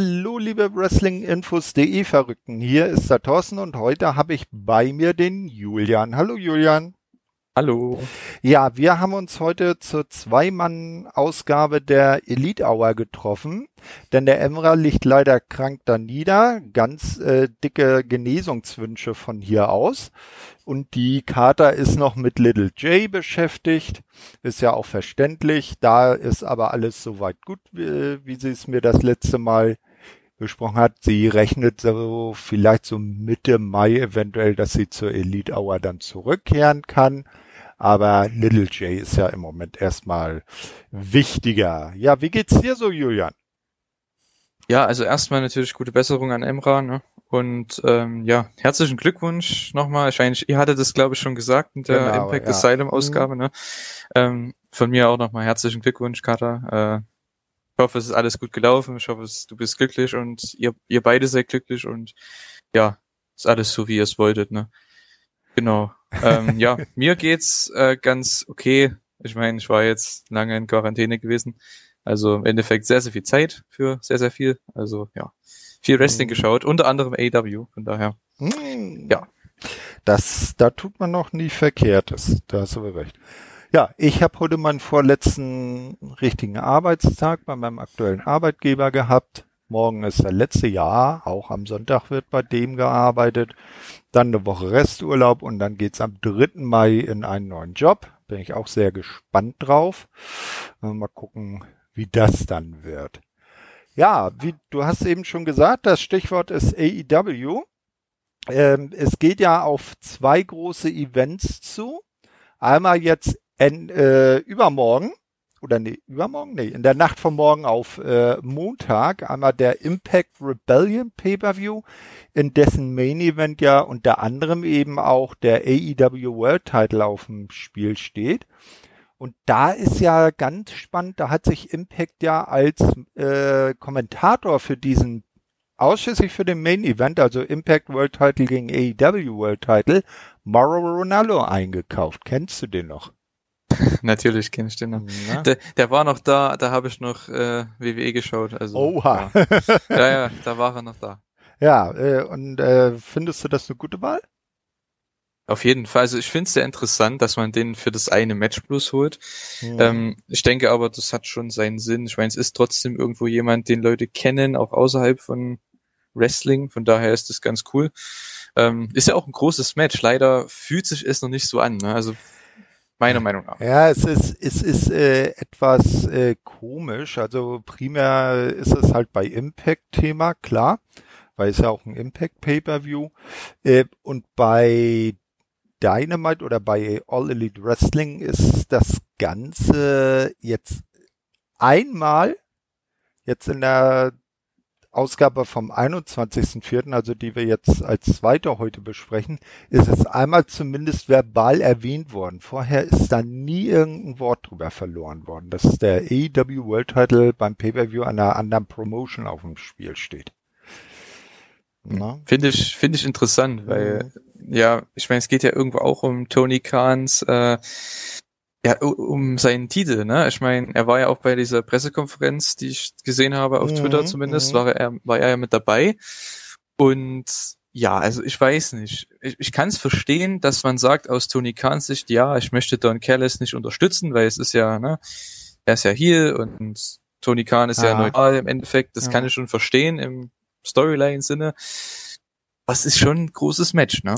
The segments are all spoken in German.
Hallo, liebe Wrestlinginfos.de Verrückten. Hier ist der Thorsten und heute habe ich bei mir den Julian. Hallo, Julian. Hallo. Ja, wir haben uns heute zur Zweimann-Ausgabe der Elite Hour getroffen, denn der Emra liegt leider krank da nieder. Ganz äh, dicke Genesungswünsche von hier aus. Und die Kater ist noch mit Little J beschäftigt. Ist ja auch verständlich. Da ist aber alles soweit gut, wie, wie sie es mir das letzte Mal besprochen hat. Sie rechnet so vielleicht so Mitte Mai eventuell, dass sie zur Elite Hour dann zurückkehren kann. Aber Little J ist ja im Moment erstmal wichtiger. Ja, wie geht's dir so, Julian? Ja, also erstmal natürlich gute Besserung an Emra, ne? Und ähm, ja, herzlichen Glückwunsch nochmal. Wahrscheinlich, ihr hattet das, glaube ich, schon gesagt in der genau, Impact ja. Asylum-Ausgabe, mhm. ne? Ähm, von mir auch nochmal herzlichen Glückwunsch, Kata. Äh, ich hoffe, es ist alles gut gelaufen. Ich hoffe, du bist glücklich und ihr, ihr beide seid glücklich und ja, ist alles so, wie ihr es wolltet, ne? Genau. Ähm, ja, mir geht's äh, ganz okay. Ich meine, ich war jetzt lange in Quarantäne gewesen. Also im Endeffekt sehr, sehr viel Zeit für sehr, sehr viel. Also ja, viel Wrestling mhm. geschaut, unter anderem AW, von daher. Mhm. Ja. Das, da tut man noch nie Verkehrtes. Da hast du recht. Ja, ich habe heute meinen vorletzten richtigen Arbeitstag bei meinem aktuellen Arbeitgeber gehabt. Morgen ist der letzte Jahr, auch am Sonntag wird bei dem gearbeitet. Dann eine Woche Resturlaub und dann geht's am 3. Mai in einen neuen Job. Bin ich auch sehr gespannt drauf. Mal gucken, wie das dann wird. Ja, wie du hast eben schon gesagt, das Stichwort ist AEW. Ähm, es geht ja auf zwei große Events zu. Einmal jetzt en, äh, übermorgen oder nee, übermorgen? Nee, in der Nacht von morgen auf äh, Montag einmal der Impact Rebellion Pay-Per-View, in dessen Main Event ja unter anderem eben auch der AEW World Title auf dem Spiel steht. Und da ist ja ganz spannend, da hat sich Impact ja als äh, Kommentator für diesen ausschließlich für den Main Event, also Impact World Title gegen AEW World Title, Mauro Ronaldo eingekauft. Kennst du den noch? Natürlich kenne ich den noch. Der, der, war noch da, da habe ich noch äh, WWE geschaut. Also, Oha. Ja. ja, ja, da war er noch da. Ja, äh, und äh, findest du das eine gute Wahl? Auf jeden Fall. Also ich finde es sehr interessant, dass man den für das eine Match plus holt. Mhm. Ähm, ich denke aber, das hat schon seinen Sinn. Ich meine, es ist trotzdem irgendwo jemand, den Leute kennen, auch außerhalb von Wrestling. Von daher ist das ganz cool. Ähm, ist ja auch ein großes Match. Leider fühlt sich es noch nicht so an. Ne? Also Meiner Meinung nach. Ja, es ist, es ist äh, etwas äh, komisch. Also primär ist es halt bei Impact-Thema, klar, weil es ja auch ein Impact-Pay-Per-View. Äh, und bei Dynamite oder bei All Elite Wrestling ist das Ganze jetzt einmal jetzt in der Ausgabe vom 21.04., also die wir jetzt als zweite heute besprechen, ist es einmal zumindest verbal erwähnt worden. Vorher ist da nie irgendein Wort drüber verloren worden, dass der AEW World Title beim Pay-Per-View einer anderen Promotion auf dem Spiel steht. Finde ich, finde ich interessant, weil, ja, ich meine, es geht ja irgendwo auch um Tony Kahns, äh, ja, um seinen Titel, ne? Ich meine, er war ja auch bei dieser Pressekonferenz, die ich gesehen habe, auf mhm, Twitter zumindest, mhm. war er, war er ja mit dabei. Und ja, also ich weiß nicht. Ich, ich kann es verstehen, dass man sagt aus Tony Kahns Sicht, ja, ich möchte Don Callis nicht unterstützen, weil es ist ja, ne, er ist ja hier und Tony Khan ist ah. ja neutral im Endeffekt. Das ja. kann ich schon verstehen im Storyline-Sinne was ist schon ein großes Match, ne?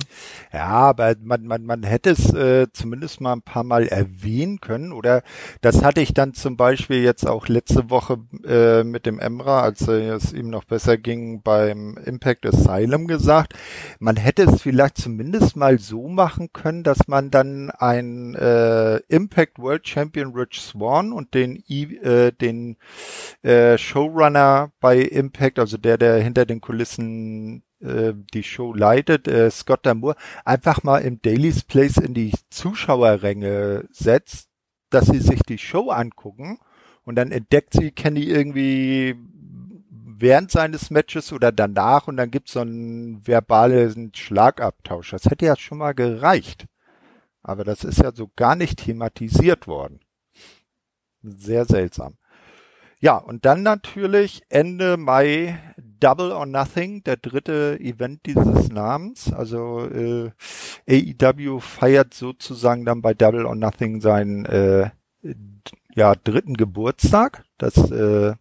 Ja, aber man, man, man hätte es äh, zumindest mal ein paar Mal erwähnen können. Oder das hatte ich dann zum Beispiel jetzt auch letzte Woche äh, mit dem Emra, als es ihm noch besser ging, beim Impact Asylum gesagt. Man hätte es vielleicht zumindest mal so machen können, dass man dann ein äh, Impact World Champion Rich Swan und den, äh, den äh, Showrunner bei Impact, also der, der hinter den Kulissen äh, die Show leitet, äh, Scott Damour, einfach mal im Daily's Place in die Zuschauerränge setzt, dass sie sich die Show angucken und dann entdeckt sie Kenny irgendwie während seines Matches oder danach und dann gibt's so einen verbalen Schlagabtausch. Das hätte ja schon mal gereicht. Aber das ist ja so gar nicht thematisiert worden. Sehr seltsam. Ja, und dann natürlich Ende Mai Double or Nothing, der dritte Event dieses Namens. Also äh, AEW feiert sozusagen dann bei Double or Nothing seinen äh, ja, dritten Geburtstag. Das äh,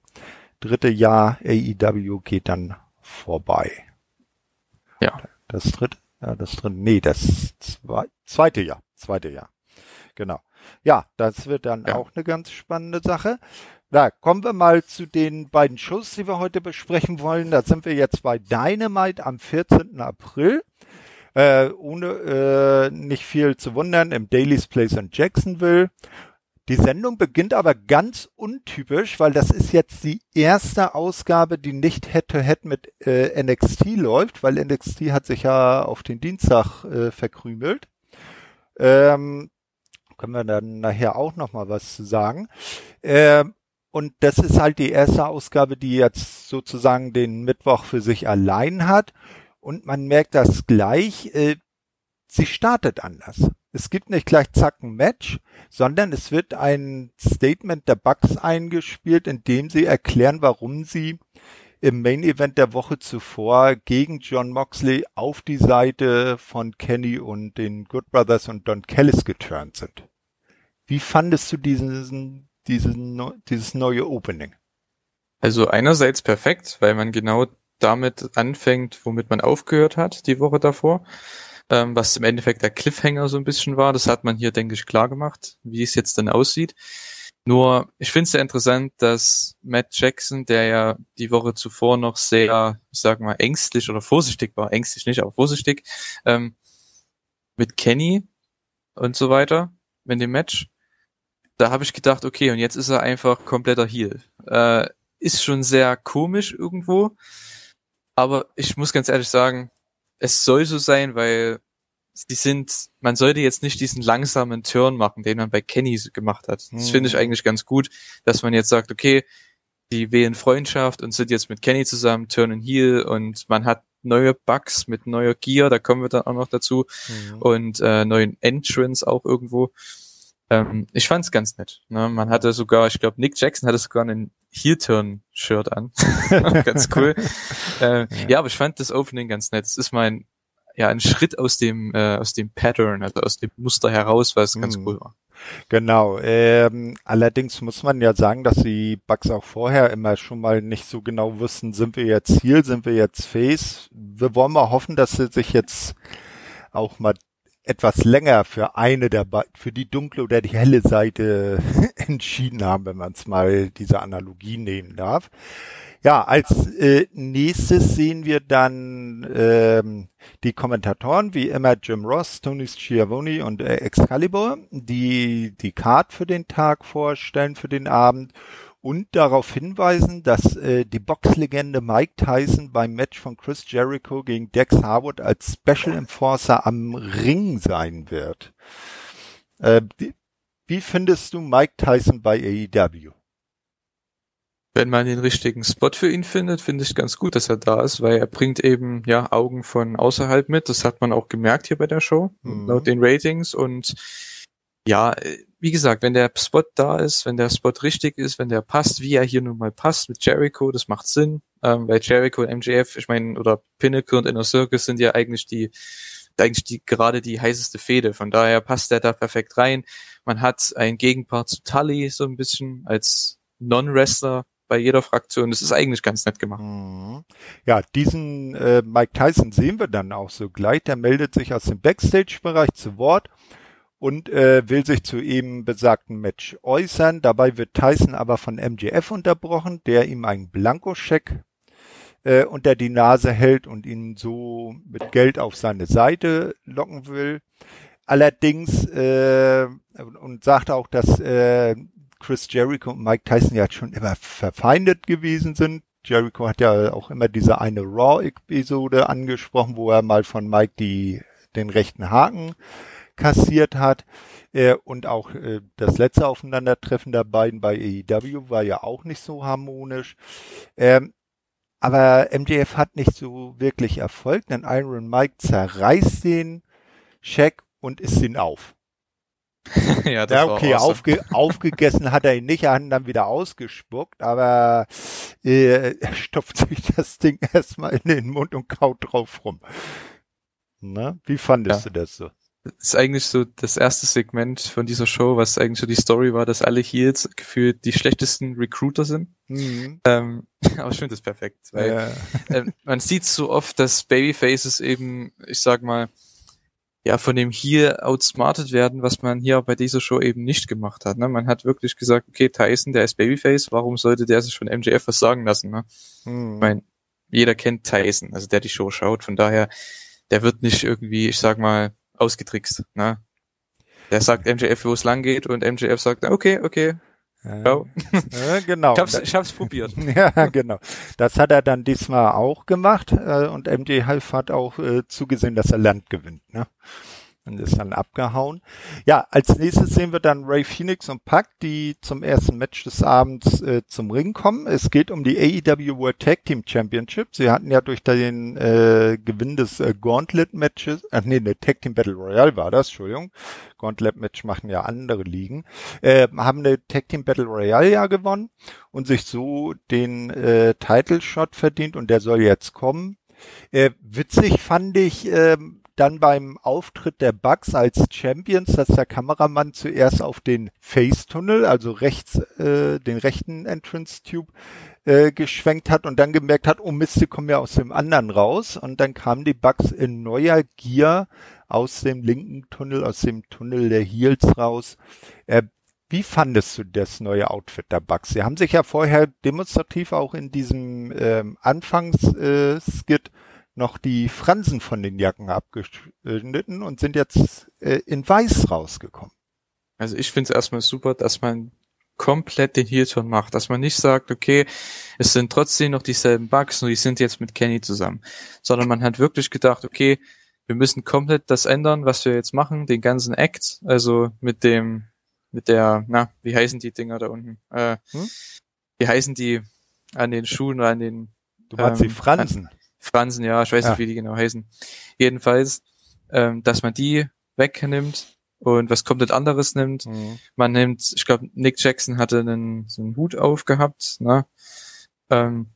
dritte Jahr AEW geht dann vorbei. Ja. Das dritte, ja, das dritte, nee, das zwei, zweite Jahr, zweite Jahr. Genau. Ja, das wird dann ja. auch eine ganz spannende Sache. Na, kommen wir mal zu den beiden Shows, die wir heute besprechen wollen. Da sind wir jetzt bei Dynamite am 14. April. Äh, ohne äh, nicht viel zu wundern, im Daily's Place in Jacksonville. Die Sendung beginnt aber ganz untypisch, weil das ist jetzt die erste Ausgabe, die nicht Head-to-Head -head mit äh, NXT läuft, weil NXT hat sich ja auf den Dienstag äh, verkrümelt. Ähm, können wir dann nachher auch noch mal was zu sagen. Ähm, und das ist halt die erste Ausgabe, die jetzt sozusagen den Mittwoch für sich allein hat. Und man merkt das gleich, äh, sie startet anders. Es gibt nicht gleich zack ein Match, sondern es wird ein Statement der Bugs eingespielt, in dem sie erklären, warum sie im Main Event der Woche zuvor gegen John Moxley auf die Seite von Kenny und den Good Brothers und Don Kellis geturnt sind. Wie fandest du diesen, diesen, dieses neue Opening? Also einerseits perfekt, weil man genau damit anfängt, womit man aufgehört hat die Woche davor ähm, was im Endeffekt der Cliffhanger so ein bisschen war. Das hat man hier, denke ich, klar gemacht, wie es jetzt dann aussieht. Nur, ich finde es sehr interessant, dass Matt Jackson, der ja die Woche zuvor noch sehr, ich sag mal, ängstlich oder vorsichtig war, ängstlich nicht, aber vorsichtig, ähm, mit Kenny und so weiter in dem Match, da habe ich gedacht, okay, und jetzt ist er einfach kompletter Heal. Äh, ist schon sehr komisch irgendwo, aber ich muss ganz ehrlich sagen, es soll so sein, weil die sind, man sollte jetzt nicht diesen langsamen Turn machen, den man bei Kenny gemacht hat. Das finde ich mhm. eigentlich ganz gut, dass man jetzt sagt, okay, die wählen Freundschaft und sind jetzt mit Kenny zusammen, turn and heal und man hat neue Bugs mit neuer Gear, da kommen wir dann auch noch dazu mhm. und äh, neuen Entrance auch irgendwo. Ähm, ich fand's ganz nett. Ne? Man hatte sogar, ich glaube, Nick Jackson hatte sogar einen Heel-Turn-Shirt an. ganz cool. äh, ja. ja, aber ich fand das Opening ganz nett. Es ist mein, ja, ein Schritt aus dem, äh, aus dem Pattern, also aus dem Muster heraus, was mhm. ganz cool war. Genau. Ähm, allerdings muss man ja sagen, dass die Bugs auch vorher immer schon mal nicht so genau wussten, sind wir jetzt Heel, sind wir jetzt Face. Wir wollen mal hoffen, dass sie sich jetzt auch mal etwas länger für eine der für die dunkle oder die helle Seite entschieden haben, wenn man es mal diese Analogie nehmen darf. Ja, als äh, nächstes sehen wir dann ähm, die Kommentatoren, wie immer Jim Ross, Tony Schiavone und äh, Excalibur, die die Card für den Tag vorstellen, für den Abend und darauf hinweisen, dass äh, die Boxlegende Mike Tyson beim Match von Chris Jericho gegen Dex Harwood als Special Enforcer am Ring sein wird. Äh, wie findest du Mike Tyson bei AEW? Wenn man den richtigen Spot für ihn findet, finde ich ganz gut, dass er da ist, weil er bringt eben ja Augen von außerhalb mit. Das hat man auch gemerkt hier bei der Show, mhm. laut den Ratings. Und ja, wie gesagt, wenn der Spot da ist, wenn der Spot richtig ist, wenn der passt, wie er hier nun mal passt mit Jericho, das macht Sinn, ähm, weil Jericho und MJF, ich meine, oder Pinnacle und Inner Circus sind ja eigentlich die, eigentlich die, gerade die heißeste Fehde. Von daher passt der da perfekt rein. Man hat einen Gegenpart zu Tully so ein bisschen als Non-Wrestler bei jeder Fraktion. Das ist eigentlich ganz nett gemacht. Mhm. Ja, diesen äh, Mike Tyson sehen wir dann auch so gleich. Der meldet sich aus dem Backstage-Bereich zu Wort und äh, will sich zu eben besagten Match äußern. Dabei wird Tyson aber von MJF unterbrochen, der ihm einen Blankoscheck äh, unter die Nase hält und ihn so mit Geld auf seine Seite locken will. Allerdings äh, und sagt auch, dass äh, Chris Jericho und Mike Tyson ja schon immer verfeindet gewesen sind. Jericho hat ja auch immer diese eine Raw-Episode angesprochen, wo er mal von Mike die den rechten Haken kassiert hat. Äh, und auch äh, das letzte Aufeinandertreffen der beiden bei AEW war ja auch nicht so harmonisch. Ähm, aber MJF hat nicht so wirklich Erfolg, denn Iron Mike zerreißt den Check und isst ihn auf. ja, das ja, okay, awesome. aufge aufgegessen hat er ihn nicht, er hat ihn dann wieder ausgespuckt, aber äh, er stopft sich das Ding erstmal in den Mund und kaut drauf rum. Na, wie fandest ja. du das so? Das ist eigentlich so das erste Segment von dieser Show, was eigentlich so die Story war, dass alle Heels gefühlt die schlechtesten Recruiter sind. Mhm. Ähm, aber ich finde das perfekt, weil ja. äh, man sieht so oft, dass Babyfaces eben, ich sag mal, ja, von dem hier outsmartet werden, was man hier bei dieser Show eben nicht gemacht hat. Ne? Man hat wirklich gesagt, okay, Tyson, der ist Babyface, warum sollte der sich von MJF was sagen lassen? Ne? Mhm. Ich meine, jeder kennt Tyson, also der die Show schaut, von daher, der wird nicht irgendwie, ich sag mal, ausgetrickst. Ne? Der sagt MJF, wo es lang geht und MJF sagt, okay, okay, ja, genau. Ich hab's, ich hab's probiert. ja, genau. Das hat er dann diesmal auch gemacht äh, und MJF hat auch äh, zugesehen, dass er Land gewinnt. Ne? Und ist dann abgehauen. Ja, als nächstes sehen wir dann Ray Phoenix und Pac, die zum ersten Match des Abends äh, zum Ring kommen. Es geht um die AEW World Tag Team Championship. Sie hatten ja durch den äh, Gewinn des äh, Gauntlet Matches, ach nee, eine Tag Team Battle Royale war das, Entschuldigung. Gauntlet Match machen ja andere Ligen, äh, haben eine Tag Team Battle Royale ja gewonnen und sich so den äh, Title Shot verdient und der soll jetzt kommen. Äh, witzig fand ich, äh, dann beim Auftritt der Bugs als Champions, dass der Kameramann zuerst auf den Face-Tunnel, also rechts, äh, den rechten Entrance-Tube, äh, geschwenkt hat und dann gemerkt hat, oh Mist, die kommen ja aus dem anderen raus. Und dann kamen die Bugs in neuer Gier aus dem linken Tunnel, aus dem Tunnel der Heels raus. Äh, wie fandest du das neue Outfit der Bugs? Sie haben sich ja vorher demonstrativ auch in diesem ähm, Anfangsskit äh, noch die Fransen von den Jacken abgeschnitten und sind jetzt äh, in weiß rausgekommen. Also ich finde es erstmal super, dass man komplett den Heel-Turn macht, dass man nicht sagt, okay, es sind trotzdem noch dieselben Bugs, nur die sind jetzt mit Kenny zusammen, sondern man hat wirklich gedacht, okay, wir müssen komplett das ändern, was wir jetzt machen, den ganzen Act, also mit dem, mit der, na, wie heißen die Dinger da unten? Äh, hm? Wie heißen die an den Schuhen oder an den Du meinst ähm, die Fransen? An, Fransen, ja, ich weiß ja. nicht, wie die genau heißen. Jedenfalls, ähm, dass man die wegnimmt und was komplett anderes nimmt. Mhm. Man nimmt, ich glaube, Nick Jackson hatte einen, so einen Hut aufgehabt, ne? Ähm,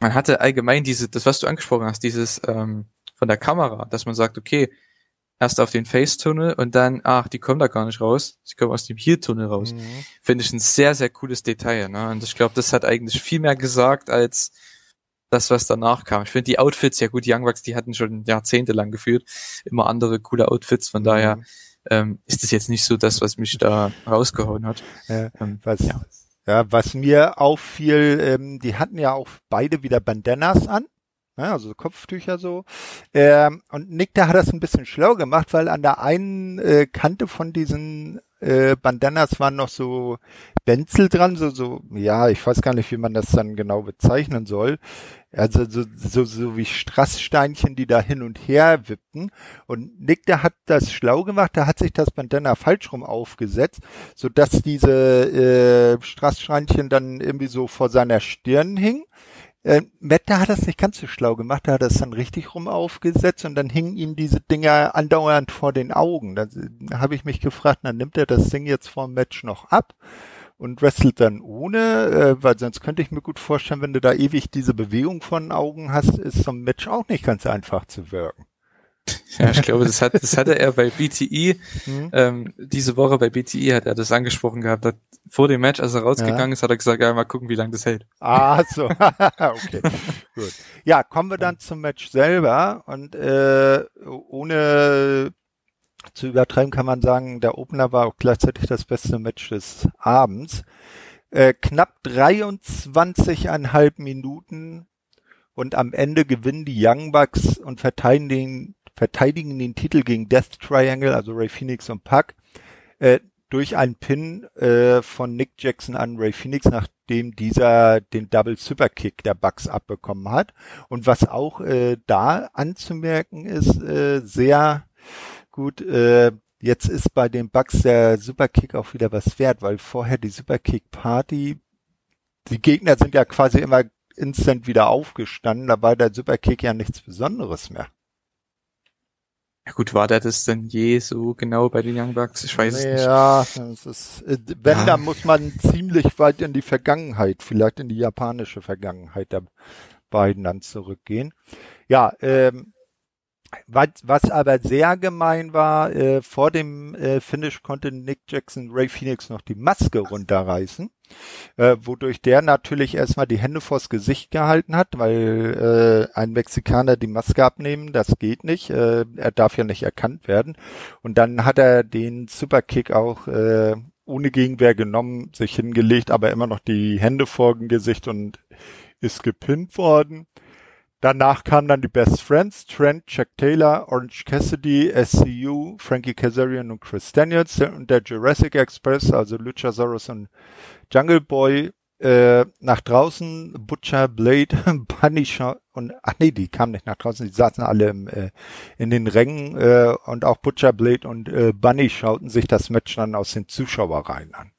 man hatte allgemein diese, das was du angesprochen hast, dieses ähm, von der Kamera, dass man sagt, okay, erst auf den Face-Tunnel und dann, ach, die kommen da gar nicht raus, sie kommen aus dem Heel-Tunnel raus. Mhm. Finde ich ein sehr, sehr cooles Detail. Ne? Und ich glaube, das hat eigentlich viel mehr gesagt als das, was danach kam. Ich finde die Outfits, ja gut, die Young Bucks, die hatten schon jahrzehntelang geführt, immer andere coole Outfits, von mhm. daher ähm, ist das jetzt nicht so das, was mich da rausgehauen hat. Ja, ähm, was, ja. ja, was mir auffiel, ähm, die hatten ja auch beide wieder Bandanas an. Ja, also Kopftücher so. Ähm, und Nick, der hat das ein bisschen schlau gemacht, weil an der einen äh, Kante von diesen äh, Bandanas waren noch so Benzel dran, so, so, ja, ich weiß gar nicht, wie man das dann genau bezeichnen soll. Also so, so, so wie Strasssteinchen, die da hin und her wippten. Und Nick, der hat das schlau gemacht, der hat sich das Bandana falsch rum aufgesetzt, so dass diese äh, Strasssteinchen dann irgendwie so vor seiner Stirn hingen. Äh, der hat das nicht ganz so schlau gemacht, der hat das dann richtig rum aufgesetzt und dann hingen ihm diese Dinger andauernd vor den Augen. Da habe ich mich gefragt, dann nimmt er das Ding jetzt vor dem Match noch ab und wrestelt dann ohne, äh, weil sonst könnte ich mir gut vorstellen, wenn du da ewig diese Bewegung von den Augen hast, ist so ein Match auch nicht ganz einfach zu wirken. Ja, ich glaube, das, hat, das hatte er bei BTE, mhm. ähm, diese Woche bei BTE hat er das angesprochen gehabt. Hat, vor dem Match, als er rausgegangen ja. ist, hat er gesagt, ja, mal gucken, wie lange das hält. Ah, so. okay, gut. Ja, kommen wir dann zum Match selber und äh, ohne zu übertreiben kann man sagen, der Opener war auch gleichzeitig das beste Match des Abends. Äh, knapp 23,5 Minuten und am Ende gewinnen die Young Bucks und verteidigen den, verteidigen den Titel gegen Death Triangle, also Ray Phoenix und Puck, äh, durch einen Pin äh, von Nick Jackson an Ray Phoenix, nachdem dieser den Double Superkick der Bucks abbekommen hat. Und was auch äh, da anzumerken ist, äh, sehr Gut, äh, jetzt ist bei den Bugs der Superkick auch wieder was wert, weil vorher die Superkick Party, die Gegner sind ja quasi immer instant wieder aufgestanden, da war der Superkick ja nichts Besonderes mehr. Ja gut, war der das denn je so genau bei den Young Bucks? Ich weiß es nicht. Ja, ist, wenn, ja. dann muss man ziemlich weit in die Vergangenheit, vielleicht in die japanische Vergangenheit der beiden dann zurückgehen. Ja, ähm, was, was aber sehr gemein war, äh, vor dem äh, Finish konnte Nick Jackson Ray Phoenix noch die Maske runterreißen, äh, wodurch der natürlich erstmal die Hände vors Gesicht gehalten hat, weil äh, ein Mexikaner die Maske abnehmen, das geht nicht, äh, er darf ja nicht erkannt werden. Und dann hat er den Superkick auch äh, ohne Gegenwehr genommen, sich hingelegt, aber immer noch die Hände vor dem Gesicht und ist gepinnt worden. Danach kamen dann die Best Friends, Trent, Chuck Taylor, Orange Cassidy, SCU, Frankie Kazarian und Chris Daniels und der Jurassic Express, also Luchasaurus und Jungle Boy, äh, nach draußen, Butcher, Blade, Punisher und, ach nee, die kamen nicht nach draußen, die saßen alle im, äh, in den Rängen äh, und auch Butcher, Blade und äh, Bunny schauten sich das Match dann aus den Zuschauerreihen an.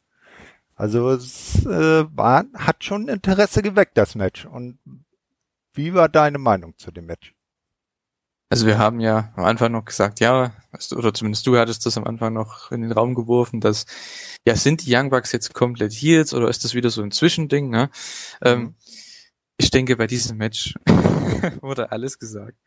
Also es äh, war, hat schon Interesse geweckt, das Match. Und wie war deine Meinung zu dem Match? Also wir haben ja am Anfang noch gesagt, ja, oder zumindest du hattest das am Anfang noch in den Raum geworfen, dass ja, sind die Young Bucks jetzt komplett Heels oder ist das wieder so ein Zwischending? Ne? Ähm, mhm. Ähm, ich denke, bei diesem Match wurde alles gesagt.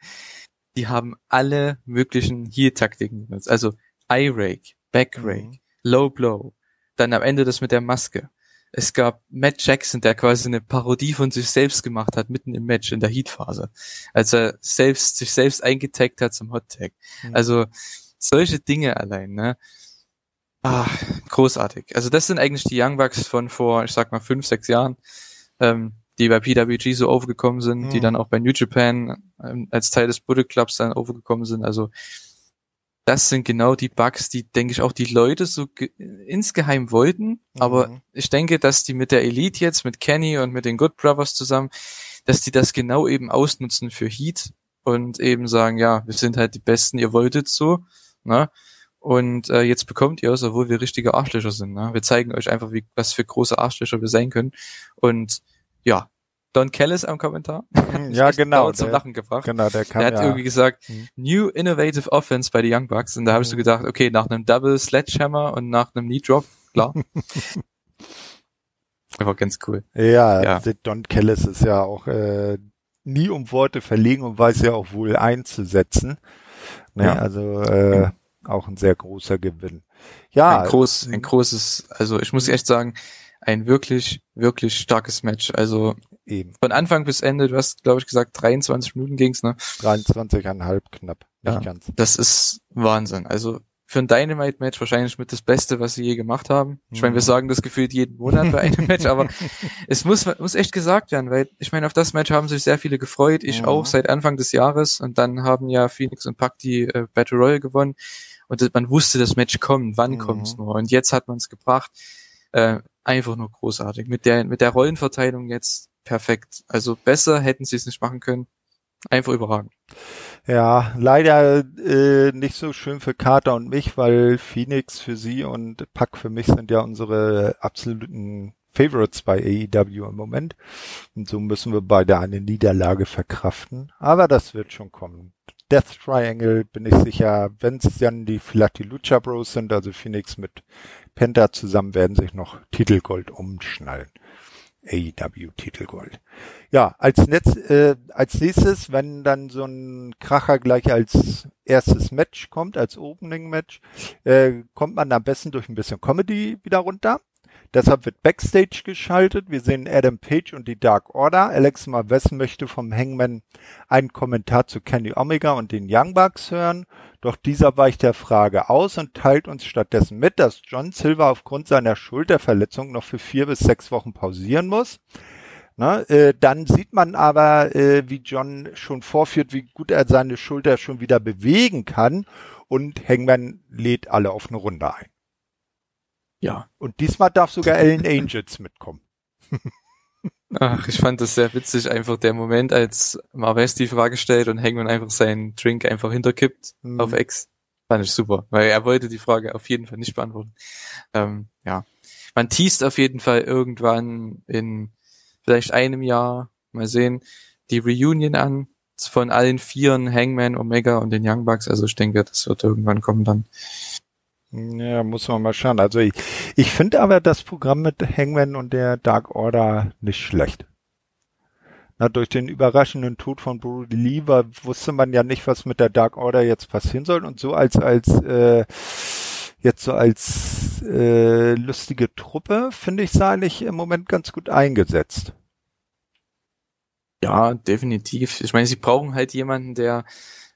Die haben alle möglichen Heel-Taktiken benutzt. Also Eye Rake, Back Rake, mhm. Low Blow, dann am Ende das mit der Maske es gab Matt Jackson, der quasi eine Parodie von sich selbst gemacht hat, mitten im Match in der Heat-Phase. Als er selbst, sich selbst eingetaggt hat zum Hot-Tag. Mhm. Also, solche Dinge allein, ne? Ah, großartig. Also das sind eigentlich die Young Bucks von vor, ich sag mal, fünf, sechs Jahren, ähm, die bei PWG so aufgekommen sind, mhm. die dann auch bei New Japan ähm, als Teil des Bullet Clubs dann aufgekommen sind. Also das sind genau die Bugs, die, denke ich, auch die Leute so insgeheim wollten. Mhm. Aber ich denke, dass die mit der Elite jetzt, mit Kenny und mit den Good Brothers zusammen, dass die das genau eben ausnutzen für Heat und eben sagen, ja, wir sind halt die Besten, ihr wolltet so, ne? Und äh, jetzt bekommt ihr es, obwohl wir richtige Arschlöcher sind. Ne? Wir zeigen euch einfach, wie was für große Arschlöcher wir sein können. Und ja, Don Kellis am Kommentar. Hm, ja, genau. zum Lachen gebracht. Genau, der kam, Der hat ja. irgendwie gesagt, hm. New Innovative Offense bei den Young Bucks. Und da habe ich so hm. gedacht, okay, nach einem Double Sledgehammer und nach einem Knee Drop, klar. Aber ganz cool. Ja, ja. Don Kellis ist ja auch äh, nie um Worte verlegen und weiß ja auch wohl einzusetzen. Ne, ja. Also äh, auch ein sehr großer Gewinn. Ja. Ein, groß, ein großes, also ich muss echt sagen, ein wirklich, wirklich starkes Match. Also Eben. von Anfang bis Ende, du hast, glaube ich, gesagt, 23 Minuten ging's, ne? 23,5 knapp, nicht ja, ganz. Das ist Wahnsinn. Also für ein Dynamite-Match wahrscheinlich mit das Beste, was sie je gemacht haben. Ich meine, wir mhm. sagen das gefühlt jeden Monat bei einem Match, aber es muss, muss echt gesagt werden, weil ich meine, auf das Match haben sich sehr viele gefreut, ich mhm. auch seit Anfang des Jahres und dann haben ja Phoenix und Pac die äh, Battle Royale gewonnen und man wusste, das Match kommt, wann mhm. kommt's nur und jetzt hat man es gebracht. Äh, einfach nur großartig. Mit der, mit der Rollenverteilung jetzt perfekt. Also besser hätten sie es nicht machen können. Einfach überragend. Ja, leider äh, nicht so schön für Carter und mich, weil Phoenix für sie und Pack für mich sind ja unsere absoluten Favorites bei AEW im Moment. Und so müssen wir beide eine Niederlage verkraften. Aber das wird schon kommen. Death Triangle bin ich sicher, wenn es dann die vielleicht die Lucha Bros sind, also Phoenix mit Penta zusammen werden sich noch Titelgold umschnallen. AEW Titelgold. Ja, als, Netz, äh, als nächstes, wenn dann so ein Kracher gleich als erstes Match kommt, als Opening Match, äh, kommt man am besten durch ein bisschen Comedy wieder runter. Deshalb wird Backstage geschaltet. Wir sehen Adam Page und die Dark Order. Alex Marvez möchte vom Hangman einen Kommentar zu Kenny Omega und den Young Bucks hören. Doch dieser weicht der Frage aus und teilt uns stattdessen mit, dass John Silver aufgrund seiner Schulterverletzung noch für vier bis sechs Wochen pausieren muss. Na, äh, dann sieht man aber, äh, wie John schon vorführt, wie gut er seine Schulter schon wieder bewegen kann und Hangman lädt alle auf eine Runde ein. Ja. Und diesmal darf sogar Ellen Angels mitkommen. Ach, ich fand das sehr witzig, einfach der Moment, als Marves die Frage stellt und Hangman einfach seinen Drink einfach hinterkippt mhm. auf X. Fand ich super, weil er wollte die Frage auf jeden Fall nicht beantworten. Ähm, ja. Man teast auf jeden Fall irgendwann in vielleicht einem Jahr, mal sehen, die Reunion an von allen Vieren, Hangman, Omega und den Young Bucks. Also ich denke, das wird irgendwann kommen dann. Ja, muss man mal schauen. Also ich, ich finde aber das Programm mit Hangman und der Dark Order nicht schlecht. Na, durch den überraschenden Tod von Brody Lee war, wusste man ja nicht, was mit der Dark Order jetzt passieren soll. Und so als, als, äh, jetzt so als äh, lustige Truppe, finde ich, sei eigentlich im Moment ganz gut eingesetzt. Ja, definitiv. Ich meine, sie brauchen halt jemanden, der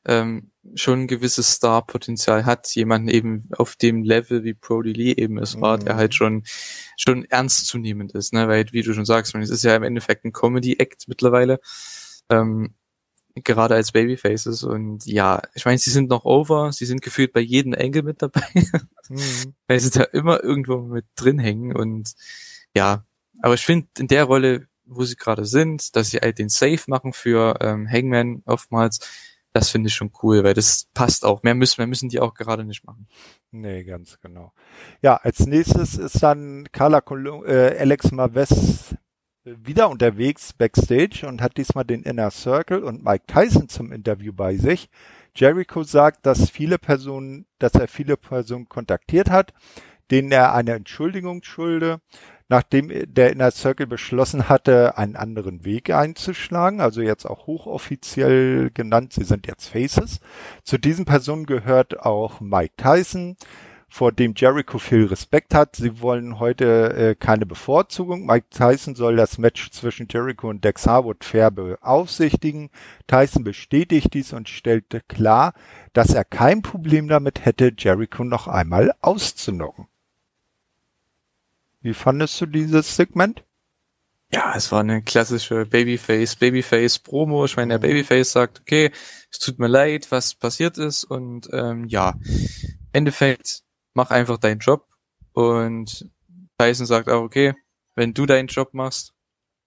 ähm, schon ein gewisses Star-Potenzial hat, jemanden eben auf dem Level, wie Brody Lee eben es war, mhm. der halt schon schon ernstzunehmend ist, ne? Weil, wie du schon sagst, man, es ist ja im Endeffekt ein Comedy-Act mittlerweile. Ähm, gerade als Babyfaces und ja, ich meine, sie sind noch over, sie sind gefühlt bei jedem Engel mit dabei, mhm. weil sie da immer irgendwo mit drin hängen und ja, aber ich finde in der Rolle, wo sie gerade sind, dass sie halt den Safe machen für ähm, Hangman oftmals, das finde ich schon cool, weil das passt auch. Mehr müssen, mehr müssen die auch gerade nicht machen. Nee, ganz genau. Ja, als nächstes ist dann Carla Colum äh, Alex Marves wieder unterwegs backstage und hat diesmal den Inner Circle und Mike Tyson zum Interview bei sich. Jericho sagt, dass viele Personen, dass er viele Personen kontaktiert hat, denen er eine Entschuldigung schulde nachdem der Inner Circle beschlossen hatte, einen anderen Weg einzuschlagen, also jetzt auch hochoffiziell genannt, sie sind jetzt Faces. Zu diesen Personen gehört auch Mike Tyson, vor dem Jericho viel Respekt hat. Sie wollen heute äh, keine Bevorzugung. Mike Tyson soll das Match zwischen Jericho und Dex Harwood fair beaufsichtigen. Tyson bestätigt dies und stellte klar, dass er kein Problem damit hätte, Jericho noch einmal auszunocken. Wie fandest du dieses Segment? Ja, es war eine klassische Babyface, Babyface Promo. Ich meine, der mhm. Babyface sagt, okay, es tut mir leid, was passiert ist und ähm, ja, Endeffekt, mach einfach deinen Job und Tyson sagt auch, okay, wenn du deinen Job machst,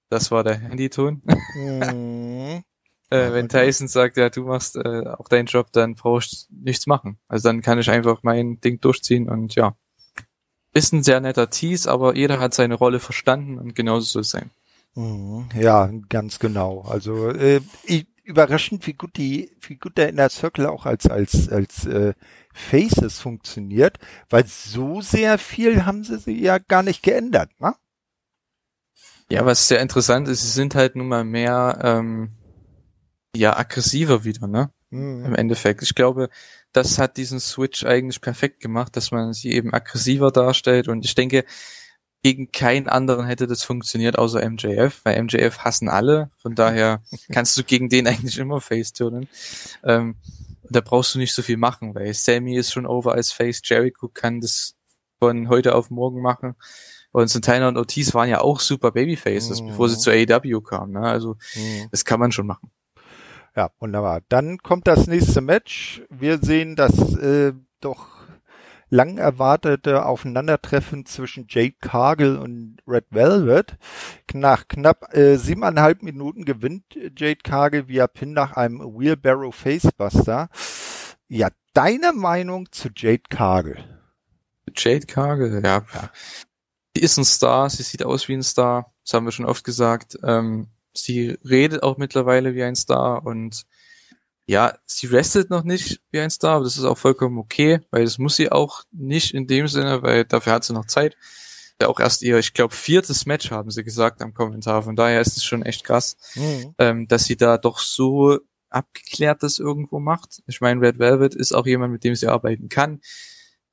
das war der Handyton. Mhm. äh, wenn Tyson sagt, ja, du machst äh, auch deinen Job, dann brauchst du nichts machen. Also dann kann ich einfach mein Ding durchziehen und ja, ist ein sehr netter Tease, aber jeder hat seine Rolle verstanden und genauso soll es sein. Mhm. Ja, ganz genau. Also äh, ich, überraschend, wie gut die, wie gut der Inner Circle auch als als als äh, Faces funktioniert, weil so sehr viel haben sie sie ja gar nicht geändert, ne? Ja, was sehr interessant ist, sie sind halt nun mal mehr ähm, ja aggressiver wieder, ne? Mhm. Im Endeffekt. Ich glaube, das hat diesen Switch eigentlich perfekt gemacht, dass man sie eben aggressiver darstellt und ich denke, gegen keinen anderen hätte das funktioniert, außer MJF, weil MJF hassen alle, von daher kannst du gegen den eigentlich immer face-turnen. Ähm, da brauchst du nicht so viel machen, weil Sammy ist schon over als Face, Jericho kann das von heute auf morgen machen. Und Santana und Ortiz waren ja auch super Babyfaces, mhm. bevor sie zu AEW kamen. Ne? Also mhm. das kann man schon machen. Ja, wunderbar. Dann kommt das nächste Match. Wir sehen das äh, doch lang erwartete Aufeinandertreffen zwischen Jade Cargill und Red Velvet. Nach knapp äh, siebeneinhalb Minuten gewinnt Jade Cargill via Pin nach einem Wheelbarrow Facebuster. Ja, deine Meinung zu Jade Cargill? Jade Cargill, ja. ja. Sie ist ein Star, sie sieht aus wie ein Star, das haben wir schon oft gesagt. Ähm, sie redet auch mittlerweile wie ein Star und ja, sie wrestelt noch nicht wie ein Star, aber das ist auch vollkommen okay, weil das muss sie auch nicht in dem Sinne, weil dafür hat sie noch Zeit. Ja, auch erst ihr, ich glaube, viertes Match haben sie gesagt am Kommentar. Von daher ist es schon echt krass, mhm. ähm, dass sie da doch so abgeklärt das irgendwo macht. Ich meine, Red Velvet ist auch jemand, mit dem sie arbeiten kann.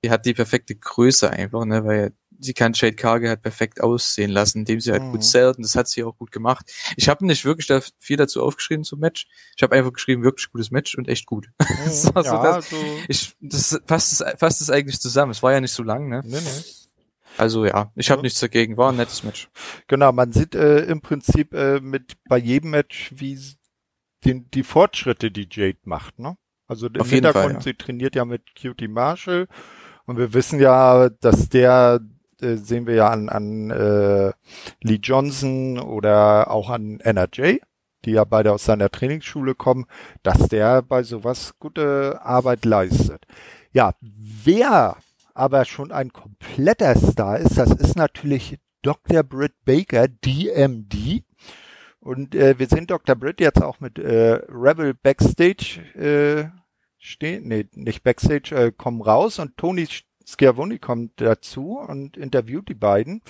Die hat die perfekte Größe einfach, ne, weil sie kann Jade Cargill halt perfekt aussehen lassen, indem sie halt mhm. gut zählt und das hat sie auch gut gemacht. Ich habe nicht wirklich da viel dazu aufgeschrieben zum Match. Ich habe einfach geschrieben, wirklich gutes Match und echt gut. Mhm. so, ja, das, so. Ich, das fasst es fasst es eigentlich zusammen. Es war ja nicht so lang, ne? Nee, nee. Also ja, ich habe nichts dagegen, war ein nettes Match. Genau, man sieht äh, im Prinzip äh, mit bei jedem Match, wie den, die Fortschritte, die Jade macht, ne? Also im Hintergrund, Fall, ja. sie trainiert ja mit Cutie Marshall und wir wissen ja, dass der äh, sehen wir ja an, an äh, Lee Johnson oder auch an NRJ, die ja beide aus seiner Trainingsschule kommen, dass der bei sowas gute Arbeit leistet. Ja, wer aber schon ein kompletter Star ist, das ist natürlich Dr. Britt Baker, DMD. Und äh, wir sehen Dr. Britt jetzt auch mit äh, Rebel Backstage äh, stehen, nee, nicht Backstage, äh, kommen raus und Tony Schiavone kommt dazu und interviewt die beiden.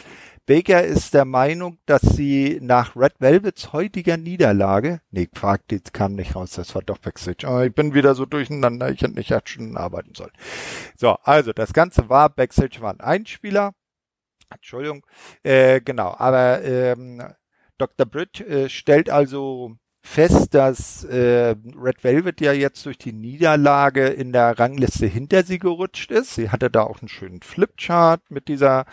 Baker ist der Meinung, dass sie nach Red Velvets heutiger Niederlage, nee, Quark, die kam nicht raus, das war doch Backstage. Aber ich bin wieder so durcheinander, ich hätte nicht acht Stunden arbeiten sollen. So, also das Ganze war, Backstage waren Einspieler, Entschuldigung, äh, genau, aber ähm, Dr. Britt äh, stellt also fest, dass äh, Red Velvet ja jetzt durch die Niederlage in der Rangliste hinter sie gerutscht ist. Sie hatte da auch einen schönen Flipchart mit dieser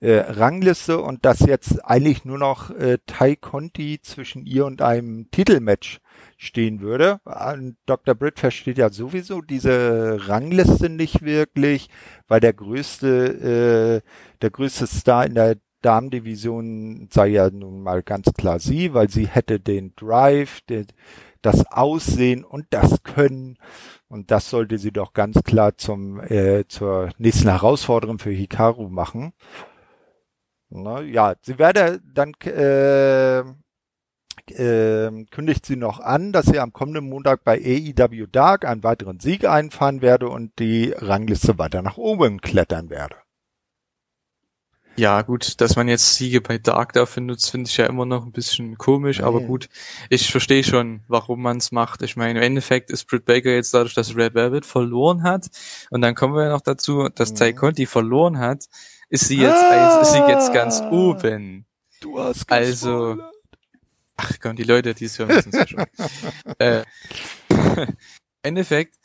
äh, Rangliste und dass jetzt eigentlich nur noch äh, Tai Conti zwischen ihr und einem Titelmatch stehen würde. Und Dr. Britt versteht ja sowieso diese Rangliste nicht wirklich, weil der größte, äh, der größte Star in der Damendivision sei ja nun mal ganz klar sie, weil sie hätte den Drive, den, das Aussehen und das Können. Und das sollte sie doch ganz klar zum, äh, zur nächsten Herausforderung für Hikaru machen. Na, ja, sie werde dann äh, äh, kündigt sie noch an, dass sie am kommenden Montag bei AEW Dark einen weiteren Sieg einfahren werde und die Rangliste weiter nach oben klettern werde. Ja, gut, dass man jetzt Siege bei Dark dafür nutzt, finde ich ja immer noch ein bisschen komisch, aber gut, ich verstehe schon, warum man es macht. Ich meine, im Endeffekt ist Britt Baker jetzt dadurch, dass Red Velvet verloren hat, und dann kommen wir ja noch dazu, dass mhm. Ty Conti verloren hat, ist sie jetzt, ah, ist sie jetzt ganz oben. Du hast Also, ach komm, die Leute, die es hören, wissen es schon. äh, Endeffekt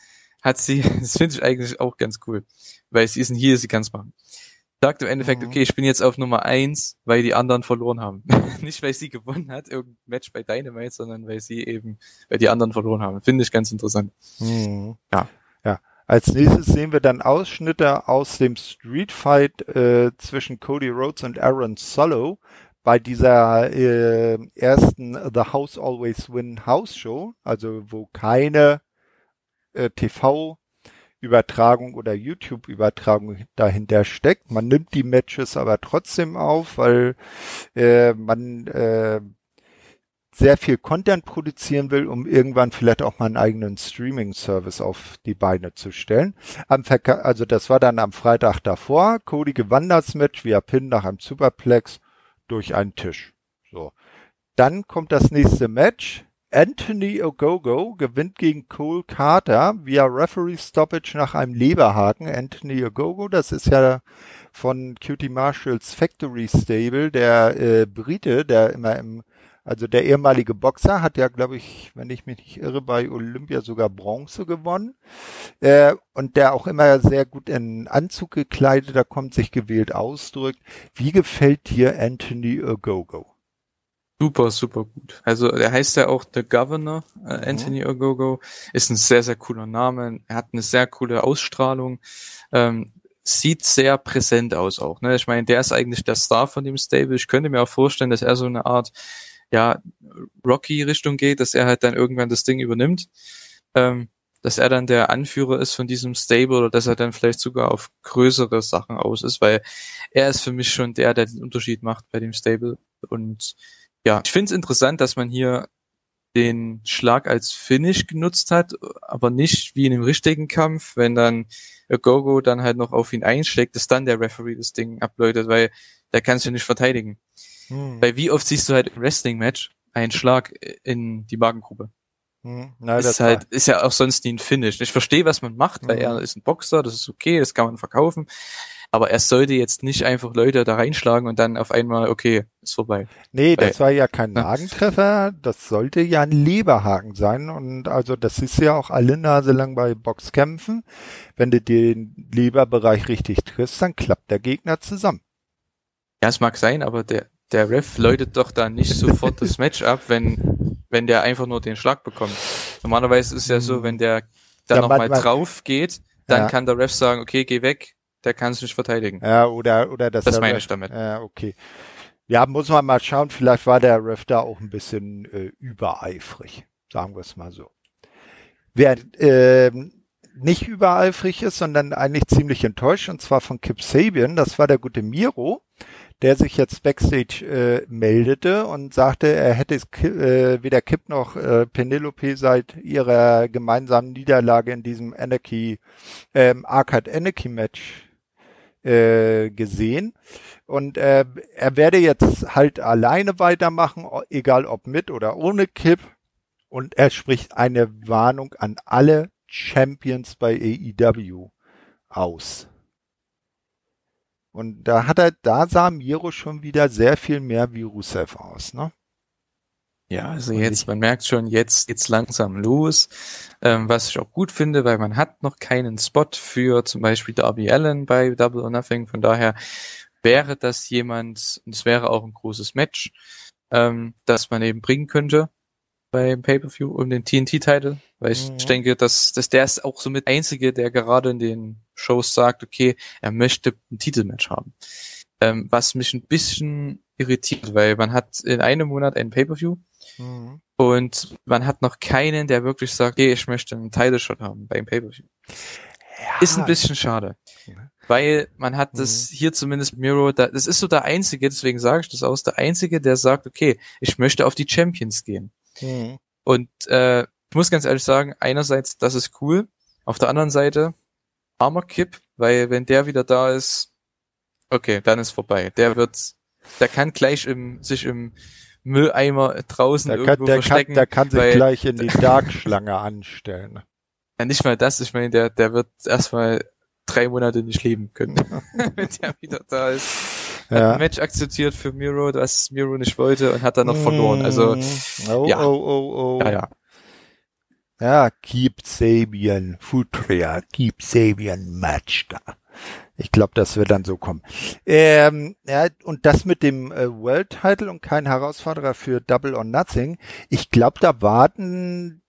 hat sie, das finde ich eigentlich auch ganz cool, weil sie ist ein hier, sie kann es machen sagt im Endeffekt, mhm. okay, ich bin jetzt auf Nummer eins, weil die anderen verloren haben. Nicht, weil sie gewonnen hat, irgendein Match bei Dynamite, sondern weil sie eben, weil die anderen verloren haben. Finde ich ganz interessant. Mhm. Ja. Ja. Als nächstes sehen wir dann Ausschnitte aus dem Street Fight äh, zwischen Cody Rhodes und Aaron Solo bei dieser äh, ersten The House Always Win House Show, also wo keine äh, TV Übertragung oder YouTube-Übertragung dahinter steckt. Man nimmt die Matches aber trotzdem auf, weil äh, man äh, sehr viel Content produzieren will, um irgendwann vielleicht auch mal einen eigenen Streaming-Service auf die Beine zu stellen. Am Verka also das war dann am Freitag davor. Cody gewann das Match via Pin nach einem Superplex durch einen Tisch. So. Dann kommt das nächste Match. Anthony Ogogo gewinnt gegen Cole Carter via Referee Stoppage nach einem Leberhaken. Anthony Ogogo, das ist ja von Cutie Marshalls Factory Stable, der äh, Brite, der immer im, also der ehemalige Boxer, hat ja, glaube ich, wenn ich mich nicht irre, bei Olympia sogar Bronze gewonnen. Äh, und der auch immer sehr gut in Anzug gekleidet, da kommt sich gewählt ausdrückt. Wie gefällt dir Anthony Ogogo? Super, super gut. Also er heißt ja auch The Governor, äh, mhm. Anthony mhm. Ogogo. Ist ein sehr, sehr cooler Name. Er hat eine sehr coole Ausstrahlung. Ähm, sieht sehr präsent aus auch. Ne? Ich meine, der ist eigentlich der Star von dem Stable. Ich könnte mir auch vorstellen, dass er so eine Art ja Rocky-Richtung geht, dass er halt dann irgendwann das Ding übernimmt. Ähm, dass er dann der Anführer ist von diesem Stable oder dass er dann vielleicht sogar auf größere Sachen aus ist, weil er ist für mich schon der, der den Unterschied macht bei dem Stable. Und ja, ich finde es interessant, dass man hier den Schlag als Finish genutzt hat, aber nicht wie in dem richtigen Kampf, wenn dann Gogo dann halt noch auf ihn einschlägt, dass dann der Referee das Ding abläutet, weil der kann sich nicht verteidigen. Hm. Weil wie oft siehst du halt im Wrestling-Match einen Schlag in die Magengruppe? Hm. Na, ist halt, ist ja auch sonst nie ein Finish. Ich verstehe, was man macht, weil hm. er ist ein Boxer, das ist okay, das kann man verkaufen. Aber er sollte jetzt nicht einfach Leute da reinschlagen und dann auf einmal, okay, ist vorbei. Nee, das war ja kein Magentreffer, das sollte ja ein Leberhaken sein. Und also das ist ja auch alle Nase lang bei Boxkämpfen. Wenn du den Leberbereich richtig triffst, dann klappt der Gegner zusammen. Ja, es mag sein, aber der, der Ref läutet doch da nicht sofort das Match ab, wenn, wenn der einfach nur den Schlag bekommt. Normalerweise ist es ja so, wenn der da ja, nochmal drauf geht, dann ja. kann der Ref sagen, okay, geh weg, der kann es nicht verteidigen. Ja, oder, oder das. Das meine ich damit. Ja, okay. Ja, muss man mal schauen. Vielleicht war der Ref da auch ein bisschen äh, übereifrig. Sagen wir es mal so. Wer äh, nicht übereifrig ist, sondern eigentlich ziemlich enttäuscht, und zwar von Kip Sabian, das war der gute Miro. der sich jetzt backstage äh, meldete und sagte, er hätte äh, weder Kip noch äh, Penelope seit ihrer gemeinsamen Niederlage in diesem Anarchy, ähm, Arcade Anarchy Match äh, gesehen. Und äh, er werde jetzt halt alleine weitermachen, egal ob mit oder ohne Kip. Und er spricht eine Warnung an alle Champions bei AEW aus. Und da hat er, da sah Miro schon wieder sehr viel mehr wie Rusev aus, ne? Ja, also jetzt, man merkt schon, jetzt geht's langsam los, ähm, was ich auch gut finde, weil man hat noch keinen Spot für zum Beispiel Darby Allen bei Double or Nothing, von daher wäre das jemand, und es wäre auch ein großes Match, ähm, das man eben bringen könnte beim Pay-Per-View um den TNT-Title, weil ich, mhm. denke, dass, dass der ist auch so mit Einzige, der gerade in den Shows sagt, okay, er möchte ein Titelmatch haben. Ähm, was mich ein bisschen irritiert, weil man hat in einem Monat ein Pay-Per-View mhm. und man hat noch keinen, der wirklich sagt, okay, ich möchte einen Title-Shot haben beim Pay-Per-View. Ja. Ist ein bisschen schade. Weil man hat das mhm. hier zumindest Miro, da, das ist so der Einzige, deswegen sage ich das aus, der Einzige, der sagt, okay, ich möchte auf die Champions gehen. Mhm. Und äh, ich muss ganz ehrlich sagen, einerseits, das ist cool. Auf der anderen Seite, armer Kip, weil wenn der wieder da ist, okay, dann ist vorbei. Der wird, der kann gleich im, sich im Mülleimer draußen der irgendwo kann, der verstecken. Kann, der kann sich weil, gleich in die Darkschlange anstellen. Ja, nicht mal das, ich meine, der, der wird erstmal drei Monate nicht leben können, wenn der wieder da ist ja. hat ein Match akzeptiert für Miro, das Miro nicht wollte und hat dann noch verloren. Also, mm. oh, ja. Oh, oh, oh. Ja, ja. Ja, keep Sabian, Futria, keep Sabian Match da. Ich glaube, das wird dann so kommen. Ähm, ja, und das mit dem äh, World Title und kein Herausforderer für Double or Nothing. Ich glaube, da warten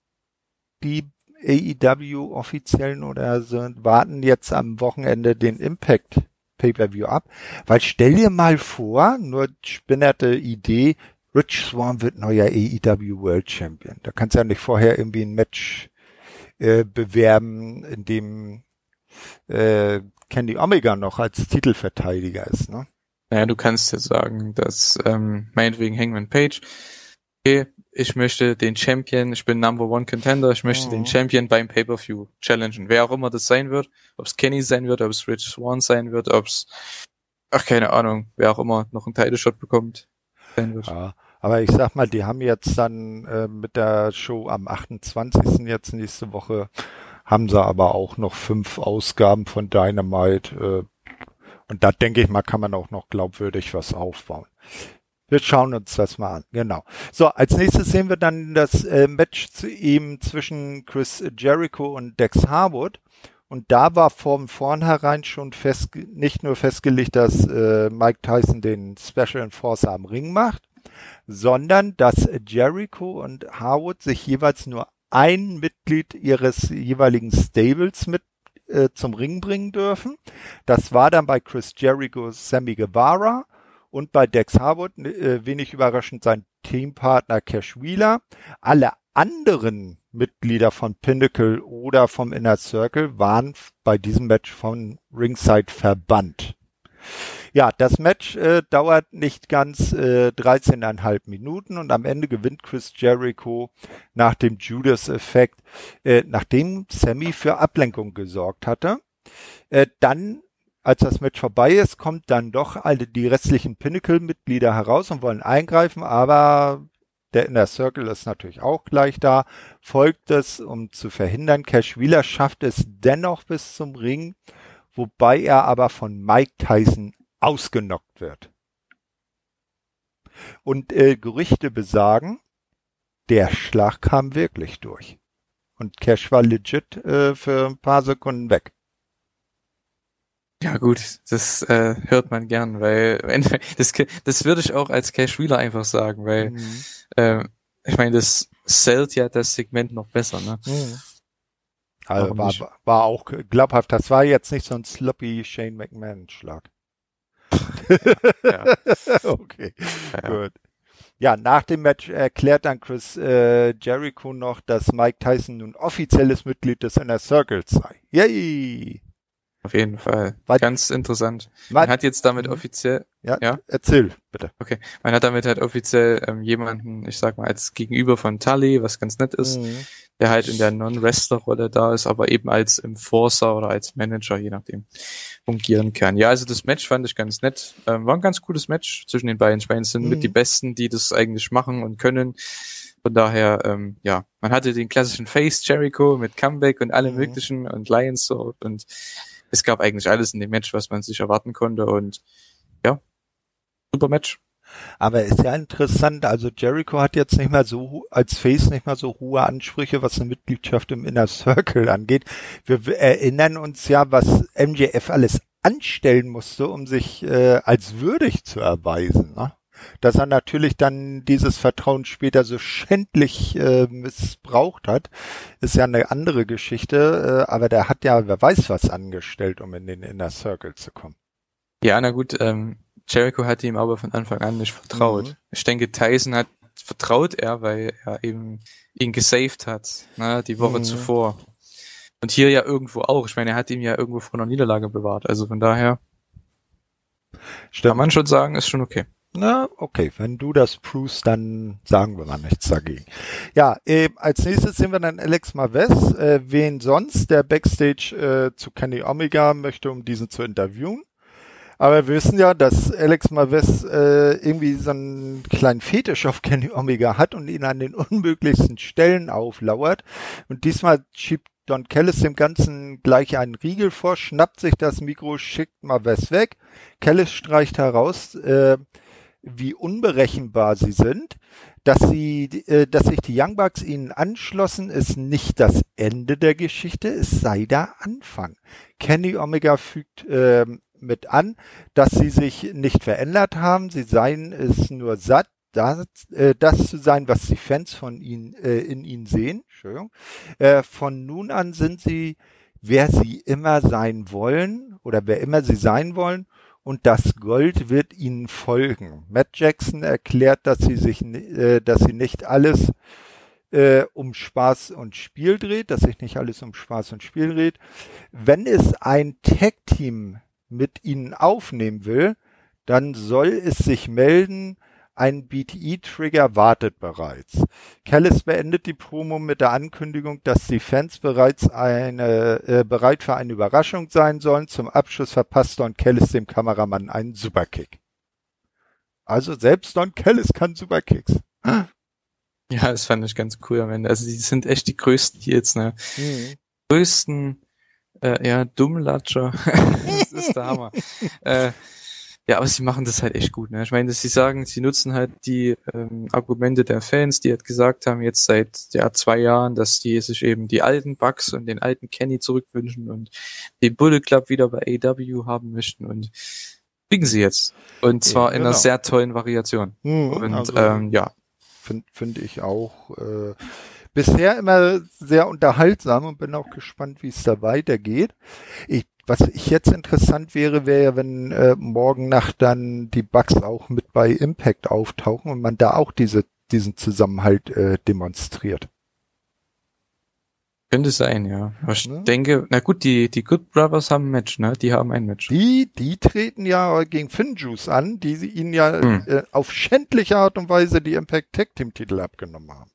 die AEW Offiziellen oder so, warten jetzt am Wochenende den Impact Pay-per-View ab. Weil stell dir mal vor, nur spinnerte Idee, Rich Swan wird neuer AEW World Champion. Da kannst du ja nicht vorher irgendwie ein Match äh, bewerben, in dem äh, Candy Omega noch als Titelverteidiger ist, ne? Naja, du kannst ja sagen, dass ähm, meinetwegen Hangman Page, okay, ich möchte den Champion, ich bin Number One Contender, ich möchte mhm. den Champion beim Pay-Per-View challengen. Wer auch immer das sein wird, ob es Kenny sein wird, ob es Rich Swan sein wird, ob es, ach keine Ahnung, wer auch immer noch einen Title Shot bekommt, sein wird. Ja, aber ich sag mal, die haben jetzt dann äh, mit der Show am 28. jetzt nächste Woche, haben sie aber auch noch fünf Ausgaben von Dynamite. Äh, und da denke ich mal, kann man auch noch glaubwürdig was aufbauen. Wir schauen uns das mal an. Genau. So, als nächstes sehen wir dann das äh, Match zu ihm zwischen Chris Jericho und Dex Harwood. Und da war von vornherein schon fest, nicht nur festgelegt, dass äh, Mike Tyson den Special Enforcer am Ring macht, sondern dass Jericho und Harwood sich jeweils nur ein Mitglied ihres jeweiligen Stables mit äh, zum Ring bringen dürfen. Das war dann bei Chris Jericho Sammy Guevara und bei Dex Harwood, äh, wenig überraschend, sein Teampartner Cash Wheeler. Alle anderen Mitglieder von Pinnacle oder vom Inner Circle waren bei diesem Match von Ringside verbannt. Ja, das Match äh, dauert nicht ganz äh, 13,5 Minuten und am Ende gewinnt Chris Jericho nach dem Judas-Effekt, äh, nachdem Sammy für Ablenkung gesorgt hatte. Äh, dann als das Match vorbei ist, kommt dann doch alle die restlichen Pinnacle-Mitglieder heraus und wollen eingreifen, aber der Inner Circle ist natürlich auch gleich da. Folgt es, um zu verhindern. Cash Wheeler schafft es dennoch bis zum Ring, wobei er aber von Mike Tyson ausgenockt wird. Und äh, Gerüchte besagen, der Schlag kam wirklich durch. Und Cash war legit äh, für ein paar Sekunden weg. Ja gut, das äh, hört man gern, weil das, das würde ich auch als Cash Wheeler einfach sagen, weil mhm. äh, ich meine, das zählt ja das Segment noch besser, ne? Mhm. Also war, war auch glaubhaft, das war jetzt nicht so ein sloppy Shane McMahon-Schlag. ja. okay, ja. gut. Ja, nach dem Match erklärt dann Chris äh, Jericho noch, dass Mike Tyson nun offizielles Mitglied des Inner Circles sei. Yay! Auf jeden Fall. Weil, Ganz interessant. Man hat jetzt damit offiziell. Ja, ja, erzähl, bitte. Okay. Man hat damit halt offiziell ähm, jemanden, ich sag mal, als Gegenüber von Tully, was ganz nett ist, mhm. der halt in der Non-Wrestler-Rolle da ist, aber eben als Enforcer oder als Manager, je nachdem, fungieren kann. Ja, also das Match fand ich ganz nett. Ähm, war ein ganz cooles Match zwischen den beiden. Schweinen sind mhm. mit die Besten, die das eigentlich machen und können. Von daher, ähm, ja, man hatte den klassischen Face Jericho mit Comeback und allem mhm. möglichen und Lions Sword und es gab eigentlich alles in dem Match, was man sich erwarten konnte und ja, super Match. Aber ist ja interessant, also Jericho hat jetzt nicht mehr so, als Face nicht mehr so hohe Ansprüche, was eine Mitgliedschaft im Inner Circle angeht. Wir erinnern uns ja, was MJF alles anstellen musste, um sich äh, als würdig zu erweisen. Ne? Dass er natürlich dann dieses Vertrauen später so schändlich äh, missbraucht hat, ist ja eine andere Geschichte, äh, aber der hat ja, wer weiß was angestellt, um in den Inner Circle zu kommen. Ja, na gut, ähm, Jericho hat ihm aber von Anfang an nicht vertraut. Mhm. Ich denke, Tyson hat vertraut er, weil er eben ihn gesaved hat, ne, die Woche mhm. zuvor. Und hier ja irgendwo auch. Ich meine, er hat ihm ja irgendwo vor einer Niederlage bewahrt. Also von daher Stimmt. kann man schon sagen, ist schon okay. Na, okay, wenn du das prüfst, dann sagen wir mal nichts dagegen. Ja, äh, als nächstes sehen wir dann Alex Maves. Äh, wen sonst? Der Backstage äh, zu Kenny Omega möchte, um diesen zu interviewen. Aber wir wissen ja, dass Alex Maves äh, irgendwie so einen kleinen Fetisch auf Kenny Omega hat und ihn an den unmöglichsten Stellen auflauert. Und diesmal schiebt Don Kellis dem Ganzen gleich einen Riegel vor, schnappt sich das Mikro, schickt Maves weg. Kellis streicht heraus, äh, wie unberechenbar sie sind. Dass sie, äh, dass sich die Young Bucks ihnen anschlossen, ist nicht das Ende der Geschichte, es sei der Anfang. Kenny Omega fügt äh, mit an, dass sie sich nicht verändert haben, sie seien es nur satt, das, äh, das zu sein, was die Fans von ihnen äh, in ihnen sehen. Entschuldigung. Äh, von nun an sind sie, wer sie immer sein wollen oder wer immer sie sein wollen und das Gold wird ihnen folgen. Matt Jackson erklärt, dass sie sich, äh, dass sie nicht alles äh, um Spaß und Spiel dreht, dass sich nicht alles um Spaß und Spiel dreht. Wenn es ein Tag-Team mit ihnen aufnehmen will, dann soll es sich melden, ein BTE-Trigger wartet bereits. Callis beendet die Promo mit der Ankündigung, dass die Fans bereits eine, äh, bereit für eine Überraschung sein sollen. Zum Abschluss verpasst Don Callis dem Kameramann einen Superkick. Also selbst Don Callis kann Superkicks. Ja, das fand ich ganz cool am Ende. Also die sind echt die größten jetzt, ne? Mhm. Größten, äh, ja, Dummlatscher. das ist der Hammer. äh, ja, aber sie machen das halt echt gut. Ne? Ich meine, dass sie sagen, sie nutzen halt die ähm, Argumente der Fans, die halt gesagt haben, jetzt seit ja, zwei Jahren, dass die sich eben die alten Bugs und den alten Kenny zurückwünschen und den Bullet Club wieder bei AW haben möchten und kriegen sie jetzt. Und zwar ja, genau. in einer genau. sehr tollen Variation. Mhm, und also, ähm, ja. Finde find ich auch. Äh, bisher immer sehr unterhaltsam und bin auch gespannt, wie es da weitergeht. Ich was ich jetzt interessant wäre, wäre ja, wenn äh, morgen Nacht dann die Bugs auch mit bei Impact auftauchen und man da auch diese, diesen Zusammenhalt äh, demonstriert. Könnte sein, ja. Aber ich ne? denke, na gut, die, die Good Brothers haben ein Match, ne? Die haben ein Match. Die, die treten ja gegen Finjuice an, die sie ihnen ja hm. äh, auf schändliche Art und Weise die Impact Tag Team Titel abgenommen haben.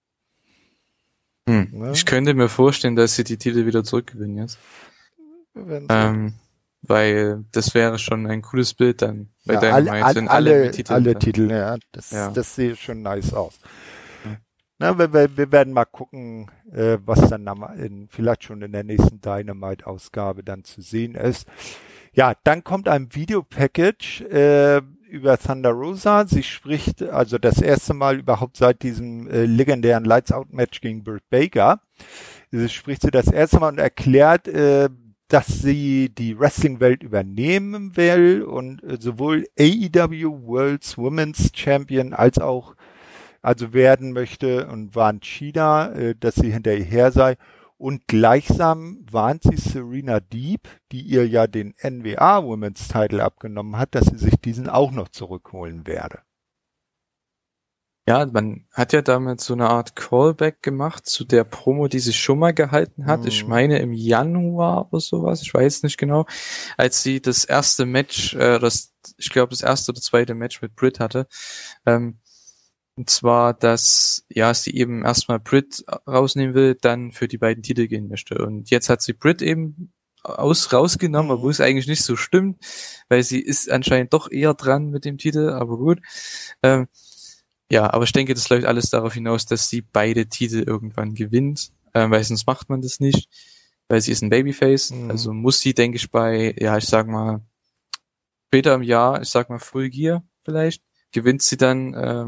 Hm. Ne? Ich könnte mir vorstellen, dass sie die Titel wieder zurückgewinnen jetzt. Ähm, weil das wäre schon ein cooles Bild dann bei ja, Dynamite, all, all, alle, alle Titel. Alle Titel, ja. Das, ja. das sieht schon nice aus. Na, wir, wir, wir werden mal gucken, äh, was dann in, vielleicht schon in der nächsten Dynamite-Ausgabe dann zu sehen ist. Ja, dann kommt ein Videopackage äh, über Thunder Rosa. Sie spricht also das erste Mal überhaupt seit diesem äh, legendären Lights Out Match gegen Burt Baker. Sie spricht sie das erste Mal und erklärt, äh, dass sie die Wrestling-Welt übernehmen will und äh, sowohl AEW World's Women's Champion als auch also werden möchte und warnt China, äh, dass sie hinter ihr her sei. Und gleichsam warnt sie Serena Deep, die ihr ja den NWA Women's Title abgenommen hat, dass sie sich diesen auch noch zurückholen werde. Ja, man hat ja damit so eine Art Callback gemacht zu der Promo, die sie schon mal gehalten hat. Mhm. Ich meine im Januar oder sowas, ich weiß nicht genau, als sie das erste Match, äh, das, ich glaube das erste oder zweite Match mit Brit hatte. Ähm, und zwar, dass ja sie eben erstmal Brit rausnehmen will, dann für die beiden Titel gehen möchte. Und jetzt hat sie Brit eben aus rausgenommen, mhm. obwohl es eigentlich nicht so stimmt, weil sie ist anscheinend doch eher dran mit dem Titel, aber gut. Ähm, ja, aber ich denke, das läuft alles darauf hinaus, dass sie beide Titel irgendwann gewinnt, äh, weil sonst macht man das nicht, weil sie ist ein Babyface. Mhm. Also muss sie, denke ich, bei, ja, ich sag mal, später im Jahr, ich sag mal Full Gear vielleicht, gewinnt sie dann, äh,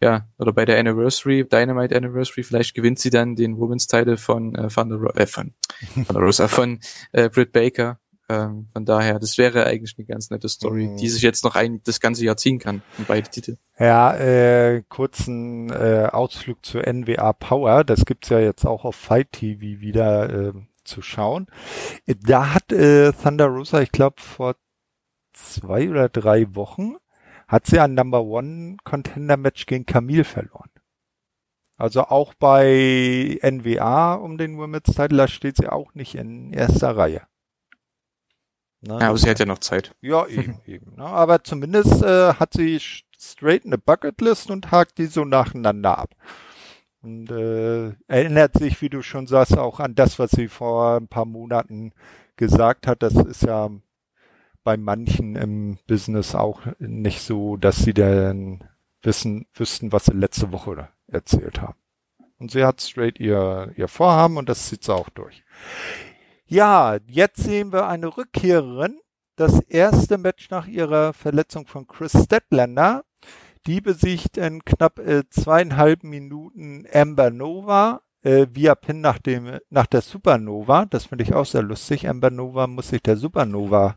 ja, oder bei der Anniversary, Dynamite Anniversary, vielleicht gewinnt sie dann den Women's Title von äh, Van der, Ro äh, von, von der Rosa, von äh, Britt Baker ähm, von daher, das wäre eigentlich eine ganz nette Story, mhm. die sich jetzt noch ein, das ganze Jahr ziehen kann, beide Titel. Ja, äh, kurzen äh, Ausflug zu NWA Power, das gibt's ja jetzt auch auf Fight TV wieder äh, zu schauen. Da hat äh, Thunder Rosa, ich glaube, vor zwei oder drei Wochen hat sie ein Number One Contender Match gegen Camille verloren. Also auch bei NWA um den Women's Title, da steht sie auch nicht in erster Reihe. Ne? Ja, aber sie hat ja noch Zeit. Ja, eben, eben. Ne? Aber zumindest äh, hat sie straight eine Bucketlist und hakt die so nacheinander ab. Und äh, erinnert sich, wie du schon sagst, auch an das, was sie vor ein paar Monaten gesagt hat. Das ist ja bei manchen im Business auch nicht so, dass sie dann wissen, wüssten, was sie letzte Woche erzählt haben. Und sie hat straight ihr, ihr Vorhaben und das zieht sie auch durch. Ja, jetzt sehen wir eine Rückkehrerin. Das erste Match nach ihrer Verletzung von Chris Stedlander. Die besiegt in knapp äh, zweieinhalb Minuten Amber Nova äh, via Pin nach dem nach der Supernova. Das finde ich auch sehr lustig. Amber Nova muss sich der Supernova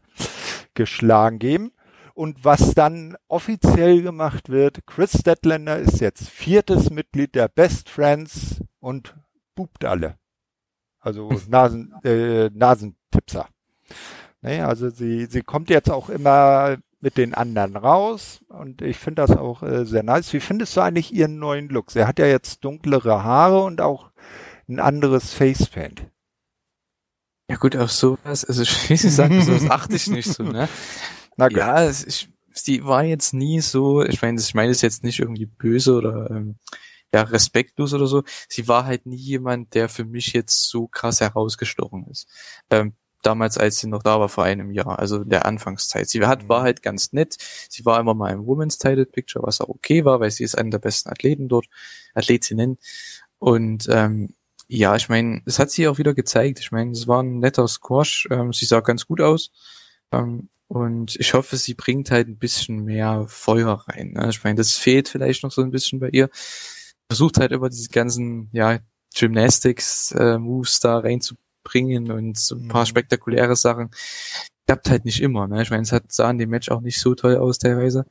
geschlagen geben. Und was dann offiziell gemacht wird, Chris Stedlander ist jetzt viertes Mitglied der Best Friends und bubt alle. Also Nasen, äh, Nasentipser. Nee, also sie, sie kommt jetzt auch immer mit den anderen raus und ich finde das auch äh, sehr nice. Wie findest du eigentlich ihren neuen Look? Sie hat ja jetzt dunklere Haare und auch ein anderes Facepaint. Ja gut, auf sowas, also wie Sie sagen, sowas achte ich nicht so, ne? Na gut. Ja, ich, sie war jetzt nie so, ich meine, ich meine es jetzt nicht irgendwie böse oder ähm, ja, respektlos oder so. Sie war halt nie jemand, der für mich jetzt so krass herausgestochen ist. Ähm, damals, als sie noch da war, vor einem Jahr, also in der Anfangszeit. Sie hat, war mhm. halt ganz nett. Sie war immer mal im Women's Title Picture, was auch okay war, weil sie ist eine der besten Athleten dort, Athletinnen. Und ähm, ja, ich meine, es hat sie auch wieder gezeigt. Ich meine, es war ein netter Squash. Ähm, sie sah ganz gut aus. Ähm, und ich hoffe, sie bringt halt ein bisschen mehr Feuer rein. Ne? Ich meine, das fehlt vielleicht noch so ein bisschen bei ihr versucht halt über diese ganzen, ja, Gymnastics, äh, Moves da reinzubringen und so ein paar mhm. spektakuläre Sachen. Klappt halt nicht immer, ne? Ich meine, es hat, sah in dem Match auch nicht so toll aus teilweise.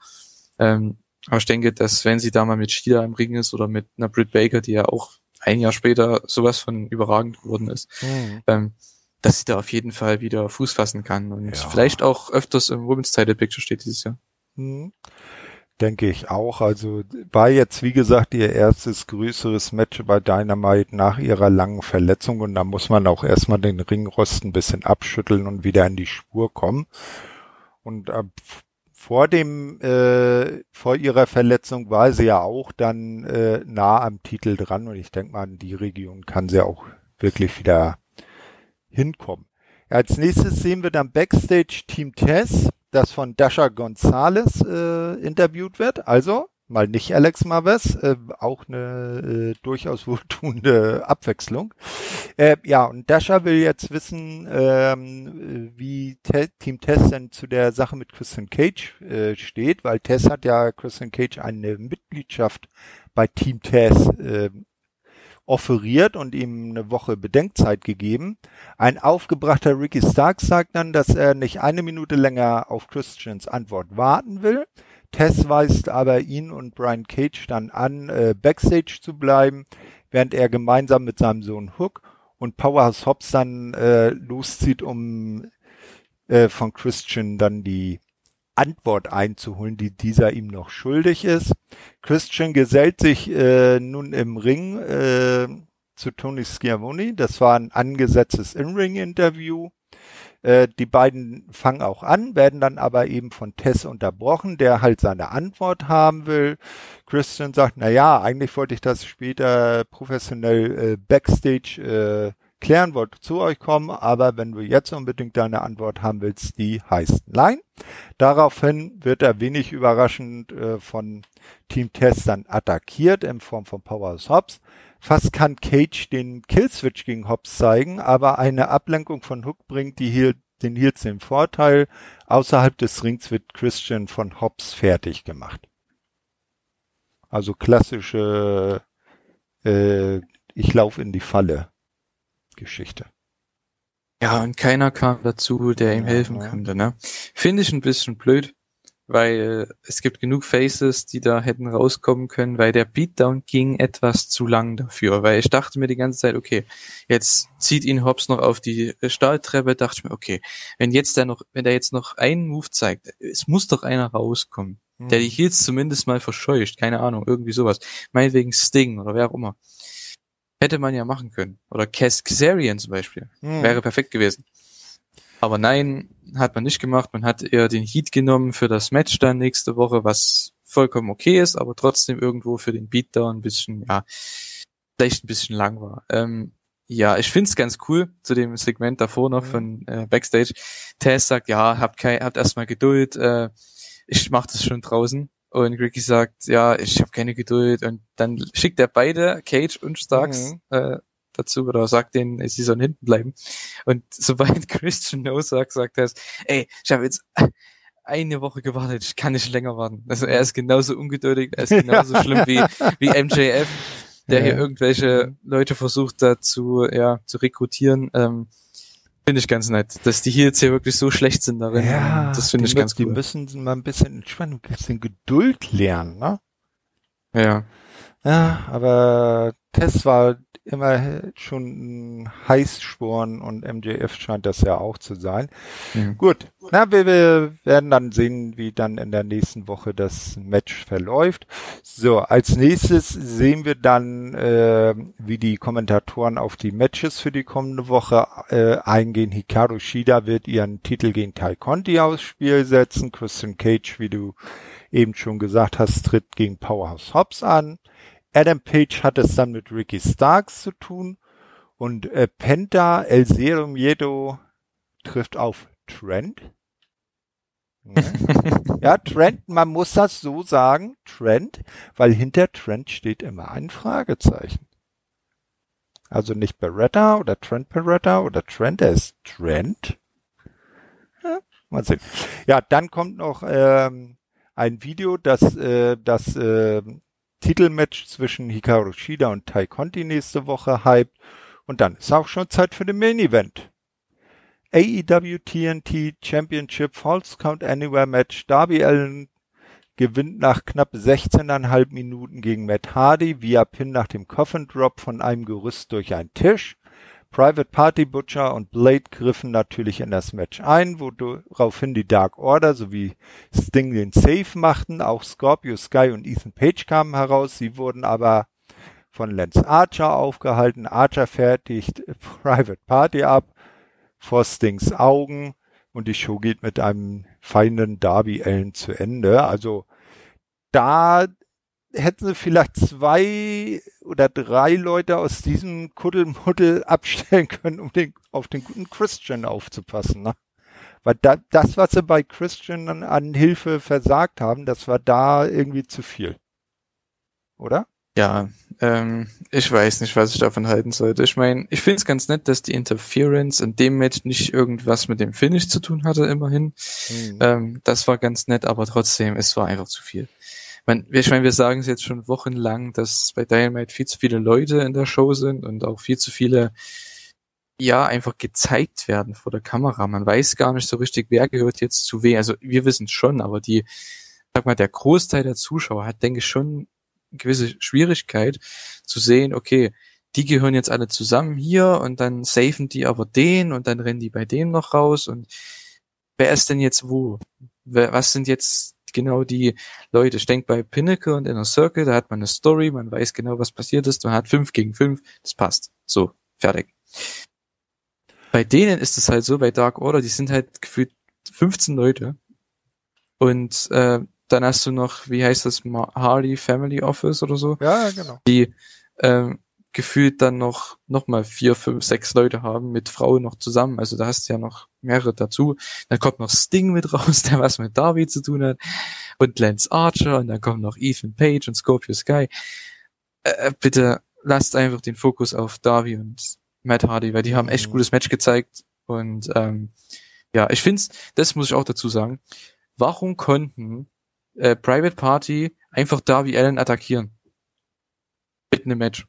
Ähm, aber ich denke, dass wenn sie da mal mit Shida im Ring ist oder mit einer Britt Baker, die ja auch ein Jahr später sowas von überragend geworden ist, mhm. ähm, dass sie da auf jeden Fall wieder Fuß fassen kann und ja. vielleicht auch öfters im Women's Title Picture steht dieses Jahr. Mhm denke ich auch. Also war jetzt, wie gesagt, ihr erstes größeres Match bei Dynamite nach ihrer langen Verletzung und da muss man auch erstmal den Ringrost ein bisschen abschütteln und wieder in die Spur kommen. Und äh, vor dem, äh, vor ihrer Verletzung war sie ja auch dann äh, nah am Titel dran und ich denke mal, in die Region kann sie auch wirklich wieder hinkommen. Als nächstes sehen wir dann Backstage Team Tess das von Dasha Gonzalez äh, interviewt wird. Also mal nicht Alex Marves, äh, auch eine äh, durchaus wohltuende Abwechslung. Äh, ja, und Dasha will jetzt wissen, ähm, wie Te Team Tess denn zu der Sache mit Christian Cage äh, steht, weil Tess hat ja Christian Cage eine Mitgliedschaft bei Team Tess äh, offeriert und ihm eine Woche Bedenkzeit gegeben. Ein aufgebrachter Ricky Starks sagt dann, dass er nicht eine Minute länger auf Christians Antwort warten will. Tess weist aber ihn und Brian Cage dann an, äh, backstage zu bleiben, während er gemeinsam mit seinem Sohn Hook und Powerhouse Hobbs dann äh, loszieht, um äh, von Christian dann die Antwort einzuholen, die dieser ihm noch schuldig ist. Christian gesellt sich äh, nun im Ring äh, zu Tony Schiavone. Das war ein angesetztes In-Ring-Interview. Äh, die beiden fangen auch an, werden dann aber eben von Tess unterbrochen, der halt seine Antwort haben will. Christian sagt, na ja, eigentlich wollte ich das später professionell äh, backstage äh, klären, wollte zu euch kommen, aber wenn du jetzt unbedingt deine Antwort haben willst, die heißt nein. Daraufhin wird er wenig überraschend äh, von Team Tess dann attackiert in Form von Powerhouse Hobbs. Fast kann Cage den Killswitch gegen Hobbs zeigen, aber eine Ablenkung von Hook bringt die Heel, den Heels den Vorteil. Außerhalb des Rings wird Christian von Hobbs fertig gemacht. Also klassische äh, ich laufe in die Falle Geschichte. Ja, und keiner kam dazu, der ihm ja, helfen ja. konnte, ne? Finde ich ein bisschen blöd, weil es gibt genug Faces, die da hätten rauskommen können, weil der Beatdown ging etwas zu lang dafür, weil ich dachte mir die ganze Zeit, okay, jetzt zieht ihn Hobbs noch auf die Stahltreppe, dachte ich mir, okay, wenn jetzt der noch, wenn der jetzt noch einen Move zeigt, es muss doch einer rauskommen, hm. der die Heels zumindest mal verscheucht, keine Ahnung, irgendwie sowas, meinetwegen Sting oder wer auch immer. Hätte man ja machen können. Oder Cass Kazarian zum Beispiel. Hm. Wäre perfekt gewesen. Aber nein, hat man nicht gemacht. Man hat eher den Heat genommen für das Match dann nächste Woche, was vollkommen okay ist, aber trotzdem irgendwo für den Beatdown ein bisschen, ja, vielleicht ein bisschen lang war. Ähm, ja, ich find's ganz cool zu dem Segment davor noch mhm. von äh, Backstage. Tess sagt, ja, habt kein, habt erstmal Geduld, äh, ich mach das schon draußen. Und Ricky sagt, ja, ich habe keine Geduld. Und dann schickt er beide, Cage und Starks, mhm. äh, dazu oder sagt denen, sie sollen hinten bleiben. Und sobald Christian No sagt, sagt er, ey, ich habe jetzt eine Woche gewartet, ich kann nicht länger warten. Also er ist genauso ungeduldig, er ist genauso schlimm wie, wie MJF, der ja. hier irgendwelche Leute versucht dazu, ja, zu rekrutieren. Ähm, Finde ich ganz nett, dass die hier jetzt hier wirklich so schlecht sind darin. Ja, das finde ich ganz cool. Die müssen mal ein bisschen Entspannung, ein bisschen Geduld lernen, ne? Ja. Ja, aber Tess war immer schon ein Heißsporn und MJF scheint das ja auch zu sein. Mhm. Gut, na, wir, wir werden dann sehen, wie dann in der nächsten Woche das Match verläuft. So, als nächstes sehen wir dann, äh, wie die Kommentatoren auf die Matches für die kommende Woche äh, eingehen. Hikaru Shida wird ihren Titel gegen Tai Conti aufs Spiel setzen. Christian Cage, wie du eben schon gesagt hast, tritt gegen Powerhouse Hobbs an. Adam Page hat es dann mit Ricky Starks zu tun und äh, Penta El Zero Miedo trifft auf Trent. Ja. ja, Trent, man muss das so sagen, Trent, weil hinter Trent steht immer ein Fragezeichen. Also nicht Beretta oder Trent Beretta oder Trent, er ist Trent. Ja, mal sehen. Ja, dann kommt noch ähm, ein Video, das, äh, das äh, Titelmatch zwischen Hikaru Shida und Tai Conti nächste Woche hyped. Und dann ist auch schon Zeit für den Main Event. AEW TNT Championship Falls Count Anywhere Match. Darby Allen gewinnt nach knapp 16,5 Minuten gegen Matt Hardy via Pin nach dem Coffin Drop von einem Gerüst durch einen Tisch. Private Party Butcher und Blade griffen natürlich in das Match ein, woraufhin die Dark Order sowie Sting den Safe machten. Auch Scorpio Sky und Ethan Page kamen heraus. Sie wurden aber von Lance Archer aufgehalten. Archer fertigt Private Party ab vor Stings Augen und die Show geht mit einem feinen Darby Allen zu Ende. Also da hätten sie vielleicht zwei oder drei Leute aus diesem Kuddelmuddel abstellen können, um den, auf den guten Christian aufzupassen. Ne? Weil da, das, was sie bei Christian an, an Hilfe versagt haben, das war da irgendwie zu viel. Oder? Ja, ähm, ich weiß nicht, was ich davon halten sollte. Ich meine, ich finde es ganz nett, dass die Interference in dem Match nicht irgendwas mit dem Finish zu tun hatte, immerhin. Mhm. Ähm, das war ganz nett, aber trotzdem, es war einfach zu viel mein, ich meine, wir sagen es jetzt schon wochenlang, dass bei Dynamite viel zu viele Leute in der Show sind und auch viel zu viele, ja, einfach gezeigt werden vor der Kamera. Man weiß gar nicht so richtig, wer gehört jetzt zu wem. Also wir wissen es schon, aber die, sag mal, der Großteil der Zuschauer hat, denke ich, schon eine gewisse Schwierigkeit zu sehen, okay, die gehören jetzt alle zusammen hier und dann safen die aber den und dann rennen die bei dem noch raus und wer ist denn jetzt wo? was sind jetzt genau die Leute? Ich denke bei Pinnacle und Inner Circle, da hat man eine Story, man weiß genau, was passiert ist, man hat fünf gegen fünf, das passt. So, fertig. Bei denen ist es halt so, bei Dark Order, die sind halt gefühlt 15 Leute. Und äh, dann hast du noch, wie heißt das, Hardy Family Office oder so? Ja, genau. Die ähm, gefühlt dann noch noch mal vier, fünf, sechs Leute haben mit Frauen noch zusammen. Also da hast du ja noch mehrere dazu. Dann kommt noch Sting mit raus, der was mit Darby zu tun hat und Lance Archer und dann kommen noch Ethan Page und Scorpio Sky. Äh, äh bitte lasst einfach den Fokus auf Darby und Matt Hardy, weil die haben echt mhm. gutes Match gezeigt und ähm, ja, ich find's, das muss ich auch dazu sagen. Warum konnten äh, Private Party einfach Darby Allen attackieren? Mit einem Match.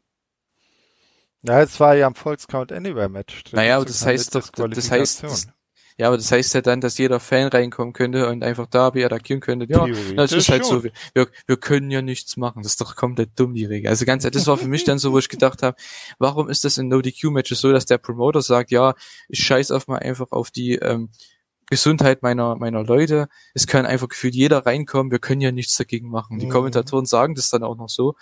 Ja, es war ja am Volkscount Anywhere Match. Naja, aber das heißt doch, das heißt, das, ja, aber das heißt ja dann, dass jeder Fan reinkommen könnte und einfach Darby attackieren könnte. Ja, das ist halt schon. so. Wir, wir können ja nichts machen. Das ist doch komplett dumm, die Regel. Also ganz, das war für mich dann so, wo ich gedacht habe, warum ist das in No-DQ-Matches so, dass der Promoter sagt, ja, ich scheiß auf mal einfach auf die ähm, Gesundheit meiner, meiner Leute. Es kann einfach gefühlt jeder reinkommen. Wir können ja nichts dagegen machen. Die mhm. Kommentatoren sagen das dann auch noch so.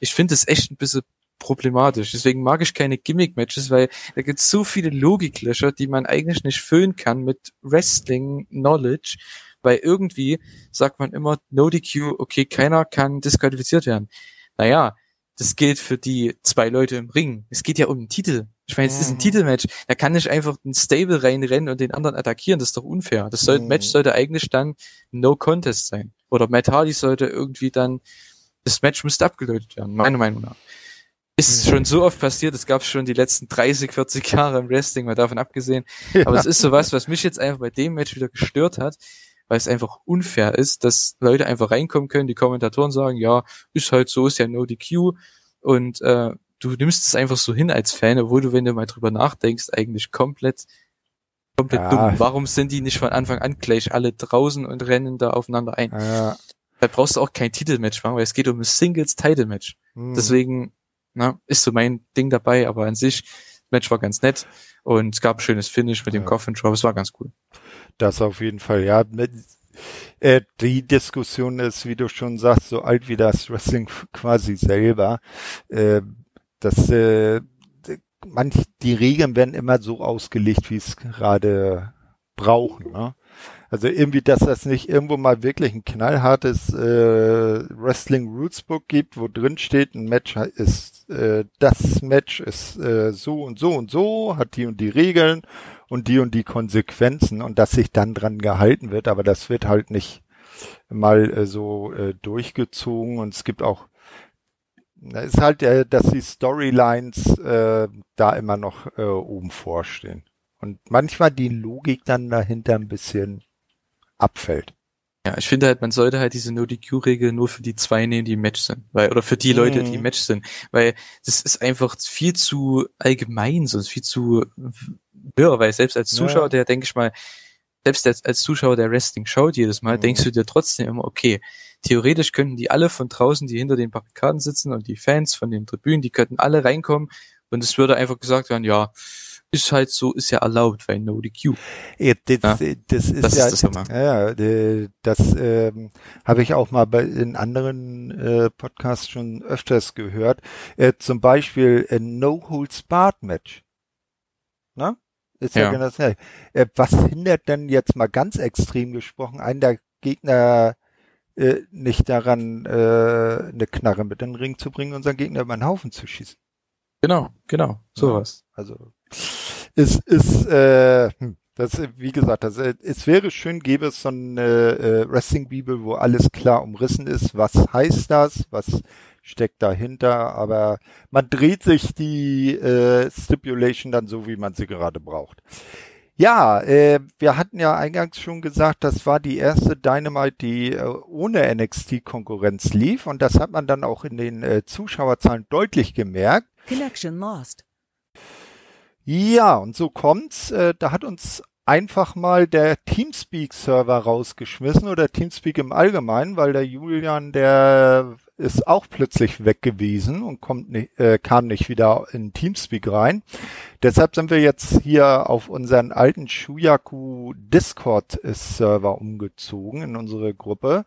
Ich finde das echt ein bisschen problematisch. Deswegen mag ich keine Gimmick-Matches, weil da gibt es so viele Logiklöcher, die man eigentlich nicht füllen kann mit Wrestling-Knowledge, weil irgendwie sagt man immer No DQ, okay, keiner kann disqualifiziert werden. Naja, das gilt für die zwei Leute im Ring. Es geht ja um den Titel. Ich meine, es ist ein mhm. Titelmatch. Da kann ich einfach ein Stable reinrennen und den anderen attackieren. Das ist doch unfair. Das soll, mhm. Match sollte eigentlich dann No Contest sein. Oder Matt Hardy sollte irgendwie dann, das Match müsste abgelötet werden, meiner Meinung nach. Ist schon so oft passiert, es gab schon die letzten 30, 40 Jahre im Wrestling, mal davon abgesehen. Ja. Aber es ist sowas, was mich jetzt einfach bei dem Match wieder gestört hat, weil es einfach unfair ist, dass Leute einfach reinkommen können, die Kommentatoren sagen, ja, ist halt so, ist ja no DQ und äh, du nimmst es einfach so hin als Fan, obwohl du, wenn du mal drüber nachdenkst, eigentlich komplett komplett ja. dumm. Warum sind die nicht von Anfang an gleich alle draußen und rennen da aufeinander ein? Ja. Da brauchst du auch kein Titelmatch machen, weil es geht um ein Singles-Title-Match. Hm. Deswegen na, ist so mein Ding dabei, aber an sich, Match war ganz nett und es gab ein schönes Finish mit dem ja. Coffin Drop, es war ganz cool. Das auf jeden Fall, ja. Äh, die Diskussion ist, wie du schon sagst, so alt wie das Wrestling quasi selber. Äh, das, äh, manch, die Regeln werden immer so ausgelegt, wie es gerade brauchen. Ne? Also irgendwie, dass das nicht irgendwo mal wirklich ein knallhartes äh, Wrestling Rules Book gibt, wo drin steht, ein Match ist, äh, das Match ist äh, so und so und so, hat die und die Regeln und die und die Konsequenzen und dass sich dann dran gehalten wird, aber das wird halt nicht mal äh, so äh, durchgezogen und es gibt auch es ist halt, äh, dass die Storylines äh, da immer noch äh, oben vorstehen. Und manchmal die Logik dann dahinter ein bisschen abfällt. Ja, ich finde halt, man sollte halt diese No-DQ-Regel nur für die zwei nehmen, die im Match sind. Weil, oder für die Leute, die im mhm. Match sind. Weil das ist einfach viel zu allgemein, so viel zu wirr, weil selbst als Zuschauer, ja. der denke ich mal, selbst als, als Zuschauer der Wrestling schaut jedes Mal, mhm. denkst du dir trotzdem immer, okay, theoretisch könnten die alle von draußen, die hinter den Barrikaden sitzen und die Fans von den Tribünen, die könnten alle reinkommen und es würde einfach gesagt werden, ja, ist halt so, ist ja erlaubt bei No DQ. Ja, das, ja, das ist das ja, ist das ja, äh, das ähm, habe ich auch mal bei in anderen äh, Podcasts schon öfters gehört. Äh, zum Beispiel ein No Holds Barred Match. Na? Ist ja, ja genau das. Äh, was hindert denn jetzt mal ganz extrem gesprochen einen der Gegner äh, nicht daran, äh, eine Knarre mit in den Ring zu bringen und seinen Gegner über den Haufen zu schießen? Genau, genau, sowas. Ja, also es ist, äh, hm, das, wie gesagt, das, äh, es wäre schön, gäbe es so eine äh, Wrestling-Bibel, wo alles klar umrissen ist. Was heißt das? Was steckt dahinter? Aber man dreht sich die äh, Stipulation dann so, wie man sie gerade braucht. Ja, äh, wir hatten ja eingangs schon gesagt, das war die erste Dynamite, die äh, ohne NXT-Konkurrenz lief und das hat man dann auch in den äh, Zuschauerzahlen deutlich gemerkt. Connection lost. Ja, und so kommt's. Äh, da hat uns einfach mal der Teamspeak-Server rausgeschmissen oder Teamspeak im Allgemeinen, weil der Julian, der ist auch plötzlich weg gewesen und kommt nicht, äh, kam nicht wieder in Teamspeak rein. Deshalb sind wir jetzt hier auf unseren alten Shuyaku Discord Server umgezogen in unsere Gruppe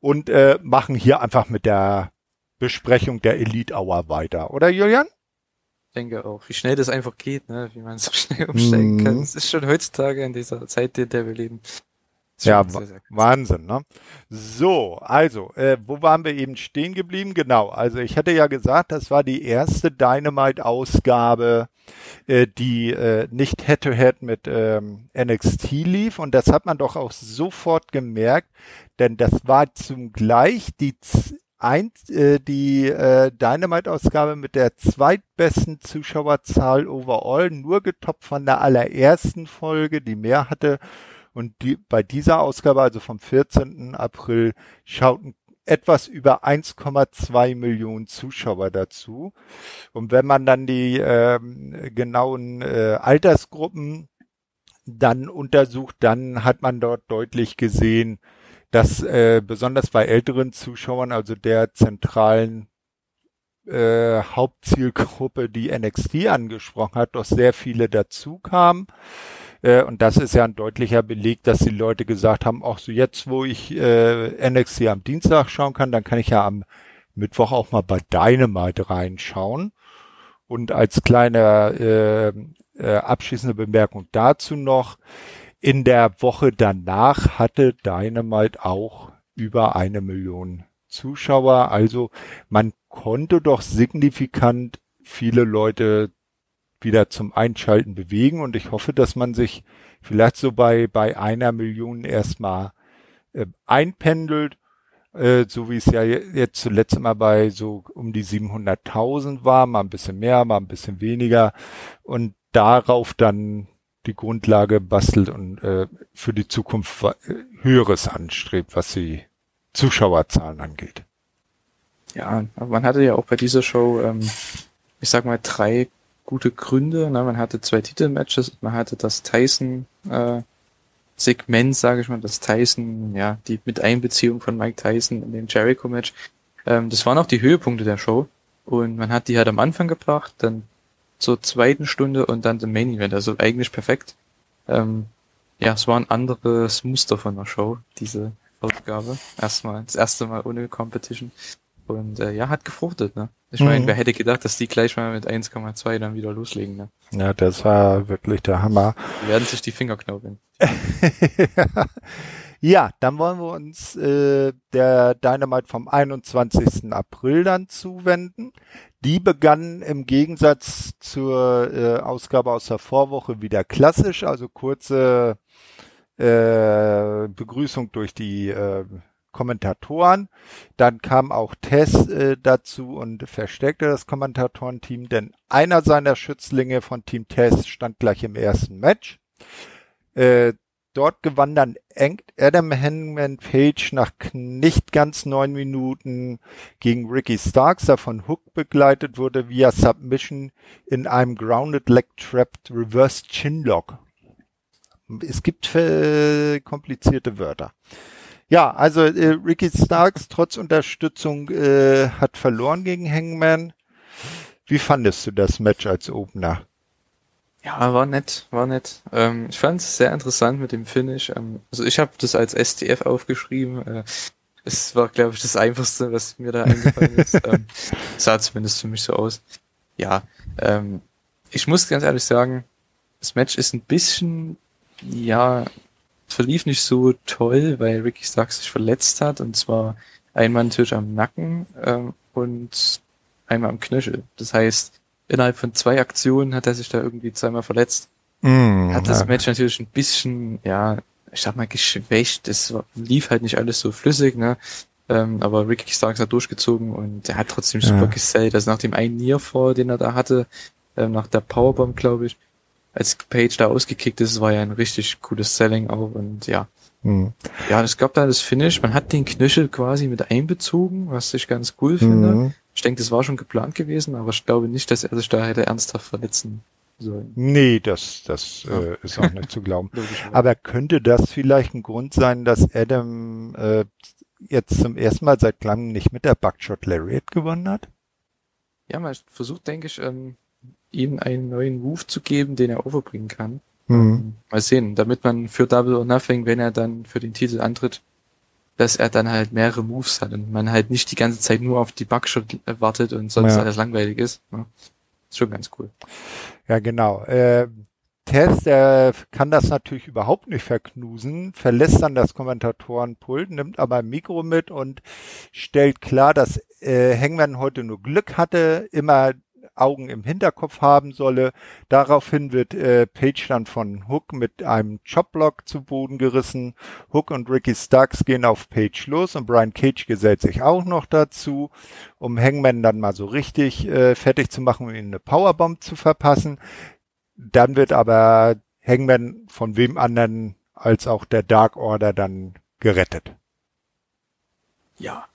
und äh, machen hier einfach mit der Besprechung der Elite Hour weiter. Oder Julian? Denke auch, wie schnell das einfach geht, ne? wie man so schnell umsteigen kann. Es ist schon heutzutage in dieser Zeit, in der wir leben. Ja, sehr, sehr Wahnsinn, ne? So, also, äh, wo waren wir eben stehen geblieben? Genau, also ich hatte ja gesagt, das war die erste Dynamite-Ausgabe, äh, die äh, nicht Head-to-Head -head mit ähm, NXT lief und das hat man doch auch sofort gemerkt, denn das war zum Gleich die ein, äh, die äh, Dynamite-Ausgabe mit der zweitbesten Zuschauerzahl overall, nur getoppt von der allerersten Folge, die mehr hatte. Und die, bei dieser Ausgabe, also vom 14. April, schauten etwas über 1,2 Millionen Zuschauer dazu. Und wenn man dann die ähm, genauen äh, Altersgruppen dann untersucht, dann hat man dort deutlich gesehen, dass äh, besonders bei älteren Zuschauern, also der zentralen äh, Hauptzielgruppe, die NXT angesprochen hat, doch sehr viele dazu kamen. Äh, und das ist ja ein deutlicher Beleg, dass die Leute gesagt haben, auch so jetzt, wo ich äh, NXT am Dienstag schauen kann, dann kann ich ja am Mittwoch auch mal bei Dynamite reinschauen. Und als kleine äh, äh, abschließende Bemerkung dazu noch, in der Woche danach hatte Dynamite auch über eine Million Zuschauer. Also man konnte doch signifikant viele Leute wieder zum Einschalten bewegen. Und ich hoffe, dass man sich vielleicht so bei, bei einer Million erstmal äh, einpendelt, äh, so wie es ja jetzt zuletzt immer bei so um die 700.000 war, mal ein bisschen mehr, mal ein bisschen weniger. Und darauf dann die Grundlage bastelt und äh, für die Zukunft Höheres anstrebt, was die Zuschauerzahlen angeht. Ja, man hatte ja auch bei dieser Show, ähm, ich sag mal, drei gute Gründe. Ne? Man hatte zwei Titelmatches, man hatte das Tyson äh, Segment, sage ich mal, das Tyson, ja, die mit Einbeziehung von Mike Tyson in den Jericho-Match. Ähm, das waren auch die Höhepunkte der Show. Und man hat die halt am Anfang gebracht, dann zur zweiten Stunde und dann zum Main Event. Also eigentlich perfekt. Ähm, ja, es war ein anderes Muster von der Show, diese Ausgabe. Erstmal, das erste Mal ohne Competition. Und äh, ja, hat gefruchtet, ne? Ich meine, mhm. wer hätte gedacht, dass die gleich mal mit 1,2 dann wieder loslegen, ne? Ja, das war wirklich der Hammer. Die werden sich die Finger knaubeln. ja, dann wollen wir uns äh, der Dynamite vom 21. April dann zuwenden. Die begann im Gegensatz zur äh, Ausgabe aus der Vorwoche wieder klassisch, also kurze äh, Begrüßung durch die äh, Kommentatoren. Dann kam auch Tess äh, dazu und verstärkte das Kommentatorenteam, denn einer seiner Schützlinge von Team Tess stand gleich im ersten Match. Äh, dort gewann dann Adam Hangman Page nach nicht ganz neun Minuten gegen Ricky Starks, der von Hook begleitet wurde via Submission in einem Grounded Leg Trapped Reverse Chinlock. Es gibt äh, komplizierte Wörter. Ja, also äh, Ricky Starks trotz Unterstützung äh, hat verloren gegen Hangman. Wie fandest du das Match als Opener? Ja, war nett, war nett. Ähm, ich fand es sehr interessant mit dem Finish. Ähm, also ich habe das als STF aufgeschrieben. Äh, es war, glaube ich, das Einfachste, was mir da eingefallen ist. ähm, sah zumindest für mich so aus. Ja, ähm, ich muss ganz ehrlich sagen, das Match ist ein bisschen, ja, verlief nicht so toll, weil Ricky Starks sich verletzt hat und zwar einmal natürlich am Nacken ähm, und einmal am Knöchel. Das heißt, innerhalb von zwei Aktionen hat er sich da irgendwie zweimal verletzt. Mm, hat das ja. Match natürlich ein bisschen, ja, ich sag mal, geschwächt. Es lief halt nicht alles so flüssig, ne? Ähm, aber Ricky Starks hat durchgezogen und er hat trotzdem super ja. gesellt. Also nach dem einen Nearfall, den er da hatte, ähm, nach der Powerbomb, glaube ich, als Page da ausgekickt ist, war ja ein richtig cooles Selling auch und ja. Mhm. Ja, es gab da das Finish, man hat den Knöchel quasi mit einbezogen, was ich ganz cool finde. Mhm. Ich denke, das war schon geplant gewesen, aber ich glaube nicht, dass er sich da hätte ernsthaft verletzen sollen. Nee, das, das ja. äh, ist auch nicht zu glauben. aber könnte das vielleicht ein Grund sein, dass Adam äh, jetzt zum ersten Mal seit langem nicht mit der Buckshot Lariat gewonnen hat? Ja, man versucht, denke ich, ähm, ihm einen neuen Move zu geben, den er overbringen kann. Mhm. Mal sehen, damit man für Double or Nothing, wenn er dann für den Titel antritt, dass er dann halt mehrere Moves hat und man halt nicht die ganze Zeit nur auf die Buckshot wartet und sonst ja. alles langweilig ist. Ne? Ist schon ganz cool. Ja, genau. Äh, Tess, der kann das natürlich überhaupt nicht verknusen, verlässt dann das Kommentatorenpult, nimmt aber ein Mikro mit und stellt klar, dass äh, Hangman heute nur Glück hatte, immer Augen im Hinterkopf haben solle. Daraufhin wird äh, Page dann von Hook mit einem Chopblock zu Boden gerissen. Hook und Ricky Starks gehen auf Page los und Brian Cage gesellt sich auch noch dazu, um Hangman dann mal so richtig äh, fertig zu machen, um ihm eine Powerbomb zu verpassen. Dann wird aber Hangman von wem anderen als auch der Dark Order dann gerettet. Ja,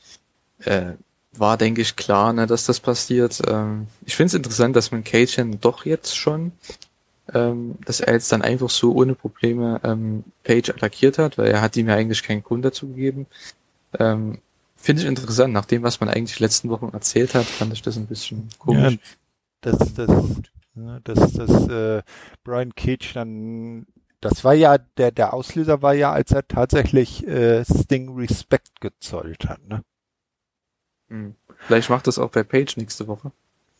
äh, war, denke ich, klar, ne, dass das passiert. Ähm, ich finde es interessant, dass man Cajun doch jetzt schon, ähm, dass er jetzt dann einfach so ohne Probleme ähm, Page attackiert hat, weil er hat ihm ja eigentlich keinen Grund dazu gegeben. Ähm, finde ich interessant. Nach dem, was man eigentlich letzten Wochen erzählt hat, fand ich das ein bisschen komisch. Ja, das, das, das, das, äh, Brian Cage dann das war ja, der, der Auslöser war ja, als er tatsächlich äh, Sting Respect gezollt hat, ne? Hm. Vielleicht macht das auch bei Page nächste Woche.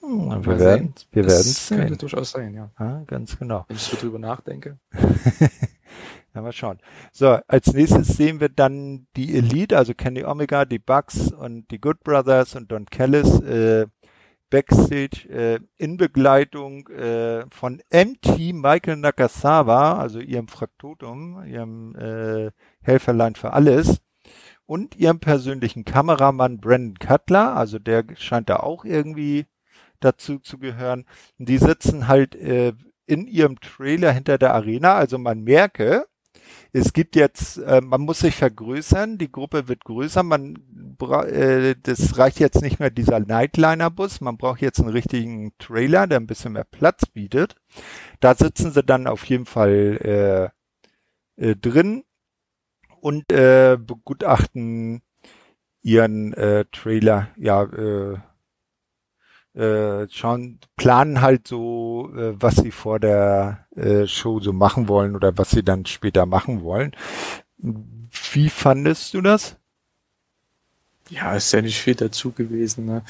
Hm, wir werden, wir werden sehen. Könnte durchaus sein, ja. ja. Ganz genau. Wenn ich so drüber nachdenke. ja, mal schauen. So, als nächstes sehen wir dann die Elite, also Kenny Omega, die Bucks und die Good Brothers und Don Callis äh, Backstage äh, in Begleitung äh, von MT Michael Nakasawa, also ihrem Fraktotum, ihrem äh, Helferlein für alles und ihrem persönlichen Kameramann Brandon Cutler, also der scheint da auch irgendwie dazu zu gehören. Die sitzen halt äh, in ihrem Trailer hinter der Arena, also man merke, es gibt jetzt, äh, man muss sich vergrößern, die Gruppe wird größer, man äh, das reicht jetzt nicht mehr dieser Nightliner-Bus, man braucht jetzt einen richtigen Trailer, der ein bisschen mehr Platz bietet. Da sitzen sie dann auf jeden Fall äh, äh, drin und äh, begutachten ihren äh, Trailer, ja, äh, äh, schauen, planen halt so, äh, was sie vor der äh, Show so machen wollen oder was sie dann später machen wollen. Wie fandest du das? Ja, ist ja nicht viel dazu gewesen. Ne?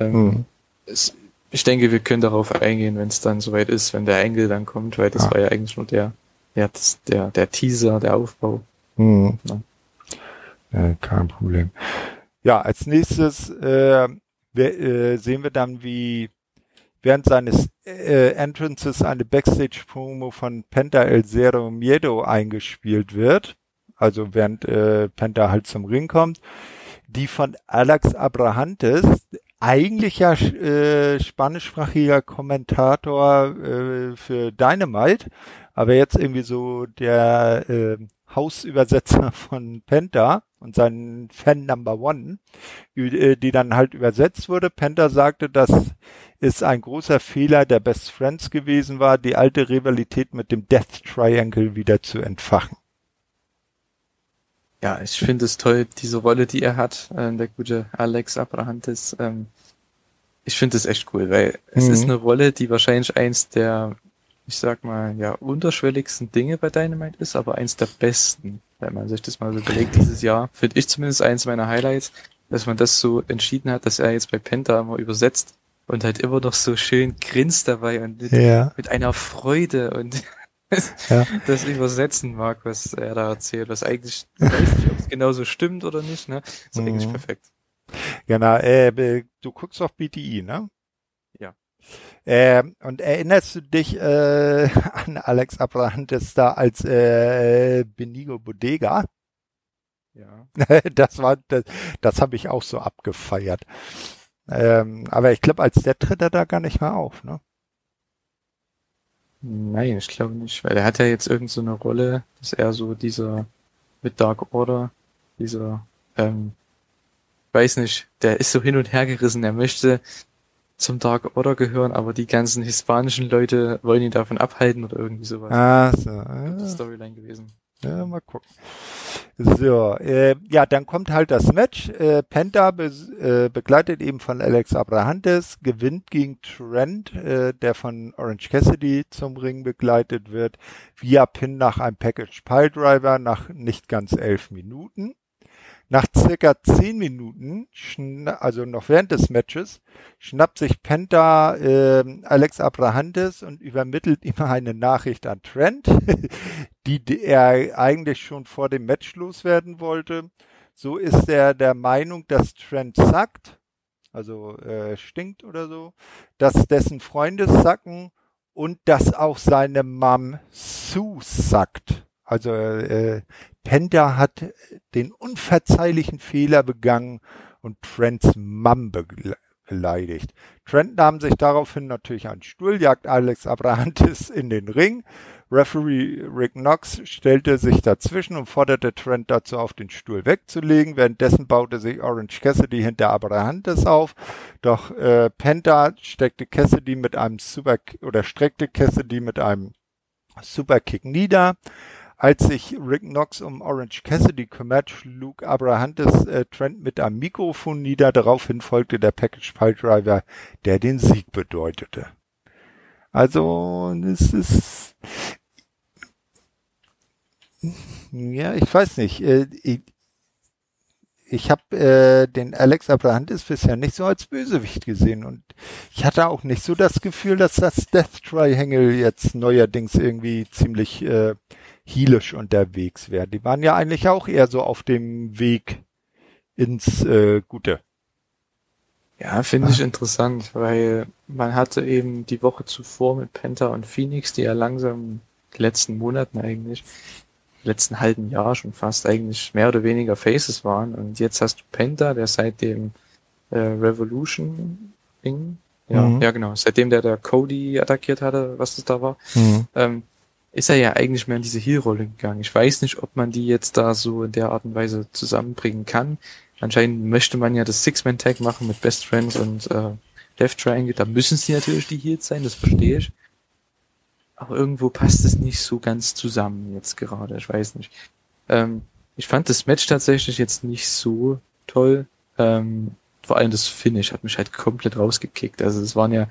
Ähm, hm. es, ich denke, wir können darauf eingehen, wenn es dann soweit ist, wenn der Engel dann kommt, weil das ah. war ja eigentlich nur der, ja, das, der, der Teaser, der Aufbau. Hm. Ja. ja. kein Problem. Ja, als nächstes äh, wir, äh, sehen wir dann, wie während seines äh, Entrances eine Backstage-Promo von Penta El Zero Miedo eingespielt wird. Also während äh, Penta halt zum Ring kommt. Die von Alex Abrahantes, eigentlich ja äh, spanischsprachiger Kommentator äh, für Dynamite, aber jetzt irgendwie so der äh, Hausübersetzer von Penta und seinen Fan Number One, die, die dann halt übersetzt wurde. Penta sagte, dass es ein großer Fehler der Best Friends gewesen war, die alte Rivalität mit dem Death Triangle wieder zu entfachen. Ja, ich finde es toll, diese Rolle, die er hat, äh, der gute Alex Abrahantes. Ähm, ich finde es echt cool, weil es mhm. ist eine Rolle, die wahrscheinlich eins der ich sag mal, ja, unterschwelligsten Dinge bei Dynamite ist, aber eins der besten, wenn man sich das mal so überlegt dieses Jahr. Finde ich zumindest eins meiner Highlights, dass man das so entschieden hat, dass er jetzt bei Penta immer übersetzt und halt immer noch so schön grinst dabei und mit, ja. mit einer Freude und ja. das übersetzen mag, was er da erzählt, was eigentlich, ich weiß nicht, ob es genauso stimmt oder nicht, ne? Ist mhm. eigentlich perfekt. Genau, äh, du guckst auf BTI, ne? Äh, und erinnerst du dich äh, an Alex Abrahantes da als äh, Benigo Bodega? Ja. Das war, das, das habe ich auch so abgefeiert. Ähm, aber ich glaube, als der tritt er da gar nicht mehr auf, ne? Nein, ich glaube nicht, weil er hat ja jetzt irgend so eine Rolle, dass er so dieser mit Dark Order, dieser, ähm, weiß nicht, der ist so hin und her gerissen, er möchte zum Dark Order gehören, aber die ganzen hispanischen Leute wollen ihn davon abhalten oder irgendwie sowas. Ah, so. Ja. Storyline gewesen. Ja, mal gucken. So, äh, ja, dann kommt halt das Match. Äh, Penta be äh, begleitet eben von Alex Abrahantes, gewinnt gegen Trent, äh, der von Orange Cassidy zum Ring begleitet wird, via Pin nach einem Package Piledriver nach nicht ganz elf Minuten. Nach circa zehn Minuten, also noch während des Matches, schnappt sich Penta äh, Alex Abrahantes und übermittelt ihm eine Nachricht an Trent, die, er eigentlich schon vor dem Match loswerden wollte. So ist er der Meinung, dass Trent sagt, also äh, stinkt oder so, dass dessen Freunde sacken und dass auch seine Mom Sue sagt. Also äh, Penta hat den unverzeihlichen Fehler begangen und Trents Mom beleidigt. Trent nahm sich daraufhin natürlich einen Stuhl, jagt Alex Abrahantis in den Ring. Referee Rick Knox stellte sich dazwischen und forderte Trent dazu auf, den Stuhl wegzulegen. Währenddessen baute sich Orange Cassidy hinter Abrahantis auf. Doch äh, Penta steckte Cassidy mit einem Super oder streckte Cassidy mit einem Superkick nieder. Als sich Rick Knox um Orange Cassidy kümmert, schlug Abrahantes äh, Trent mit einem Mikrofon nieder. Daraufhin folgte der Package Pile Driver, der den Sieg bedeutete. Also, es ist, ja, ich weiß nicht. Äh, ich, ich habe äh, den Alex Abrahantes bisher nicht so als Bösewicht gesehen und ich hatte auch nicht so das Gefühl, dass das Death Triangle jetzt neuerdings irgendwie ziemlich äh, heelisch unterwegs wäre. Die waren ja eigentlich auch eher so auf dem Weg ins äh, Gute. Ja, finde ich interessant, weil man hatte eben die Woche zuvor mit Penta und Phoenix, die ja langsam die letzten Monaten eigentlich, letzten halben Jahr schon fast eigentlich mehr oder weniger Faces waren. Und jetzt hast du Penta, der seit dem äh, Revolution Ding, ja, mhm. ja genau, seitdem der der Cody attackiert hatte, was das da war, mhm. ähm, ist er ja eigentlich mehr in diese Heal-Rolle gegangen. Ich weiß nicht, ob man die jetzt da so in der Art und Weise zusammenbringen kann. Anscheinend möchte man ja das Six-Man-Tag machen mit Best Friends und äh, Left Triangle. Da müssen sie natürlich die Heals sein, das verstehe ich. Aber irgendwo passt es nicht so ganz zusammen jetzt gerade. Ich weiß nicht. Ähm, ich fand das Match tatsächlich jetzt nicht so toll. Ähm, vor allem das Finish hat mich halt komplett rausgekickt. Also es waren ja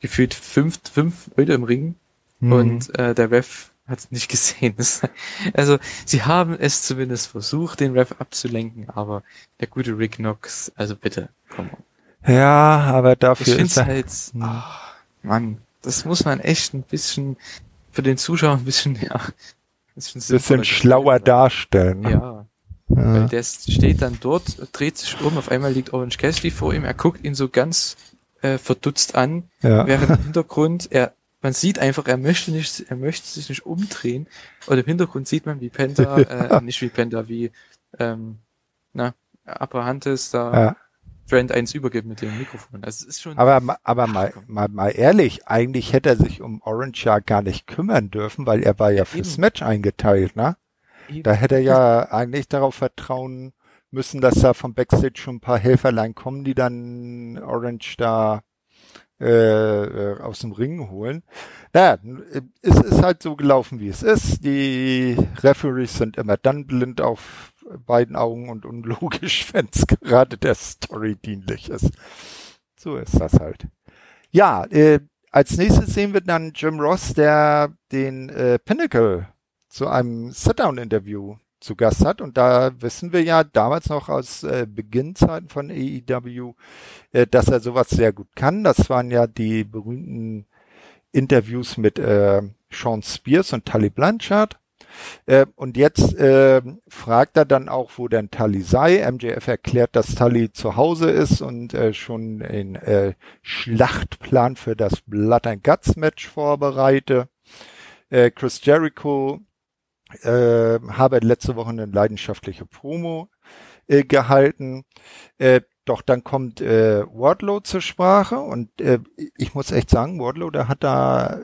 gefühlt fünf, fünf Leute im Ring Mhm. Und äh, der Ref hat es nicht gesehen. also sie haben es zumindest versucht, den Ref abzulenken, aber der gute Rick Knox, also bitte, komm. Ja, aber dafür ich ist er... halt, oh, Mann, das muss man echt ein bisschen für den Zuschauer ein bisschen, ja, ein bisschen, bisschen schlauer darstellen. Ja. ja. Weil der steht dann dort, dreht sich um, auf einmal liegt Orange Cassidy vor ihm, er guckt ihn so ganz äh, verdutzt an, ja. während im Hintergrund er man sieht einfach, er möchte nicht, er möchte sich nicht umdrehen. Und im Hintergrund sieht man, wie Penta, äh, nicht wie Penta, wie ähm, na, Abrahantes da ja. Trend eins übergibt mit dem Mikrofon. Also es ist schon. Aber, aber mal, mal, mal ehrlich, eigentlich hätte er sich um Orange ja gar nicht kümmern dürfen, weil er war ja, ja fürs eben. Match eingeteilt, ne? Eben. Da hätte er ja eigentlich darauf vertrauen müssen, dass da vom Backstage schon ein paar Helferlein kommen, die dann Orange da äh, äh, aus dem Ring holen. Naja, es ist halt so gelaufen, wie es ist. Die Referees sind immer dann blind auf beiden Augen und unlogisch, wenn es gerade der Story dienlich ist. So ist das halt. Ja, äh, als nächstes sehen wir dann Jim Ross, der den äh, Pinnacle zu einem Sit-Down-Interview zu Gast hat. Und da wissen wir ja damals noch aus äh, Beginnzeiten von AEW, äh, dass er sowas sehr gut kann. Das waren ja die berühmten Interviews mit äh, Sean Spears und Tully Blanchard. Äh, und jetzt äh, fragt er dann auch, wo denn Tully sei. MJF erklärt, dass Tully zu Hause ist und äh, schon den äh, Schlachtplan für das Blood and Guts Match vorbereite. Äh, Chris Jericho äh, habe letzte Woche eine leidenschaftliche Promo äh, gehalten. Äh, doch dann kommt äh, Wardlow zur Sprache und äh, ich muss echt sagen, Wardlow, der hat da,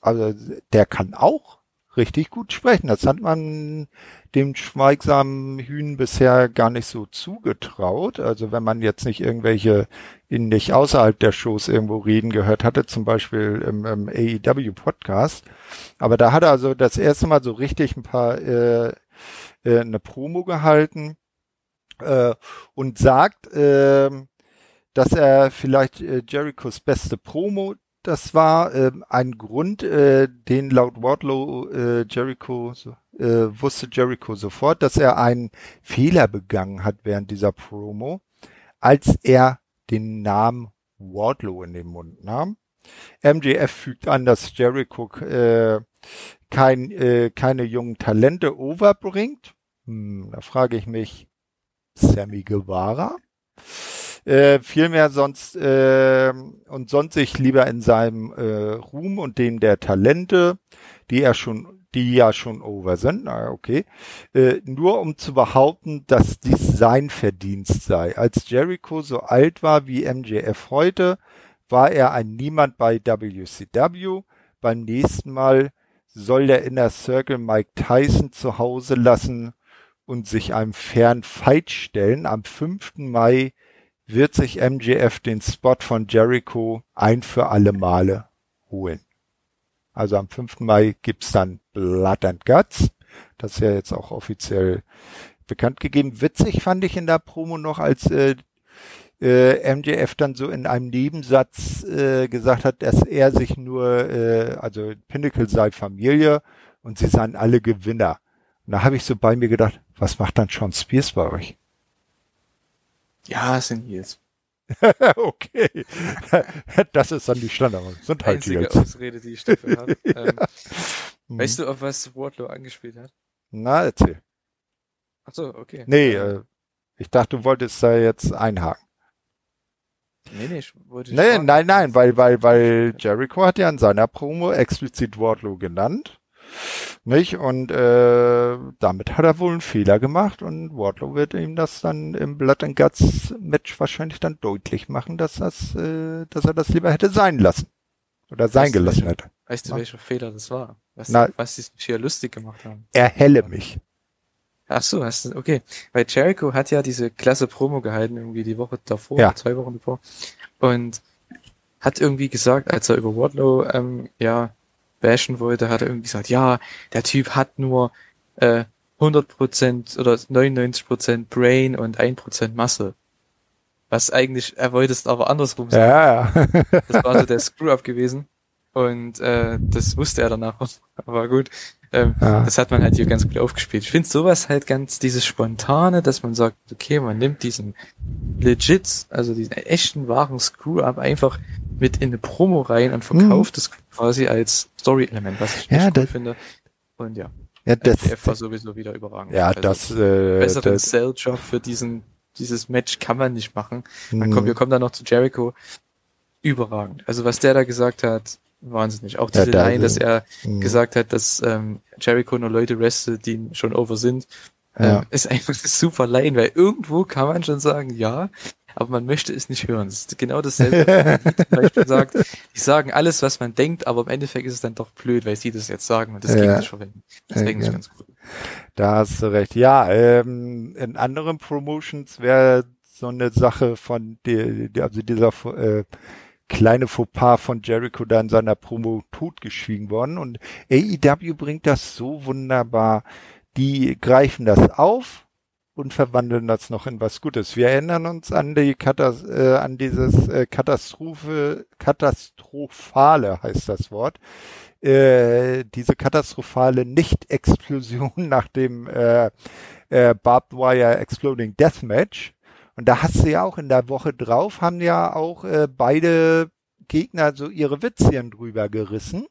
also der kann auch richtig gut sprechen. Das hat man dem schweigsamen Hühn bisher gar nicht so zugetraut. Also wenn man jetzt nicht irgendwelche ihn nicht außerhalb der Shows irgendwo reden gehört hatte, zum Beispiel im, im AEW Podcast. Aber da hat er also das erste Mal so richtig ein paar äh, äh, eine Promo gehalten äh, und sagt, äh, dass er vielleicht äh, Jerichos beste Promo das war äh, ein Grund, äh, den laut Wardlow äh, Jericho so, äh, wusste Jericho sofort, dass er einen Fehler begangen hat während dieser Promo, als er den Namen Wardlow in den Mund nahm. MJF fügt an, dass Jericho äh, kein, äh, keine jungen Talente overbringt. Hm, da frage ich mich, Sammy Guevara? Äh, vielmehr sonst äh, und sonst sich lieber in seinem äh, Ruhm und dem der Talente, die er schon die ja schon over sind, na okay, äh, nur um zu behaupten, dass dies sein Verdienst sei. Als Jericho so alt war wie MJF heute, war er ein Niemand bei WCW. Beim nächsten Mal soll der Inner Circle Mike Tyson zu Hause lassen und sich einem fairen Fight stellen. Am 5. Mai wird sich MJF den Spot von Jericho ein für alle Male holen. Also am 5. Mai gibt's dann Blood and Guts. Das ist ja jetzt auch offiziell bekannt gegeben. Witzig fand ich in der Promo noch, als äh, äh, MJF dann so in einem Nebensatz äh, gesagt hat, dass er sich nur, äh, also Pinnacle sei Familie und sie seien alle Gewinner. Und da habe ich so bei mir gedacht, was macht dann Sean Spears bei euch? Ja, es sind Heels. okay. Das ist dann die Standard. Sind halt Einzige Heels. Ausrede, die ich dafür habe. Ähm, mhm. Weißt du, auf was Wardlow angespielt hat? Na, erzähl. Ach so, okay. Nee, äh, ich dachte, du wolltest da jetzt einhaken. Nee, nee, ich wollte Nee, nein, nein, weil, weil, weil Jericho hat ja in seiner Promo explizit Wardlow genannt. Nicht? Und äh, damit hat er wohl einen Fehler gemacht und Wardlow wird ihm das dann im Blood and Guts Match wahrscheinlich dann deutlich machen, dass das, äh, dass er das lieber hätte sein lassen. Oder sein weißt gelassen welche, hätte. Weißt du, welcher Fehler das war? Was, Na, was sie hier lustig gemacht haben? Erhelle mich. Ach so, hast du, okay. Weil Jericho hat ja diese klasse Promo gehalten, irgendwie die Woche davor, ja. zwei Wochen davor. Und hat irgendwie gesagt, als er über Wardlow, ähm, ja, bashen wollte, hat er irgendwie gesagt, ja, der Typ hat nur äh, 100% oder 99% Brain und 1% Muscle. Was eigentlich, er wollte es aber andersrum sagen. Ja, ja. das war so der Screw-Up gewesen. Und äh, das wusste er danach. Aber gut, ähm, ja. das hat man halt hier ganz gut aufgespielt. Ich finde sowas halt ganz, dieses Spontane, dass man sagt, okay, man nimmt diesen legit, also diesen echten, wahren Screw-Up einfach mit in eine Promo rein und verkauft es mhm. quasi als Story-Element, was ich ja, cool finde. Und ja, ja das, MDF war sowieso wieder überragend. Ja, also, das äh, besseren Sell-Job für diesen dieses Match kann man nicht machen. Dann kommt, wir kommen dann noch zu Jericho. Überragend. Also was der da gesagt hat, wahnsinnig. Auch diese ja, Line, dass er mh. gesagt hat, dass ähm, Jericho nur Leute restet, die schon over sind, ja. ähm, ist einfach eine super Line, weil irgendwo kann man schon sagen, ja, aber man möchte es nicht hören. Das ist genau dasselbe, die zum Beispiel sagt, die sagen alles, was man denkt, aber im Endeffekt ist es dann doch blöd, weil sie das jetzt sagen und das ja. nicht verwenden. Deswegen ja, ist ganz gut. Da hast du recht. Ja, ähm, in anderen Promotions wäre so eine Sache von die, die also dieser äh, kleine Fauxpas von Jericho da in seiner Promo totgeschwiegen worden und AEW bringt das so wunderbar. Die greifen das auf, und verwandeln das noch in was Gutes. Wir erinnern uns an die Katas äh, an dieses äh, Katastrophe, katastrophale heißt das Wort, äh, diese katastrophale Nicht-Explosion nach dem äh, äh, Barbed Wire Exploding Deathmatch. Und da hast du ja auch in der Woche drauf, haben ja auch äh, beide Gegner so ihre Witzchen drüber gerissen.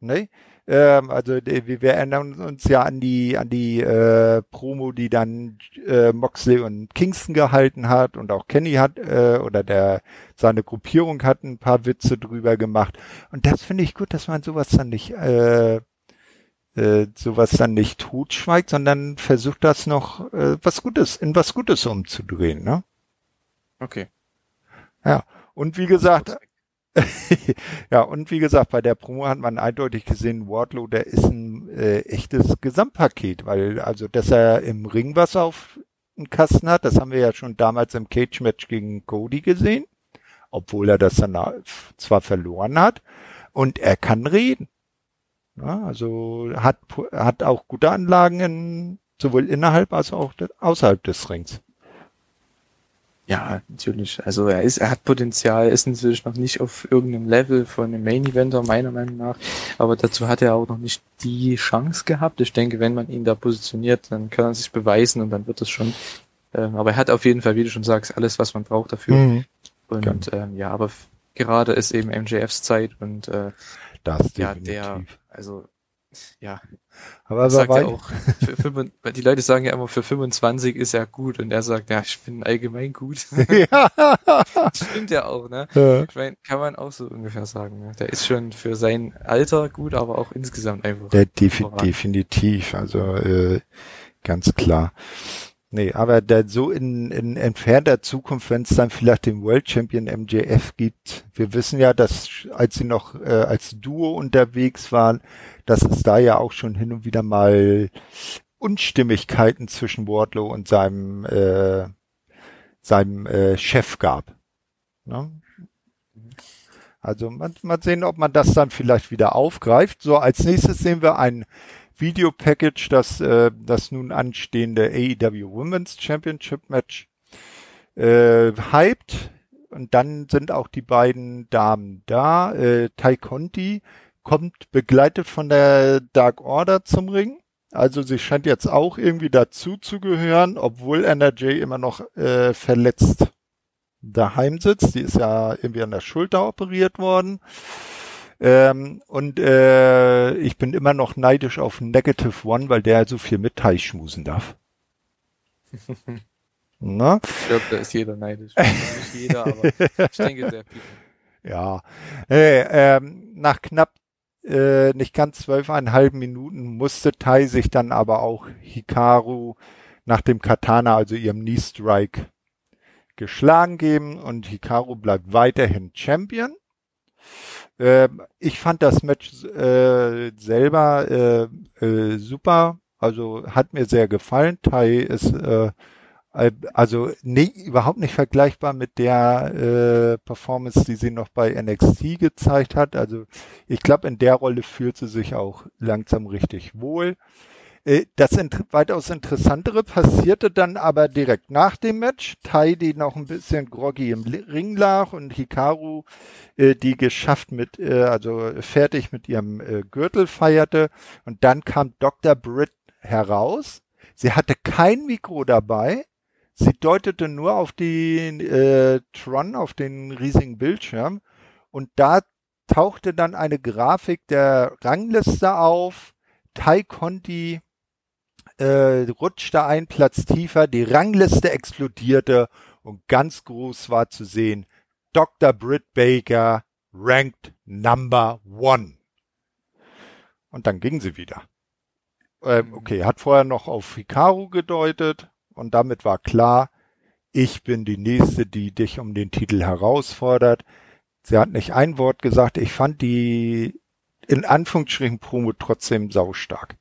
Ne? Ähm, also wir erinnern uns ja an die an die äh, Promo, die dann äh, Moxley und Kingston gehalten hat und auch Kenny hat äh, oder der seine Gruppierung hat ein paar Witze drüber gemacht. Und das finde ich gut, dass man sowas dann nicht äh, äh, sowas dann nicht totschweigt, sondern versucht das noch äh, was Gutes in was Gutes umzudrehen, ne? Okay. Ja. Und wie gesagt, ja, und wie gesagt, bei der Promo hat man eindeutig gesehen, Wardlow, der ist ein äh, echtes Gesamtpaket, weil also, dass er im Ring was auf dem Kasten hat, das haben wir ja schon damals im Cage-Match gegen Cody gesehen, obwohl er das dann zwar verloren hat, und er kann reden. Ja, also hat, hat auch gute Anlagen in, sowohl innerhalb als auch außerhalb des Rings. Ja, natürlich. Also er ist, er hat Potenzial, ist natürlich noch nicht auf irgendeinem Level von einem Main Eventer, meiner Meinung nach. Aber dazu hat er auch noch nicht die Chance gehabt. Ich denke, wenn man ihn da positioniert, dann kann er sich beweisen und dann wird es schon. Ähm, aber er hat auf jeden Fall, wie du schon sagst, alles, was man braucht dafür. Mhm. Und ähm, ja, aber gerade ist eben MJFs Zeit und äh, das ja, der, also ja, aber er sagt ja auch, für, die Leute sagen ja immer, für 25 ist er gut und er sagt, ja, ich bin allgemein gut. ja. Stimmt ja auch, ne? Ja. Ich meine, kann man auch so ungefähr sagen. Ne? Der ist schon für sein Alter gut, aber auch insgesamt einfach. Der defi definitiv, also äh, ganz klar. Nee, aber da so in, in entfernter Zukunft, wenn es dann vielleicht den World Champion MJF gibt, wir wissen ja, dass als sie noch äh, als Duo unterwegs waren, dass es da ja auch schon hin und wieder mal Unstimmigkeiten zwischen Wardlow und seinem äh, seinem äh, Chef gab. Ne? Also mal, mal sehen, ob man das dann vielleicht wieder aufgreift. So, als nächstes sehen wir ein Videopackage, das äh, das nun anstehende AEW Women's Championship Match äh, hyped. Und dann sind auch die beiden Damen da. Äh, Tai Conti kommt begleitet von der Dark Order zum Ring. Also sie scheint jetzt auch irgendwie dazu zu gehören, obwohl NRJ immer noch äh, verletzt daheim sitzt. Die ist ja irgendwie an der Schulter operiert worden. Ähm, und äh, ich bin immer noch neidisch auf Negative One, weil der so viel mit Teich schmusen darf. Na? Ich glaube, da ist jeder neidisch. Nicht jeder, aber ich denke sehr viel. Ja. Äh, ähm, nach knapp äh, nicht ganz zwölfeinhalb Minuten musste Tai sich dann aber auch Hikaru nach dem Katana, also ihrem Knee Strike, geschlagen geben und Hikaru bleibt weiterhin Champion. Ähm, ich fand das Match äh, selber äh, äh, super, also hat mir sehr gefallen. Tai ist äh, also nee, überhaupt nicht vergleichbar mit der äh, Performance, die sie noch bei NXT gezeigt hat. Also ich glaube, in der Rolle fühlt sie sich auch langsam richtig wohl. Äh, das weitaus interessantere passierte dann aber direkt nach dem Match. Tai, die noch ein bisschen groggy im Ring lag und Hikaru, äh, die geschafft mit, äh, also fertig mit ihrem Gürtel feierte. Und dann kam Dr. Britt heraus. Sie hatte kein Mikro dabei. Sie deutete nur auf den äh, Tron, auf den riesigen Bildschirm. Und da tauchte dann eine Grafik der Rangliste auf. Tai Conti äh, rutschte ein Platz tiefer, die Rangliste explodierte und ganz groß war zu sehen, Dr. Britt Baker ranked number one. Und dann ging sie wieder. Ähm, okay, hat vorher noch auf Hikaru gedeutet und damit war klar, ich bin die Nächste, die dich um den Titel herausfordert. Sie hat nicht ein Wort gesagt. Ich fand die in Anführungsstrichen Promo trotzdem saustark.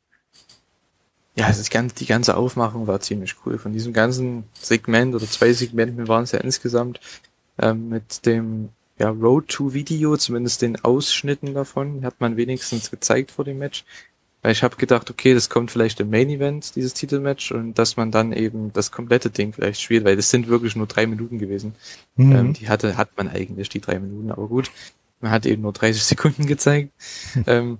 Ja, also das ganze, die ganze Aufmachung war ziemlich cool. Von diesem ganzen Segment oder zwei Segmenten waren es ja insgesamt ähm, mit dem ja, Road to Video, zumindest den Ausschnitten davon, hat man wenigstens gezeigt vor dem Match. Weil ich habe gedacht, okay, das kommt vielleicht im Main Event, dieses Titelmatch, und dass man dann eben das komplette Ding vielleicht spielt, weil das sind wirklich nur drei Minuten gewesen. Mhm. Ähm, die hatte, hat man eigentlich, die drei Minuten, aber gut. Man hat eben nur 30 Sekunden gezeigt. ähm,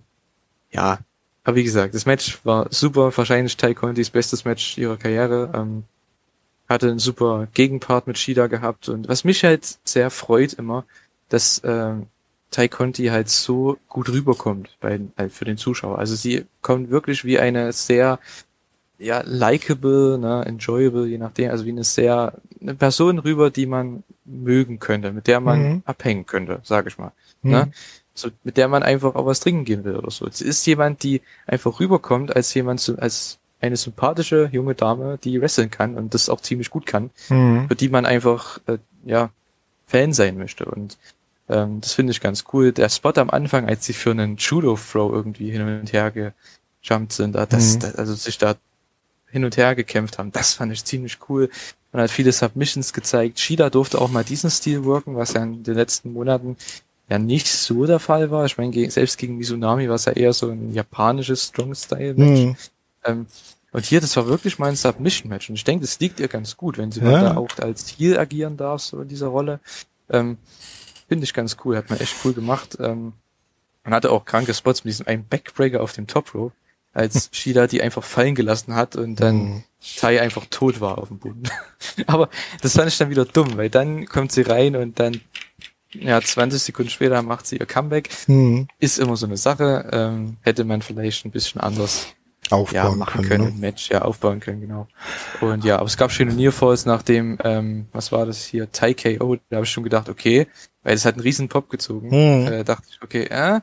ja, aber wie gesagt, das Match war super, wahrscheinlich Tai Contis bestes Match ihrer Karriere. Ähm, hatte einen super Gegenpart mit Shida gehabt und was mich halt sehr freut immer, dass ähm, Tai Conti halt so gut rüberkommt bei, halt für den Zuschauer. Also sie kommt wirklich wie eine sehr ja likable, ne, enjoyable, je nachdem, also wie eine sehr eine Person rüber, die man mögen könnte, mit der man mhm. abhängen könnte, sag ich mal. Mhm. Ne? So, mit der man einfach auch was trinken gehen will oder so. Es ist jemand, die einfach rüberkommt als jemand, als eine sympathische junge Dame, die wresteln kann und das auch ziemlich gut kann, mhm. für die man einfach, äh, ja, Fan sein möchte. Und Ähm, das finde ich ganz cool. Der Spot am Anfang, als sie für einen Judo-Throw irgendwie hin und her gejumpt sind, das, mhm. das, also sich da hin und her gekämpft haben, das fand ich ziemlich cool. Man hat viele Submissions gezeigt. Shida durfte auch mal diesen Stil worken, was ja in den letzten Monaten ja nicht so der Fall war. Ich meine, selbst gegen Mizunami war es ja eher so ein japanisches Strong-Style-Match. Mhm. Ähm, und hier, das war wirklich mal ein Submission-Match. Und ich denke, das liegt ihr ganz gut, wenn sie ja. da auch als Heel agieren darf, so in dieser Rolle. Ähm, Finde ich ganz cool, hat man echt cool gemacht. Ähm, man hatte auch kranke Spots mit diesem einen Backbreaker auf dem Top Row, als Shida die einfach fallen gelassen hat und dann mhm. Tai einfach tot war auf dem Boden. Aber das fand ich dann wieder dumm, weil dann kommt sie rein und dann ja, 20 Sekunden später macht sie ihr Comeback. Mhm. Ist immer so eine Sache. Ähm, hätte man vielleicht ein bisschen anders aufbauen ja, machen können, können ne? Match, ja, aufbauen können, genau. Und ja, aber es gab schöne Nearfalls nach dem, ähm, was war das hier, Thai KO, da habe ich schon gedacht, okay, weil es hat einen riesen Pop gezogen. Mhm. Äh, dachte ich, okay, äh,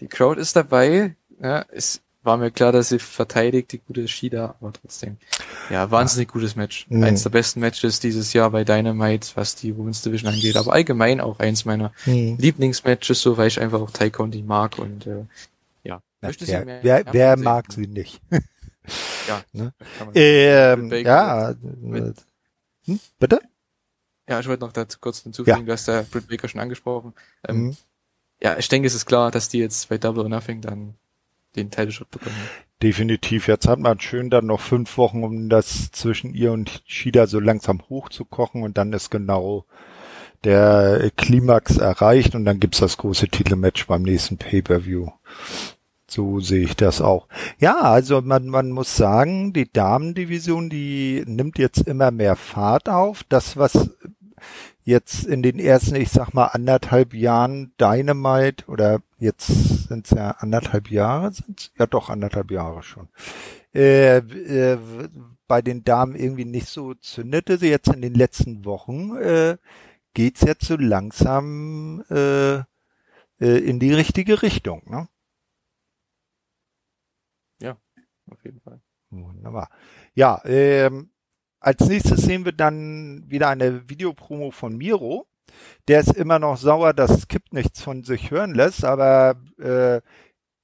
die Crowd ist dabei, ja, es war mir klar, dass sie verteidigt, die gute Shida, aber trotzdem. Ja, wahnsinnig ja. gutes Match. Mhm. Eins der besten Matches dieses Jahr bei Dynamite, was die Women's Division angeht, aber allgemein auch eins meiner mhm. Lieblingsmatches, so weil ich einfach auch Tai Conti mag und äh, ja. Na, wer, mehr, wer, wer mag sie nicht? ja. Ne? Ähm, ja. Mit, hm, bitte? Ja, ich wollte noch dazu kurz hinzufügen, ja. du hast ja Britt Baker schon angesprochen. Ähm, mhm. Ja, ich denke, es ist klar, dass die jetzt bei Double or Nothing dann den Title-Shot bekommen. Definitiv. Jetzt hat man schön dann noch fünf Wochen, um das zwischen ihr und Shida so langsam hochzukochen und dann ist genau der Klimax erreicht und dann gibt's das große Titelmatch beim nächsten Pay-Per-View. So sehe ich das auch. Ja, also man, man muss sagen, die Damendivision, die nimmt jetzt immer mehr Fahrt auf. Das, was jetzt in den ersten, ich sag mal, anderthalb Jahren Dynamite oder jetzt sind es ja anderthalb Jahre, sind's? ja doch anderthalb Jahre schon, äh, äh, bei den Damen irgendwie nicht so zündete. Sie jetzt in den letzten Wochen äh, geht's jetzt so langsam äh, äh, in die richtige Richtung. Ne? Ja, auf jeden Fall. Wunderbar. Ja, ähm, als nächstes sehen wir dann wieder eine Videopromo von Miro. Der ist immer noch sauer, dass Skip nichts von sich hören lässt, aber äh,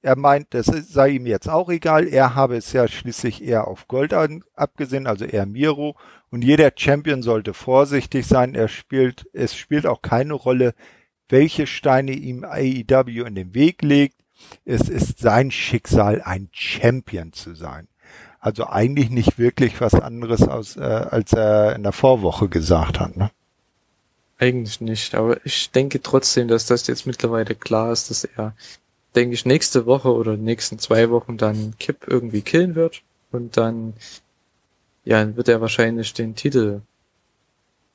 er meint, das sei ihm jetzt auch egal. Er habe es ja schließlich eher auf Gold an, abgesehen, also eher Miro. Und jeder Champion sollte vorsichtig sein. Er spielt, es spielt auch keine Rolle, welche Steine ihm AEW in den Weg legt. Es ist sein Schicksal, ein Champion zu sein. Also eigentlich nicht wirklich was anderes aus, äh, als er in der Vorwoche gesagt hat. Ne? Eigentlich nicht, aber ich denke trotzdem, dass das jetzt mittlerweile klar ist, dass er, denke ich, nächste Woche oder nächsten zwei Wochen dann Kip irgendwie killen wird und dann, ja, wird er wahrscheinlich den Titel,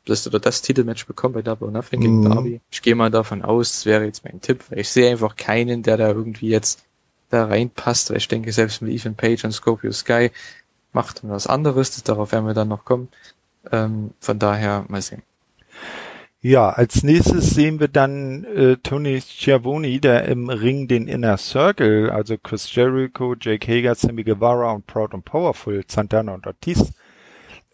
das oder das Titelmatch bekommen bei Double Nothing gegen mhm. Darby. Ich gehe mal davon aus, das wäre jetzt mein Tipp, weil ich sehe einfach keinen, der da irgendwie jetzt da reinpasst, weil ich denke, selbst mit Ethan Page und Scorpio Sky macht was anderes, darauf werden wir dann noch kommen. Ähm, von daher mal sehen. Ja, als nächstes sehen wir dann äh, Tony Schiavone, der im Ring den Inner Circle, also Chris Jericho, Jake Hager, Sammy Guevara und Proud and Powerful, Santana und Ortiz,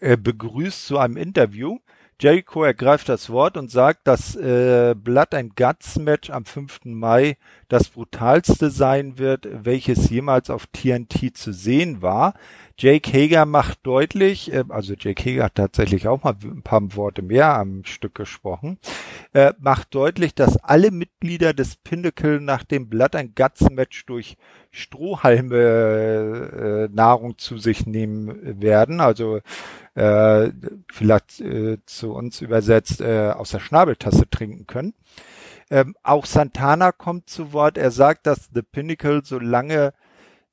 äh, begrüßt zu einem Interview. Jericho ergreift das Wort und sagt, dass äh, Blood and Guts Match am 5. Mai das brutalste sein wird, welches jemals auf TNT zu sehen war. Jake Hager macht deutlich, äh, also Jake Hager hat tatsächlich auch mal ein paar Worte mehr am Stück gesprochen, äh, macht deutlich, dass alle Mitglieder des Pinnacle nach dem Blood and Guts Match durch Strohhalme äh, Nahrung zu sich nehmen werden. Also äh, vielleicht äh, zu uns übersetzt äh, aus der Schnabeltasse trinken können. Ähm, auch Santana kommt zu Wort. Er sagt, dass The Pinnacle so lange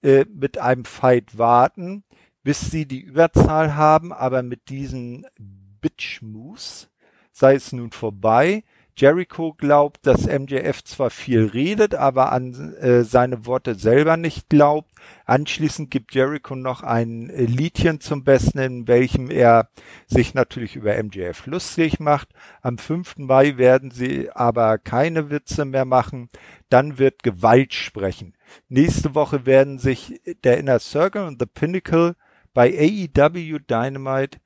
äh, mit einem Fight warten, bis sie die Überzahl haben, aber mit diesen Bitch Moves sei es nun vorbei. Jericho glaubt, dass MJF zwar viel redet, aber an äh, seine Worte selber nicht glaubt. Anschließend gibt Jericho noch ein äh, Liedchen zum Besten, in welchem er sich natürlich über MJF lustig macht. Am 5. Mai werden sie aber keine Witze mehr machen. Dann wird Gewalt sprechen. Nächste Woche werden sich der Inner Circle und The Pinnacle bei AEW Dynamite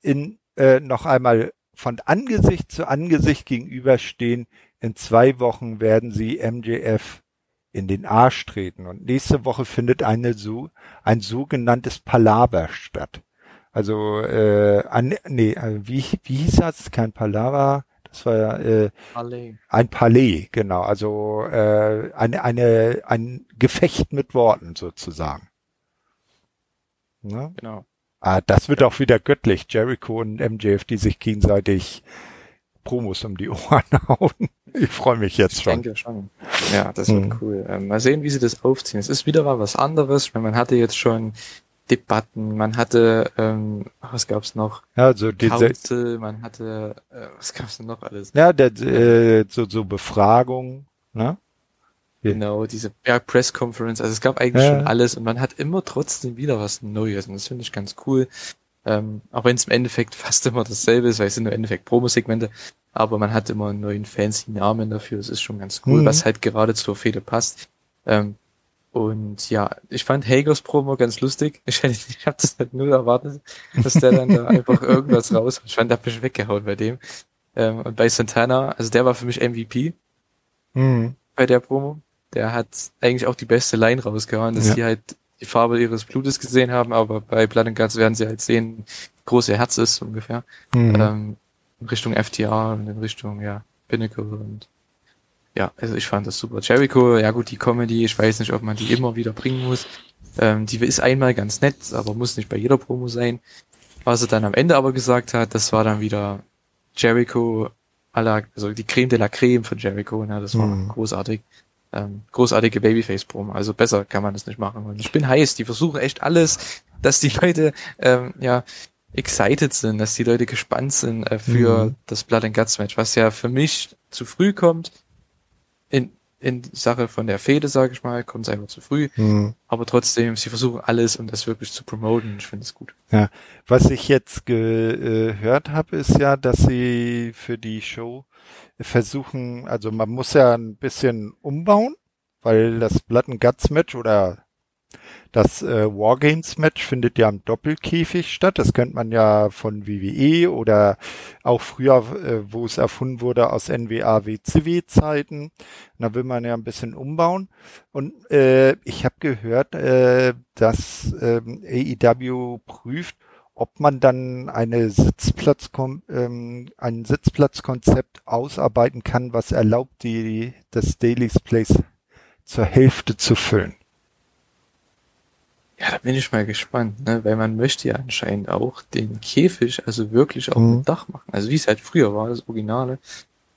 in äh, noch einmal von Angesicht zu Angesicht gegenüberstehen in zwei Wochen werden sie MJF in den Arsch treten und nächste Woche findet eine so ein sogenanntes Palaver statt. Also äh, an, nee, äh, wie, wie hieß das? Kein Palaver, das war ja äh, Palais. ein Palais, genau. Also äh, eine, eine, ein Gefecht mit Worten sozusagen. Ne? Genau. Ah, das wird auch wieder göttlich. Jericho und MJF, die sich gegenseitig Promos um die Ohren hauen. Ich freue mich jetzt schon. Ich denke schon. Ja, das wird hm. cool. Ähm, mal sehen, wie sie das aufziehen. Es ist wieder mal was anderes. Man hatte jetzt schon Debatten, man hatte, ähm, was gab's noch? Ja, also diese, Council, man hatte, äh, was gab's denn noch alles? Ja, der, äh, so, so Befragung, ne? Genau, diese Press Conference, also es gab eigentlich ja. schon alles und man hat immer trotzdem wieder was Neues und das finde ich ganz cool. Ähm, auch wenn es im Endeffekt fast immer dasselbe ist, weil es sind im Endeffekt Promo-Segmente, aber man hat immer einen neuen fancy Namen dafür, das ist schon ganz cool, mhm. was halt gerade zur Fehde passt. Ähm, und ja, ich fand Hagers Promo ganz lustig. Ich, ich habe das halt null erwartet, dass der dann da einfach irgendwas raus. Ich fand, da bin ich weggehauen bei dem. Ähm, und bei Santana, also der war für mich MVP mhm. bei der Promo. Der hat eigentlich auch die beste Line rausgehauen, dass ja. sie halt die Farbe ihres Blutes gesehen haben, aber bei Blood and Guts werden sie halt sehen, große Herz ist ungefähr. Mhm. Ähm, in Richtung FTR und in Richtung, ja, Pinnacle und ja, also ich fand das super. Jericho, ja gut, die Comedy, ich weiß nicht, ob man die immer wieder bringen muss. Ähm, die ist einmal ganz nett, aber muss nicht bei jeder Promo sein. Was er dann am Ende aber gesagt hat, das war dann wieder Jericho, à la, also die Creme de la Creme von Jericho, ne, das war mhm. großartig. Ähm, großartige Babyface-Promo, also besser kann man das nicht machen. Und ich bin heiß, die versuchen echt alles, dass die Leute, ähm, ja, excited sind, dass die Leute gespannt sind äh, für mhm. das Blood and Guts Match, was ja für mich zu früh kommt, in, in Sache von der Fehde, sage ich mal, kommt es einfach zu früh. Mhm. Aber trotzdem, sie versuchen alles, um das wirklich zu promoten. Ich finde es gut. Ja, was ich jetzt gehört habe, ist ja, dass sie für die Show versuchen, also man muss ja ein bisschen umbauen, weil das Blood and Guts Match oder das äh, Wargames-Match findet ja im Doppelkäfig statt. Das kennt man ja von WWE oder auch früher, äh, wo es erfunden wurde aus NWA WCW-Zeiten. Da will man ja ein bisschen umbauen. Und äh, ich habe gehört, äh, dass äh, AEW prüft, ob man dann eine Sitzplatz ähm, ein Sitzplatzkonzept ausarbeiten kann, was erlaubt, die das Daily's Place zur Hälfte zu füllen. Ja, da bin ich mal gespannt, ne? weil man möchte ja anscheinend auch den Käfig also wirklich auf mhm. dem Dach machen. Also wie es halt früher war, das Originale.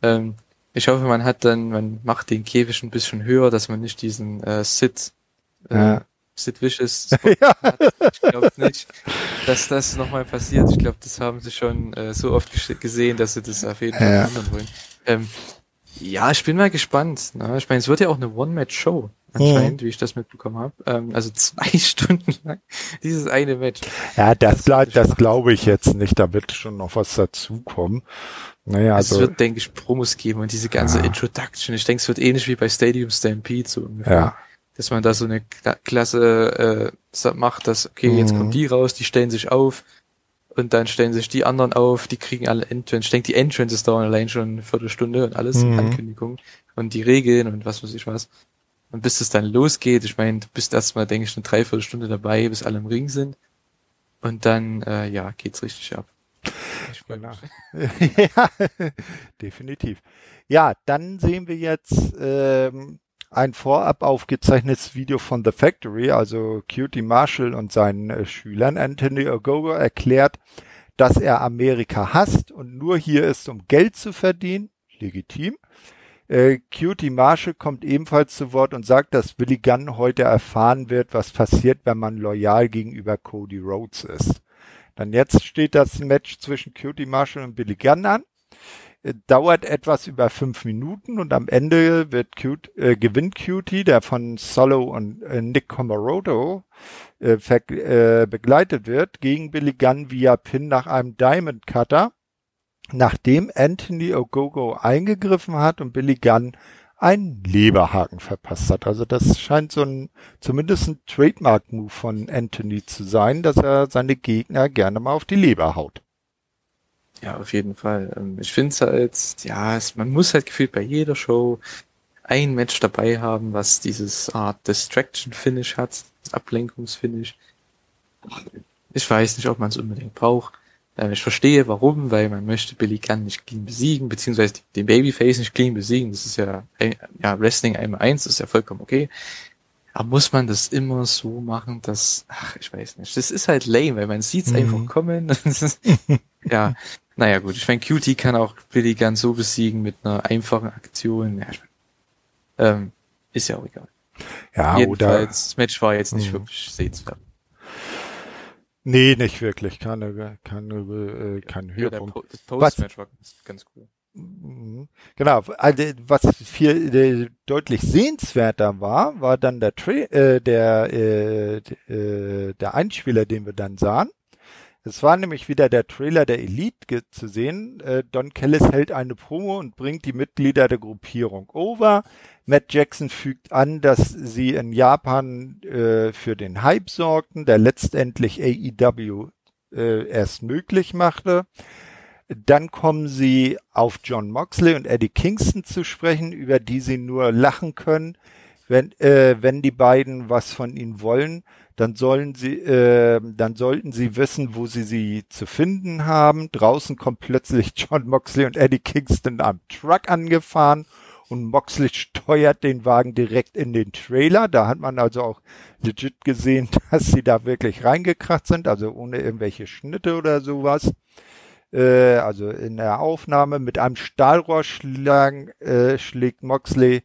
Ähm, ich hoffe, man hat dann, man macht den Käfig ein bisschen höher, dass man nicht diesen äh, Sit, äh, ja. Sit Vicious ja. hat. Ich glaube nicht, dass das nochmal passiert. Ich glaube, das haben sie schon äh, so oft gesehen, dass sie das auf jeden Fall ja. ändern wollen. Ähm, ja, ich bin mal gespannt. Ne? Ich meine, es wird ja auch eine One-Match-Show anscheinend, mhm. wie ich das mitbekommen habe. Ähm, also zwei Stunden lang dieses eine Match. Ja, das, das, das glaube ich jetzt nicht. Da wird schon noch was dazukommen. Naja, also, es wird, denke ich, Promos geben und diese ganze ja. Introduction. Ich denke, es wird ähnlich wie bei Stadium Stampede so ungefähr. Ja. Dass man da so eine Klasse äh, macht, dass, okay, jetzt mhm. kommen die raus, die stellen sich auf und dann stellen sich die anderen auf, die kriegen alle Entrance. Ich denke, die Entrances dauern allein schon eine Viertelstunde und alles, mhm. Ankündigung und die Regeln und was weiß ich was. Und bis es dann losgeht, ich meine, du bist erstmal, denke ich, eine Dreiviertelstunde dabei, bis alle im Ring sind. Und dann, äh, ja, geht's richtig ab. Genau. ja, definitiv. Ja, dann sehen wir jetzt ähm, ein vorab aufgezeichnetes Video von The Factory, also Cutie Marshall und seinen äh, Schülern. Anthony Ogogo erklärt, dass er Amerika hasst und nur hier ist, um Geld zu verdienen. Legitim. Äh, Cutie Marshall kommt ebenfalls zu Wort und sagt, dass Billy Gunn heute erfahren wird, was passiert, wenn man loyal gegenüber Cody Rhodes ist. Dann jetzt steht das Match zwischen Cutie Marshall und Billy Gunn an. Äh, dauert etwas über fünf Minuten und am Ende wird Cute, äh, gewinnt Cutie, der von Solo und äh, Nick Comoroto äh, äh, begleitet wird, gegen Billy Gunn via Pin nach einem Diamond Cutter nachdem Anthony Ogogo eingegriffen hat und Billy Gunn einen Leberhaken verpasst hat. Also das scheint so ein, zumindest ein Trademark-Move von Anthony zu sein, dass er seine Gegner gerne mal auf die Leber haut. Ja, auf jeden Fall. Ähm, ich finde es halt, ja, es, man muss halt gefühlt bei jeder Show ein Match dabei haben, was dieses Art Distraction-Finish hat, Ablenkungsfinish. Ich weiß nicht, ob man es unbedingt braucht. Ähm, ich verstehe warum, weil man möchte Billy Gunn nicht clean besiegen, beziehungsweise den Babyface nicht clean besiegen. Das ist ja, ja Wrestling einmal eins, das ist ja vollkommen okay. Aber muss man das immer so machen, dass, ach, ich weiß nicht. Das ist halt lame, weil man sieht's mhm. einfach kommen. ja, naja gut. Ich meine, Cutie kann auch Billy Gunn so besiegen mit einer einfachen Aktion. Ja, ähm, ist ja auch egal. Ja, Jedenfalls, oder. Das Match war jetzt nicht mh. wirklich sehenswert. Nee, nicht wirklich. Keine, keine, äh, kein Höhepunkt. Ja, das Post-Match war ganz cool. Mhm. Genau, also was viel äh, deutlich sehenswerter war, war dann der Tra äh, der äh, äh, der Einspieler, den wir dann sahen. Es war nämlich wieder der Trailer der Elite zu sehen. Äh, Don Kellis hält eine Promo und bringt die Mitglieder der Gruppierung over. Matt Jackson fügt an, dass sie in Japan äh, für den Hype sorgten, der letztendlich AEW äh, erst möglich machte. Dann kommen sie auf John Moxley und Eddie Kingston zu sprechen, über die sie nur lachen können, wenn, äh, wenn die beiden was von ihnen wollen dann sollen sie, äh, dann sollten sie wissen, wo sie sie zu finden haben. Draußen kommt plötzlich John Moxley und Eddie Kingston am Truck angefahren und Moxley steuert den Wagen direkt in den Trailer. Da hat man also auch legit gesehen, dass sie da wirklich reingekracht sind, also ohne irgendwelche Schnitte oder sowas. Äh, also in der Aufnahme mit einem Stahlrohrschlag äh, schlägt Moxley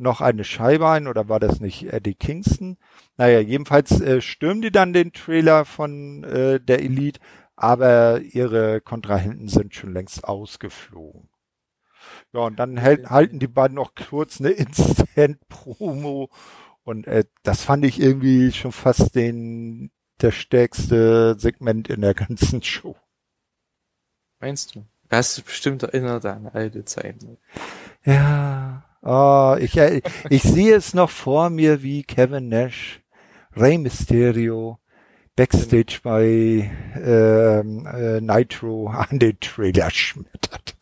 noch eine Scheibe ein oder war das nicht Eddie Kingston? Naja, jedenfalls äh, stürmen die dann den Trailer von äh, der Elite, aber ihre Kontrahenten sind schon längst ausgeflogen. Ja, und dann hält, halten die beiden noch kurz eine Instant-Promo und äh, das fand ich irgendwie schon fast den der stärkste Segment in der ganzen Show. Meinst du? Du hast bestimmt erinnert an alte Zeiten. Ja, oh, ich, äh, ich sehe es noch vor mir, wie Kevin Nash Rey Mysterio Backstage bei ähm, äh, Nitro an den Trailer schmettert.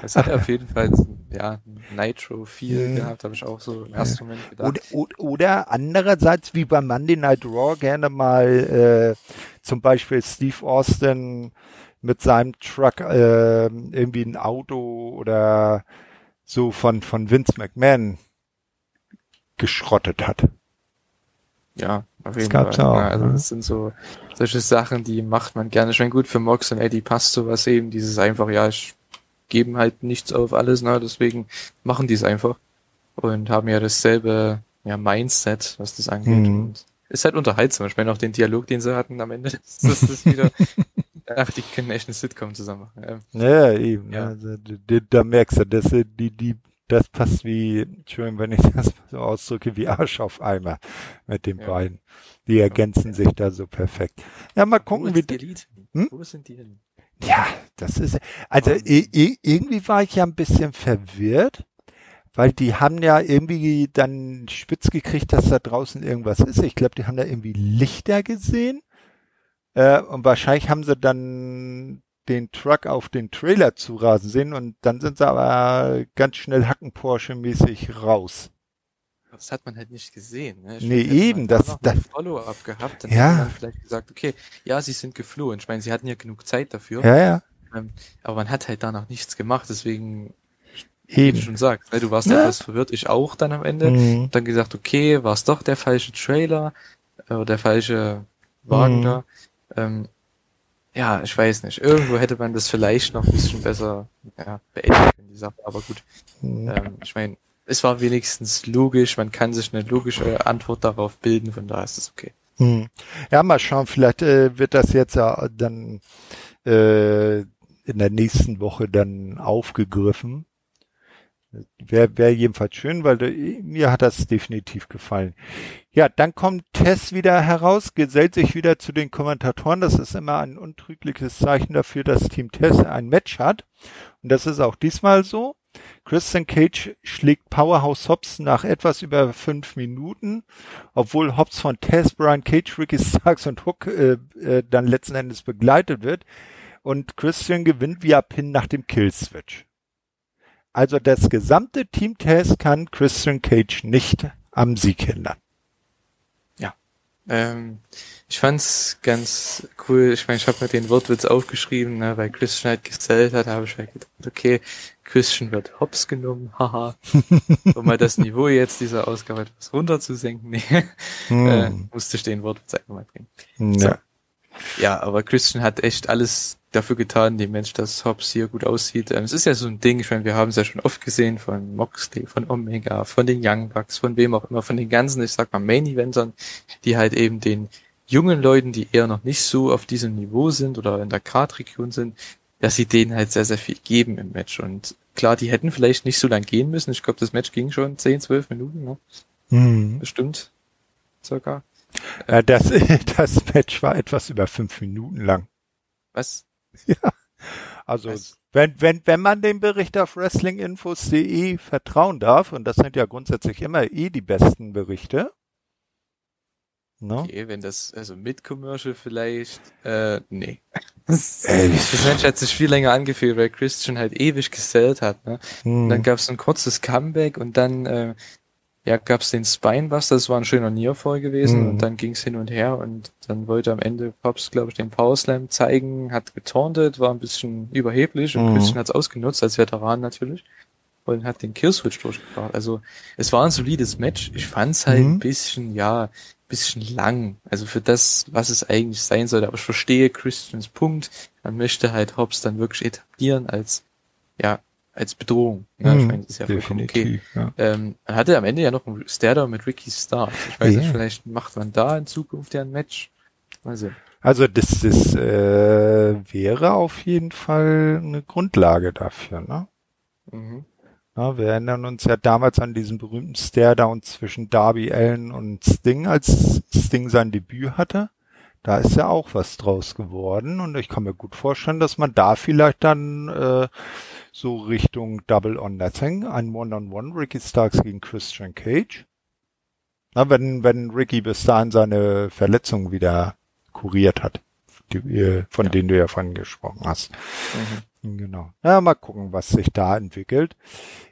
Das hat auf jeden Fall ja, Nitro viel ja. gehabt, habe ich auch so im ersten Moment gedacht. Oder, oder andererseits wie bei Monday Night Raw gerne mal äh, zum Beispiel Steve Austin mit seinem Truck äh, irgendwie ein Auto oder so von, von Vince McMahon geschrottet hat. Ja, auf jeden Fall. Auch, ja, also ne? das sind so solche Sachen, die macht man gerne. Ich meine, gut, für Mox und Eddie passt sowas eben, dieses einfach, ja, ich geben halt nichts auf alles, ne, deswegen machen die es einfach. Und haben ja dasselbe, ja, Mindset, was das angeht. Mhm. Und ist halt unterhaltsam. Ich meine, auch den Dialog, den sie hatten am Ende, das, das ist wieder, ach, die können echt eine Sitcom zusammen machen. Ja, eben. Ja. Also, da merkst du, dass die, die das passt wie, schön, wenn ich das so ausdrücke, wie Arsch auf Eimer mit den ja. beiden. Die ergänzen sich da so perfekt. Ja, mal gucken, wie. Die hm? Wo sind die denn? Ja, das ist, also irgendwie war ich ja ein bisschen verwirrt, weil die haben ja irgendwie dann spitz gekriegt, dass da draußen irgendwas ist. Ich glaube, die haben da irgendwie Lichter gesehen. Äh, und wahrscheinlich haben sie dann den Truck auf den Trailer zu rasen sehen und dann sind sie aber ganz schnell Hacken Porsche mäßig raus. Das hat man halt nicht gesehen. Ne? Ich nee, eben, das, da das Follow-up gehabt, dann ja. hat man vielleicht gesagt, okay, ja, sie sind geflohen. Ich meine, sie hatten ja genug Zeit dafür. Ja, ja. Ähm, aber man hat halt danach nichts gemacht, deswegen, eben. wie du schon sagst, ne, du warst ja. etwas verwirrt, ich auch dann am Ende. Mhm. Dann gesagt, okay, war es doch der falsche Trailer, äh, oder der falsche Wagen mhm. da. Ähm, ja, ich weiß nicht. Irgendwo hätte man das vielleicht noch ein bisschen besser ja, beendet, die Sache. Aber gut. Mhm. Ähm, ich meine, es war wenigstens logisch. Man kann sich eine logische Antwort darauf bilden. Von daher ist es okay. Mhm. Ja, mal schauen. Vielleicht äh, wird das jetzt ja dann äh, in der nächsten Woche dann aufgegriffen. Wäre wär jedenfalls schön, weil äh, mir hat das definitiv gefallen. Ja, dann kommt Tess wieder heraus, gesellt sich wieder zu den Kommentatoren. Das ist immer ein untrügliches Zeichen dafür, dass Team Tess ein Match hat. Und das ist auch diesmal so. Christian Cage schlägt Powerhouse Hobbs nach etwas über fünf Minuten, obwohl Hobbs von Tess, Brian Cage, Ricky Starks und Hook äh, äh, dann letzten Endes begleitet wird. und Christian gewinnt via Pin nach dem Killswitch. Also das gesamte Team-Test kann Christian Cage nicht am Sieg hindern. Ja. Ähm, ich fand's ganz cool. Ich meine, ich habe mir den Wortwitz aufgeschrieben, ne, weil Christian halt gesellt hat, habe ich halt gedacht, okay, Christian wird hops genommen, haha. um mal das Niveau jetzt dieser Ausgabe etwas runterzusenken, nee, hm. äh, musste ich den Wortwitz einfach mal bringen. Ja. So. Ja, aber Christian hat echt alles dafür getan, dem Mensch, dass Hobbs hier gut aussieht. Es ist ja so ein Ding, ich meine, wir haben es ja schon oft gesehen von Moxley, von Omega, von den Young Bucks, von wem auch immer, von den ganzen, ich sag mal, Main-Eventern, die halt eben den jungen Leuten, die eher noch nicht so auf diesem Niveau sind oder in der Card-Region sind, dass sie denen halt sehr, sehr viel geben im Match. Und klar, die hätten vielleicht nicht so lang gehen müssen. Ich glaube, das Match ging schon 10, 12 Minuten, ne? Mhm. Bestimmt. Circa. Äh, das, das Match war etwas über fünf Minuten lang. Was? Ja. Also, Was? wenn, wenn, wenn man dem Bericht auf wrestlinginfos.de vertrauen darf, und das sind ja grundsätzlich immer eh die besten Berichte. No? Okay, wenn das, also mit Commercial vielleicht, äh, nee. Das, das Match hat sich viel länger angefühlt, weil Christian halt ewig gesellt hat, ne? Hm. Und dann gab es ein kurzes Comeback und dann, äh, ja, gab's den Spinebuster, das war ein schöner Nearfall gewesen mhm. und dann ging's hin und her und dann wollte am Ende Pops, glaube ich, den Power Slam zeigen, hat getauntet, war ein bisschen überheblich und mhm. Christian hat's ausgenutzt, als Veteran natürlich und hat den Killswitch durchgebracht. Also es war ein solides Match. Ich fand's halt mhm. ein bisschen, ja, bisschen lang. Also für das, was es eigentlich sein sollte. Aber ich verstehe Christians Punkt. Man möchte halt Hobbs dann wirklich etablieren als, ja, als Bedrohung. Ne? Mhm, ich meine, das ist ja vollkommen okay. Ja. Ähm, man hatte am Ende ja noch einen Stairdown mit Ricky Stark. Ich weiß ja. nicht, vielleicht macht man da in Zukunft ja ein Match. Also, also das, das äh, wäre auf jeden Fall eine Grundlage dafür, ne? Mhm. Ja, wir erinnern uns ja damals an diesen berühmten Stairdown zwischen Darby Allen und Sting, als Sting sein Debüt hatte. Da ist ja auch was draus geworden und ich kann mir gut vorstellen, dass man da vielleicht dann äh, so Richtung Double or Nothing, ein One-on-One, -on -One, Ricky Starks gegen Christian Cage. Na, wenn, wenn Ricky bis dahin seine Verletzung wieder kuriert hat, die, äh, von ja. denen du ja vorhin gesprochen hast. Mhm. Genau. Ja, mal gucken, was sich da entwickelt.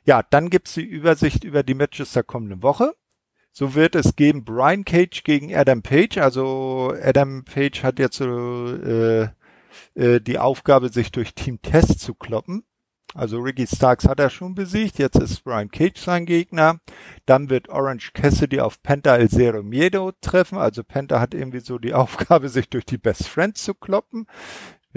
Ja, dann gibt's die Übersicht über die Matches der kommenden Woche. So wird es geben Brian Cage gegen Adam Page. Also Adam Page hat jetzt äh, äh, die Aufgabe, sich durch Team Test zu kloppen. Also Ricky Starks hat er schon besiegt, jetzt ist Brian Cage sein Gegner. Dann wird Orange Cassidy auf Penta El Zero Miedo treffen. Also Penta hat irgendwie so die Aufgabe, sich durch die Best Friends zu kloppen.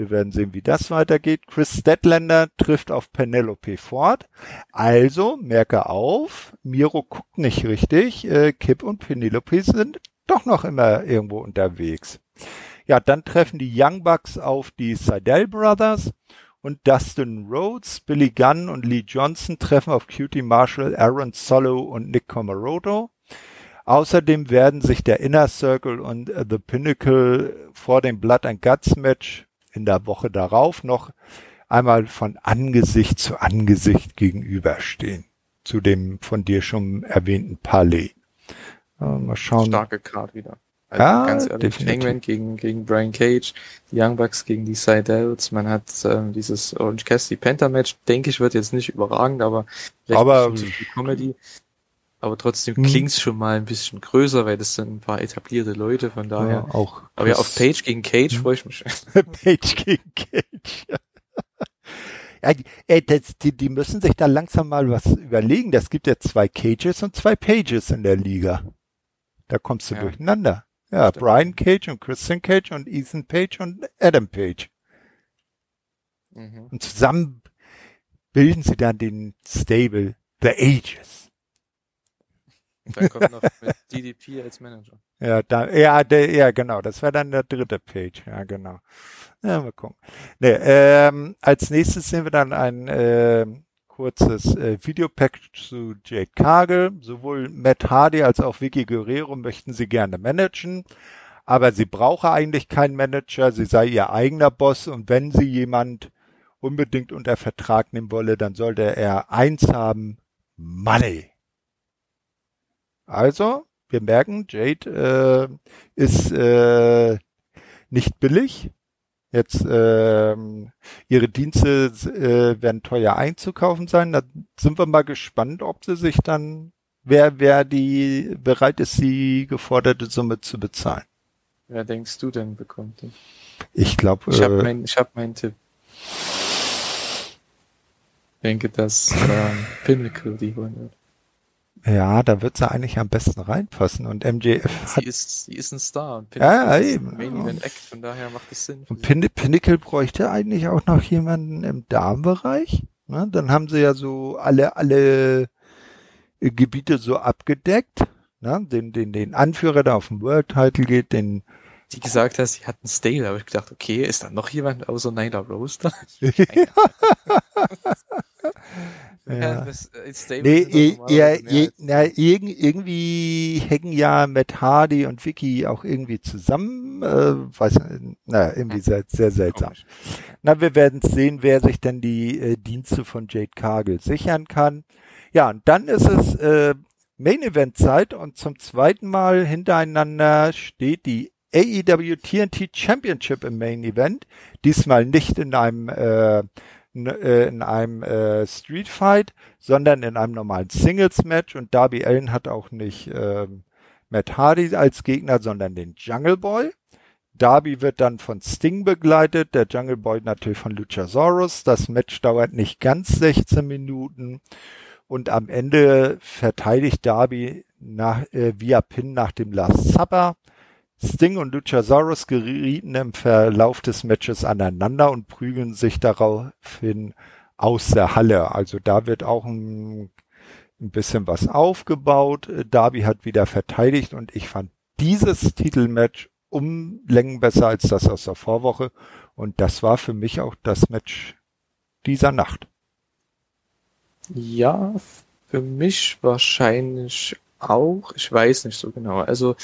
Wir werden sehen, wie das weitergeht. Chris Statlander trifft auf Penelope Ford. Also, merke auf, Miro guckt nicht richtig. Äh, Kip und Penelope sind doch noch immer irgendwo unterwegs. Ja, dann treffen die Young Bucks auf die Seidel Brothers und Dustin Rhodes, Billy Gunn und Lee Johnson treffen auf Cutie Marshall, Aaron Solo und Nick Comoroto. Außerdem werden sich der Inner Circle und The Pinnacle vor dem Blood and Guts Match in der Woche darauf noch einmal von Angesicht zu Angesicht gegenüberstehen. Zu dem von dir schon erwähnten Palais. Mal schauen. Starke Card wieder. Also ja, ganz ehrlich. Hangman gegen, gegen Brian Cage, die Young Bucks gegen die Seidels, man hat ähm, dieses Orange Cassidy Panther Match, denke ich, wird jetzt nicht überragend, aber vielleicht aber, viel Comedy. Aber trotzdem hm. klingt's schon mal ein bisschen größer, weil das sind ein paar etablierte Leute, von daher. Ja, auch. Aber ja, auf Page gegen Cage hm. freue ich mich. Page gegen Cage. Ja, ey, das, die, die müssen sich da langsam mal was überlegen. Das gibt ja zwei Cages und zwei Pages in der Liga. Da kommst du ja. durcheinander. Ja, Stimmt. Brian Cage und Christian Cage und Ethan Page und Adam Page. Mhm. Und zusammen bilden sie dann den Stable The Ages. Dann kommt noch mit DDP als Manager. Ja, da, ja, der, ja, genau. Das wäre dann der dritte Page. Ja, genau. Ja, mal gucken. Nee, ähm, als nächstes sehen wir dann ein äh, kurzes äh, Videopack zu Jade Cargill. Sowohl Matt Hardy als auch Vicky Guerrero möchten sie gerne managen, aber sie brauche eigentlich keinen Manager, sie sei ihr eigener Boss und wenn sie jemand unbedingt unter Vertrag nehmen wolle, dann sollte er eins haben, Money. Also, wir merken, Jade äh, ist äh, nicht billig Jetzt ähm, ihre Dienste äh, werden teuer einzukaufen sein. Da sind wir mal gespannt, ob sie sich dann, wer wer die bereit ist, die geforderte Summe zu bezahlen. Wer denkst du denn bekommt den? Ich glaube. Ich habe äh, mein, ich hab meinen Tipp. Ich denke, dass ähm, Pinnacle die holen wird. Ja, da wird sie eigentlich am besten reinpassen und MJF sie hat... Ist, sie ist ein Star und Pinnacle ja, ja, eben. Main Event Act, von daher macht es Sinn. Und Pin Pinnacle bräuchte eigentlich auch noch jemanden im Damenbereich. Ne? Dann haben sie ja so alle, alle äh, Gebiete so abgedeckt. Ne? Den, den, den Anführer, der auf den World Title geht, den die gesagt hast, sie hatten Stale, habe ich gedacht, okay, ist da noch jemand außer Nyla Rose da? Ja. Nee, ja, ja, na, irgendwie hängen ja Matt Hardy und Vicky auch irgendwie zusammen. Äh, weiß, na, irgendwie sehr, sehr seltsam. Komisch. Na, wir werden sehen, wer sich denn die äh, Dienste von Jade Cargill sichern kann. Ja, und dann ist es äh, Main Event Zeit und zum zweiten Mal hintereinander steht die AEW TNT Championship im Main Event. Diesmal nicht in einem äh, äh, in einem äh, Street Fight, sondern in einem normalen Singles Match und Darby Allen hat auch nicht äh, Matt Hardy als Gegner, sondern den Jungle Boy. Darby wird dann von Sting begleitet, der Jungle Boy natürlich von Luchasaurus. Das Match dauert nicht ganz 16 Minuten und am Ende verteidigt Darby nach, äh, via Pin nach dem Last Supper. Sting und Luchasaurus gerieten im Verlauf des Matches aneinander und prügeln sich daraufhin aus der Halle. Also da wird auch ein, ein bisschen was aufgebaut. Darby hat wieder verteidigt und ich fand dieses Titelmatch um Längen besser als das aus der Vorwoche. Und das war für mich auch das Match dieser Nacht. Ja, für mich wahrscheinlich auch. Ich weiß nicht so genau. Also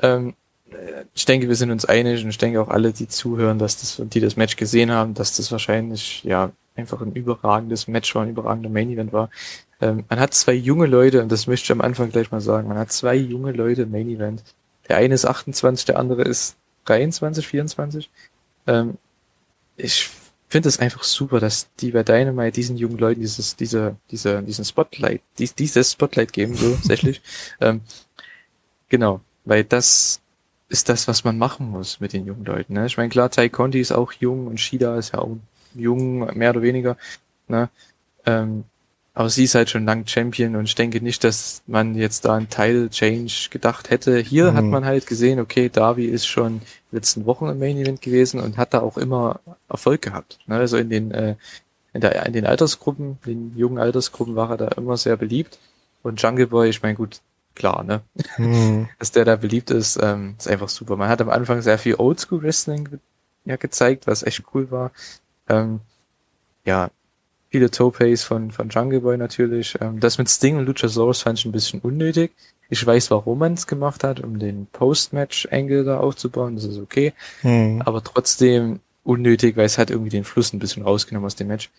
ähm, ich denke, wir sind uns einig und ich denke auch alle, die zuhören, dass das, die das Match gesehen haben, dass das wahrscheinlich, ja, einfach ein überragendes Match war, ein überragender Main Event war. Ähm, man hat zwei junge Leute, und das möchte ich am Anfang gleich mal sagen, man hat zwei junge Leute im Main Event. Der eine ist 28, der andere ist 23, 24. Ähm, ich finde es einfach super, dass die bei Dynamite diesen jungen Leuten dieses, diese, diese, diesen Spotlight, dies, dieses Spotlight geben, so, tatsächlich. ähm, genau, weil das ist das, was man machen muss mit den jungen Leuten. Ne? Ich meine, klar, Tai Conti ist auch jung und Shida ist ja auch jung, mehr oder weniger. Ne? Ähm, aber sie ist halt schon lang Champion und ich denke nicht, dass man jetzt da einen Title-Change gedacht hätte. Hier mhm. hat man halt gesehen, okay, Darby ist schon letzten Wochen im Main Event gewesen und hat da auch immer Erfolg gehabt. Ne? Also in den, äh, in, der, in den Altersgruppen, den jungen Altersgruppen war er da immer sehr beliebt. Und Jungle Boy, ich meine, gut, klar, ne? Mhm. Dass der da beliebt ist, ähm, ist einfach super. Man hat am Anfang sehr viel Oldschool Wrestling ja gezeigt, was echt cool war. Ähm, ja, viele Topes von, von Jungle Boy natürlich. Ähm, das mit Sting und Luchasaurus fand ich ein bisschen unnötig. Ich weiß, warum man es gemacht hat, um den Post-Match-Angle da aufzubauen, das ist okay. Mhm. Aber trotzdem unnötig, weil es hat irgendwie den Fluss ein bisschen rausgenommen aus dem Match.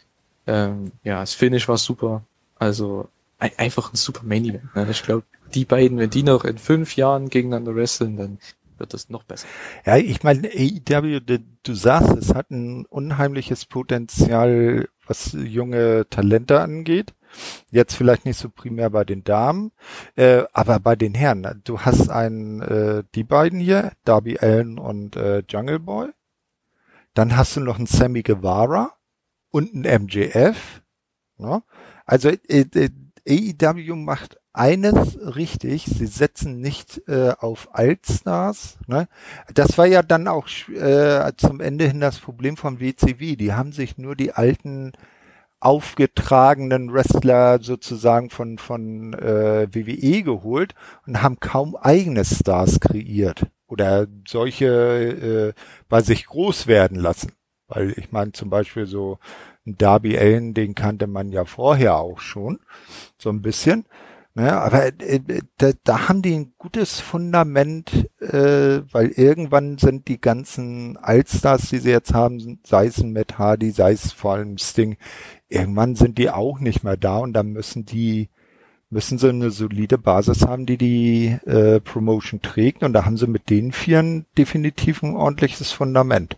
Ähm, ja, das Finish war super. Also ein, einfach ein super Main Event. Ne? Ich glaube, die beiden, wenn die noch in fünf Jahren gegeneinander wresteln, dann wird das noch besser. Ja, ich meine, AEW, du sagst, es hat ein unheimliches Potenzial, was junge Talente angeht. Jetzt vielleicht nicht so primär bei den Damen, äh, aber bei den Herren. Du hast einen, äh, die beiden hier, Darby Allen und äh, Jungle Boy. Dann hast du noch einen Sammy Guevara und einen MJF. Ne? Also äh, äh, AEW macht eines richtig, sie setzen nicht äh, auf Altstars. Ne? Das war ja dann auch äh, zum Ende hin das Problem von WCW. Die haben sich nur die alten aufgetragenen Wrestler sozusagen von von äh, WWE geholt und haben kaum eigene Stars kreiert oder solche äh, bei sich groß werden lassen. Weil ich meine zum Beispiel so Darby Allen, den kannte man ja vorher auch schon so ein bisschen. Ne, aber äh, da, da haben die ein gutes Fundament, äh, weil irgendwann sind die ganzen Allstars, die sie jetzt haben, sei es Matt Hardy, sei es vor allem Sting, irgendwann sind die auch nicht mehr da und dann müssen die müssen sie eine solide Basis haben, die die äh, Promotion trägt und da haben sie mit den Vieren definitiv ein ordentliches Fundament.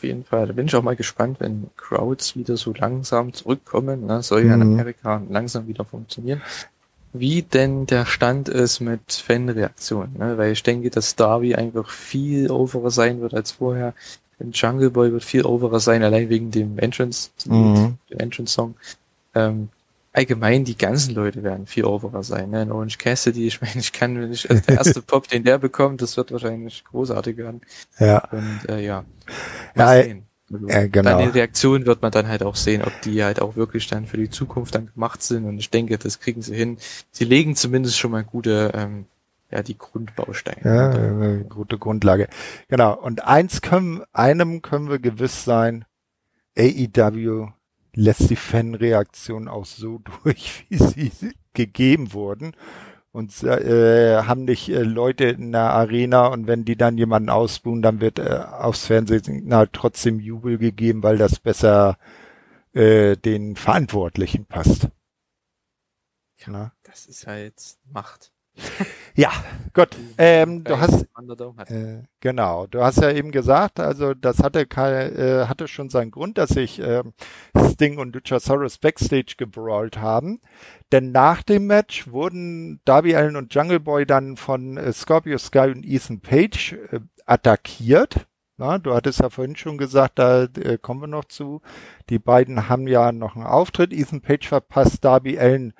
Auf jeden Fall. Da bin ich auch mal gespannt, wenn Crowds wieder so langsam zurückkommen. Ne? Soll ja in mhm. Amerika langsam wieder funktionieren. Wie denn der Stand ist mit Fanreaktionen. Ne? Weil ich denke, dass Darby einfach viel overer sein wird als vorher. Jungle Boy wird viel overer sein, allein wegen dem Entrance, mhm. dem Entrance Song. Ähm, allgemein die ganzen Leute werden viel overer sein. Ne? Orange Cassidy, ich meine, ich kann nicht, also der erste Pop, den der bekommt, das wird wahrscheinlich großartig werden. Ja. Und äh, ja, mal ja, sehen. Also, ja, genau. Dann in Reaktionen wird man dann halt auch sehen, ob die halt auch wirklich dann für die Zukunft dann gemacht sind. Und ich denke, das kriegen sie hin. Sie legen zumindest schon mal gute, ähm, ja, die Grundbausteine. Ja, eine gute Grundlage. Genau. Und eins können, einem können wir gewiss sein, AEW lässt die Fanreaktion auch so durch, wie sie gegeben wurden und äh, haben nicht äh, Leute in der Arena und wenn die dann jemanden ausbuhen, dann wird äh, aufs Fernsehsignal trotzdem Jubel gegeben, weil das besser äh, den Verantwortlichen passt. Ja, das ist halt Macht. Ja, gut. Ähm, du hast äh, genau, du hast ja eben gesagt, also das hatte äh, hatte schon seinen Grund, dass sich äh, Sting und Luchasaurus backstage gebrawlt haben. Denn nach dem Match wurden Darby Allen und Jungle Boy dann von äh, Scorpio Sky und Ethan Page äh, attackiert. Na, du hattest ja vorhin schon gesagt, da äh, kommen wir noch zu. Die beiden haben ja noch einen Auftritt. Ethan Page verpasst Darby Allen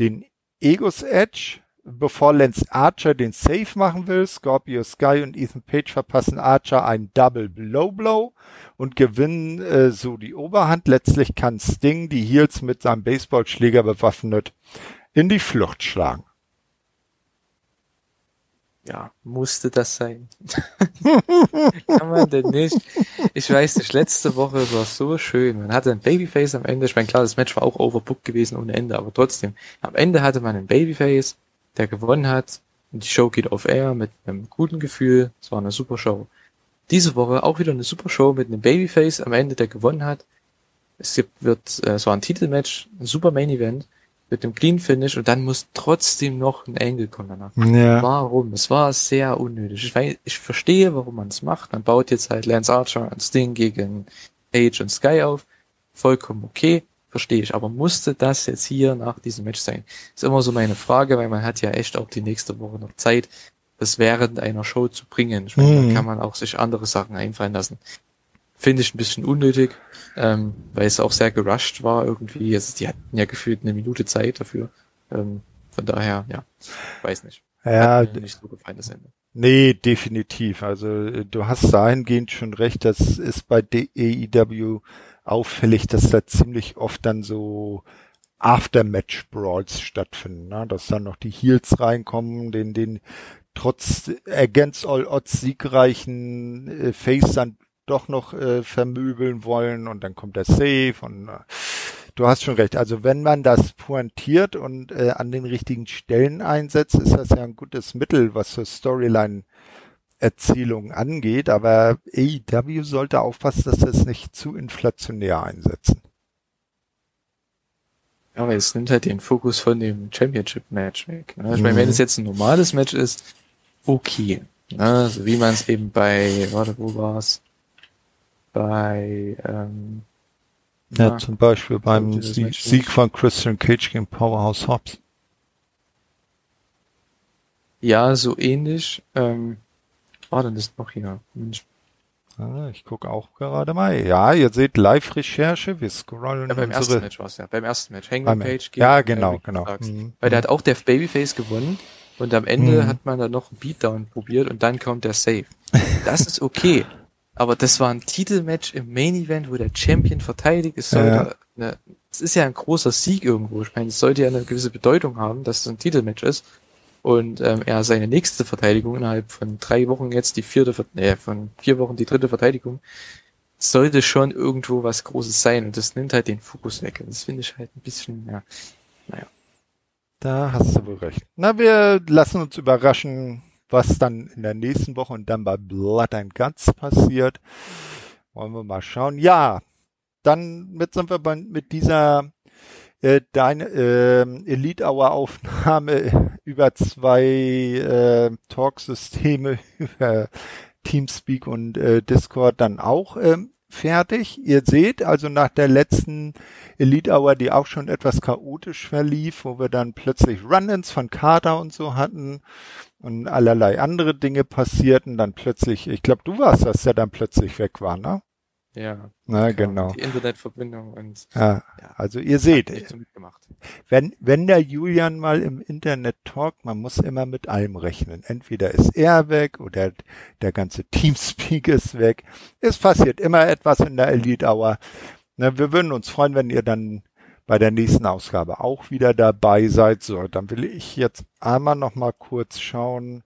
den Egos Edge bevor Lance Archer den Save machen will. Scorpio Sky und Ethan Page verpassen Archer einen Double Blow Blow und gewinnen äh, so die Oberhand. Letztlich kann Sting die Heels mit seinem Baseballschläger bewaffnet in die Flucht schlagen. Ja, musste das sein. Kann man denn nicht? Ich weiß nicht, letzte Woche war so schön. Man hatte ein Babyface am Ende. Ich meine, klar, das Match war auch overbooked gewesen ohne Ende, aber trotzdem. Am Ende hatte man ein Babyface der gewonnen hat. Und die Show geht auf Air mit einem guten Gefühl. Es war eine super Show. Diese Woche auch wieder eine super Show mit einem Babyface am Ende, der gewonnen hat. Es gibt, wird, äh, es war ein Titelmatch, ein super Main Event mit einem Clean Finish und dann muss trotzdem noch ein Angle kommen danach. Ja. Warum? Es war sehr unnötig. Ich, weiß, ich verstehe, warum man es macht. Man baut jetzt halt Lance Archer und Sting gegen Age und Sky auf. Vollkommen okay verstehe ich. Aber musste das jetzt hier nach diesem Match sein? Ist immer so meine Frage, weil man hat ja echt auch die nächste Woche noch Zeit, das während einer Show zu bringen. Ich meine, mhm. da kann man auch sich andere Sachen einfallen lassen. Finde ich ein bisschen unnötig, ähm, weil es auch sehr gerusht war irgendwie. Also die hatten ja gefühlt eine Minute Zeit dafür. Ähm, von daher, ja, weiß nicht. Ja, nicht so gefallen das Ende. Nee, definitiv. Also äh, du hast dahingehend schon recht, das ist bei AEW auffällig, dass da ziemlich oft dann so Aftermatch-Brawls stattfinden, ne? dass dann noch die Heels reinkommen, den, den trotz against all odds siegreichen äh, Face dann doch noch äh, vermöbeln wollen und dann kommt der Save und äh, du hast schon recht. Also wenn man das pointiert und äh, an den richtigen Stellen einsetzt, ist das ja ein gutes Mittel, was für Storyline Erzielung angeht, aber AEW sollte aufpassen, dass sie es nicht zu inflationär einsetzen. Ja, weil es nimmt halt den Fokus von dem Championship-Match weg. Ne? Ich meine, wenn mhm. es jetzt ein normales Match ist, okay. Ne? So wie man es eben bei, warte, wo war's? Bei, ähm, ja, ja zum Beispiel beim Sieg, Sieg von Christian Cage gegen Powerhouse Hobbs. Ja, so ähnlich. Ähm, war denn das noch hier? Mensch. Ah, ich gucke auch gerade mal. Ja, ihr seht Live-Recherche, wir scrollen. Ja, beim ersten Match war es ja. Beim ersten Match. Hangman Page gegen Ja, genau, genau. Mhm. Weil der hat auch der Babyface gewonnen und am Ende mhm. hat man da noch einen Beatdown probiert und dann kommt der Save. Das ist okay. Aber das war ein Titelmatch im Main Event, wo der Champion verteidigt. Es sollte ja. eine, es ist ja ein großer Sieg irgendwo. Ich meine, es sollte ja eine gewisse Bedeutung haben, dass es ein Titelmatch ist und ähm, er seine nächste Verteidigung innerhalb von drei Wochen jetzt die vierte, äh, von vier Wochen die dritte Verteidigung, sollte schon irgendwo was Großes sein und das nimmt halt den Fokus weg und das finde ich halt ein bisschen, ja, naja. Da hast du wohl recht. Na, wir lassen uns überraschen, was dann in der nächsten Woche und dann bei Blood and Guts passiert. Wollen wir mal schauen. Ja, dann mit sind wir bei, mit dieser äh, deine äh, Elite Hour Aufnahme über zwei äh, Talksysteme über Teamspeak und äh, Discord dann auch ähm, fertig. Ihr seht also nach der letzten Elite Hour, die auch schon etwas chaotisch verlief, wo wir dann plötzlich Run-ins von Carter und so hatten und allerlei andere Dinge passierten, dann plötzlich, ich glaube, du warst das, der dann plötzlich weg war, ne? Ja. Na, genau. Die Internetverbindung und. Ja, also ihr seht, wenn, wenn der Julian mal im Internet talkt, man muss immer mit allem rechnen. Entweder ist er weg oder der ganze Teamspeak ist weg. Es passiert immer etwas in der Elite Hour. Na, wir würden uns freuen, wenn ihr dann bei der nächsten Ausgabe auch wieder dabei seid. So, dann will ich jetzt einmal noch mal kurz schauen,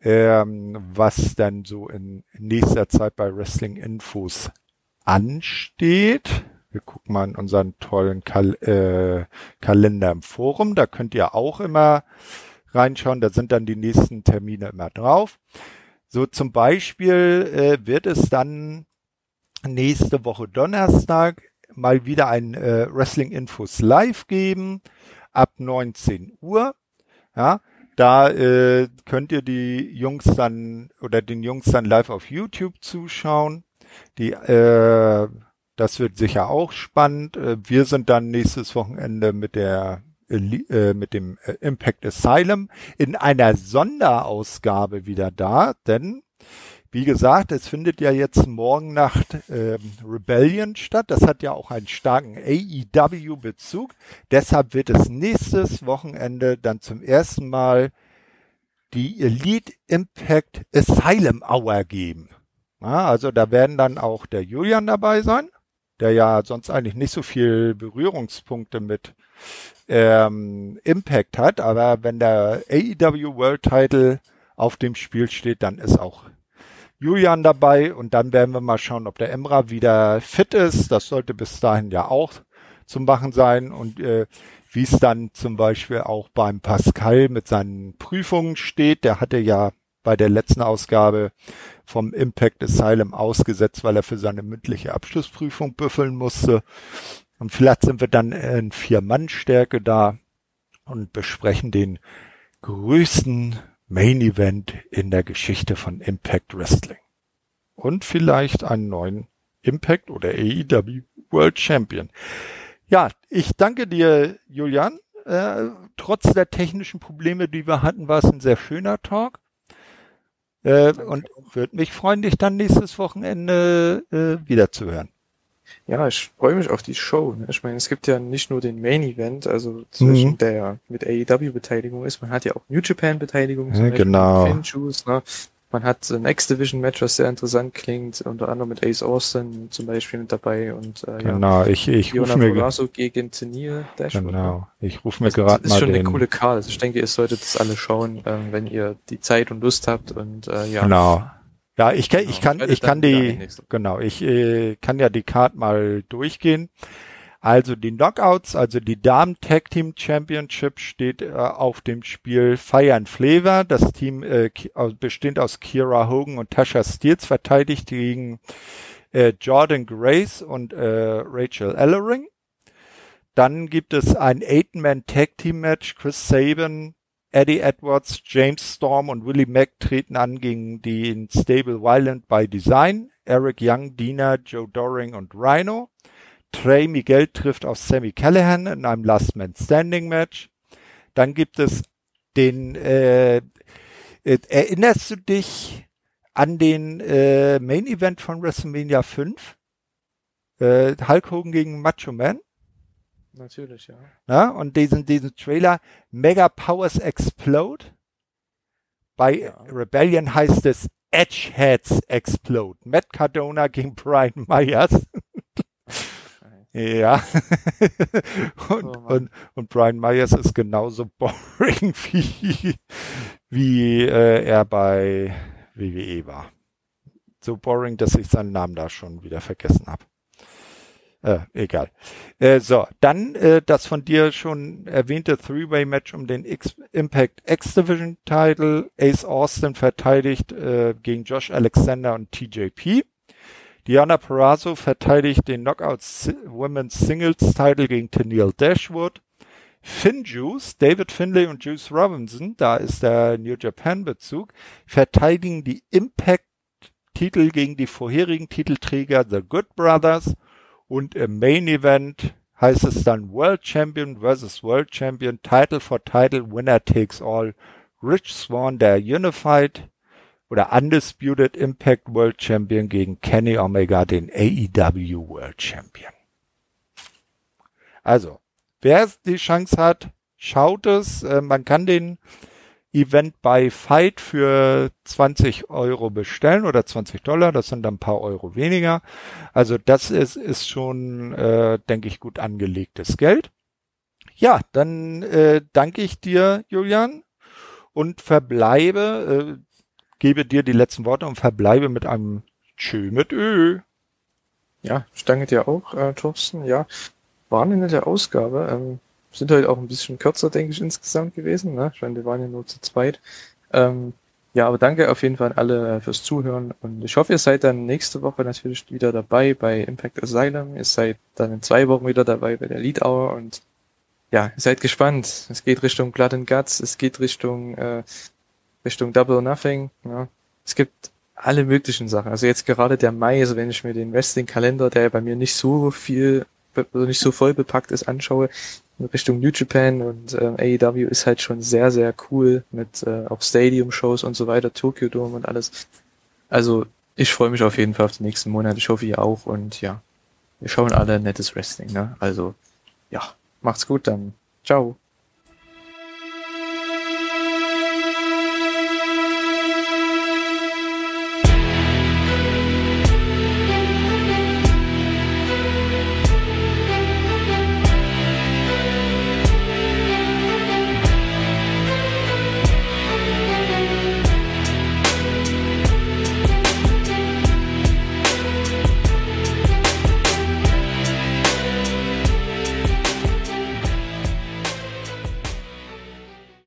ähm, was dann so in nächster Zeit bei Wrestling Infos ansteht. Wir gucken mal in unseren tollen Kal äh, Kalender im Forum. Da könnt ihr auch immer reinschauen. Da sind dann die nächsten Termine immer drauf. So zum Beispiel äh, wird es dann nächste Woche Donnerstag mal wieder ein äh, Wrestling Infos Live geben ab 19 Uhr. Ja, da äh, könnt ihr die Jungs dann oder den Jungs dann live auf YouTube zuschauen. Die, äh, das wird sicher auch spannend. Äh, wir sind dann nächstes Wochenende mit der äh, mit dem äh, Impact Asylum in einer Sonderausgabe wieder da, denn wie gesagt, es findet ja jetzt morgen Nacht äh, Rebellion statt. Das hat ja auch einen starken AEW-Bezug. Deshalb wird es nächstes Wochenende dann zum ersten Mal die Elite Impact Asylum Hour geben. Ja, also da werden dann auch der Julian dabei sein, der ja sonst eigentlich nicht so viel Berührungspunkte mit ähm, Impact hat. Aber wenn der AEW World Title auf dem Spiel steht, dann ist auch Julian dabei und dann werden wir mal schauen, ob der Emra wieder fit ist. Das sollte bis dahin ja auch zu machen sein und äh, wie es dann zum Beispiel auch beim Pascal mit seinen Prüfungen steht. Der hatte ja bei der letzten Ausgabe vom Impact Asylum ausgesetzt, weil er für seine mündliche Abschlussprüfung büffeln musste. Und vielleicht sind wir dann in Vier-Mann-Stärke da und besprechen den größten Main Event in der Geschichte von Impact Wrestling. Und vielleicht einen neuen Impact oder AEW World Champion. Ja, ich danke dir, Julian. Äh, trotz der technischen Probleme, die wir hatten, war es ein sehr schöner Talk. Äh, und würde mich freuen, dich dann nächstes Wochenende äh, wiederzuhören. Ja, ich freue mich auf die Show. Ne? Ich meine, es gibt ja nicht nur den Main Event, also zwischen mhm. der mit AEW Beteiligung ist, man hat ja auch New Japan Beteiligung, ja, genau. Finjuice, ne? Man hat ein X-Division-Match, was sehr interessant klingt, unter anderem mit Ace Austin zum Beispiel mit dabei und äh, genau, ja, ich, ich rufe mir Polasso gegen Tenil Dashwood. Genau, ich rufe mir gerade mal Das ist schon den... eine coole Karte. Also ich denke, ihr solltet das alle schauen, ähm, wenn ihr die Zeit und Lust habt und äh, ja. Genau. Ja, ich kann, ich genau. kann, ich kann die, genau, ich äh, kann ja die Card mal durchgehen. Also die Knockouts, also die Damen Tag Team Championship steht äh, auf dem Spiel and Flavor. Das Team äh, bestehend aus Kira Hogan und Tasha Steels verteidigt gegen äh, Jordan Grace und äh, Rachel Ellering. Dann gibt es ein Eight-Man Tag Team Match. Chris Sabin, Eddie Edwards, James Storm und Willie Mack treten an gegen den Stable Violent by Design. Eric Young, Dina, Joe Doring und Rhino. Trey Miguel trifft auf Sammy Callahan in einem Last Man Standing Match. Dann gibt es den, äh, äh, erinnerst du dich an den äh, Main Event von WrestleMania 5? Äh, Hulk Hogan gegen Macho Man? Natürlich, ja. Na, und diesen, diesen Trailer Mega Powers Explode. Bei ja. Rebellion heißt es Edgeheads Explode. Matt Cardona gegen Brian Myers. Ja. und, oh und, und Brian Myers ist genauso boring wie, wie äh, er bei WWE war. So boring, dass ich seinen Namen da schon wieder vergessen habe. Äh, egal. Äh, so, dann äh, das von dir schon erwähnte Three-Way-Match um den X Impact X-Division Title. Ace Austin verteidigt äh, gegen Josh Alexander und TJP. Diana Perazzo verteidigt den Knockout Women's Singles Title gegen Tennille Dashwood. Finn Juice, David Finlay und Juice Robinson, da ist der New Japan Bezug, verteidigen die Impact Titel gegen die vorherigen Titelträger The Good Brothers und im Main Event heißt es dann World Champion versus World Champion, Title for Title, Winner takes all. Rich Swan, der Unified oder Undisputed Impact World Champion gegen Kenny Omega, den AEW World Champion. Also, wer die Chance hat, schaut es. Äh, man kann den Event bei Fight für 20 Euro bestellen oder 20 Dollar. Das sind dann ein paar Euro weniger. Also das ist, ist schon, äh, denke ich, gut angelegtes Geld. Ja, dann äh, danke ich dir, Julian, und verbleibe, äh, gebe dir die letzten Worte und verbleibe mit einem Tschö mit Ö. Ja, ich danke dir auch, äh, Thorsten. Ja, war eine nette Ausgabe. Ähm, sind halt auch ein bisschen kürzer, denke ich, insgesamt gewesen. Ne? Ich meine, wir waren ja nur zu zweit. Ähm, ja, aber danke auf jeden Fall an alle fürs Zuhören und ich hoffe, ihr seid dann nächste Woche natürlich wieder dabei bei Impact Asylum. Ihr seid dann in zwei Wochen wieder dabei bei der Lead Hour und ja, seid gespannt. Es geht Richtung Blood and Guts, es geht Richtung äh, Richtung Double Nothing. Ja. Es gibt alle möglichen Sachen. Also jetzt gerade der Mai, also wenn ich mir den Wrestling-Kalender, der bei mir nicht so viel, also nicht so voll bepackt ist, anschaue, in Richtung New Japan und äh, AEW ist halt schon sehr, sehr cool mit äh, auch Stadium-Shows und so weiter, Tokyo Dome und alles. Also ich freue mich auf jeden Fall auf die nächsten Monate. Ich hoffe ihr auch und ja, wir schauen alle nettes Wrestling. Ne? Also ja, macht's gut dann. Ciao.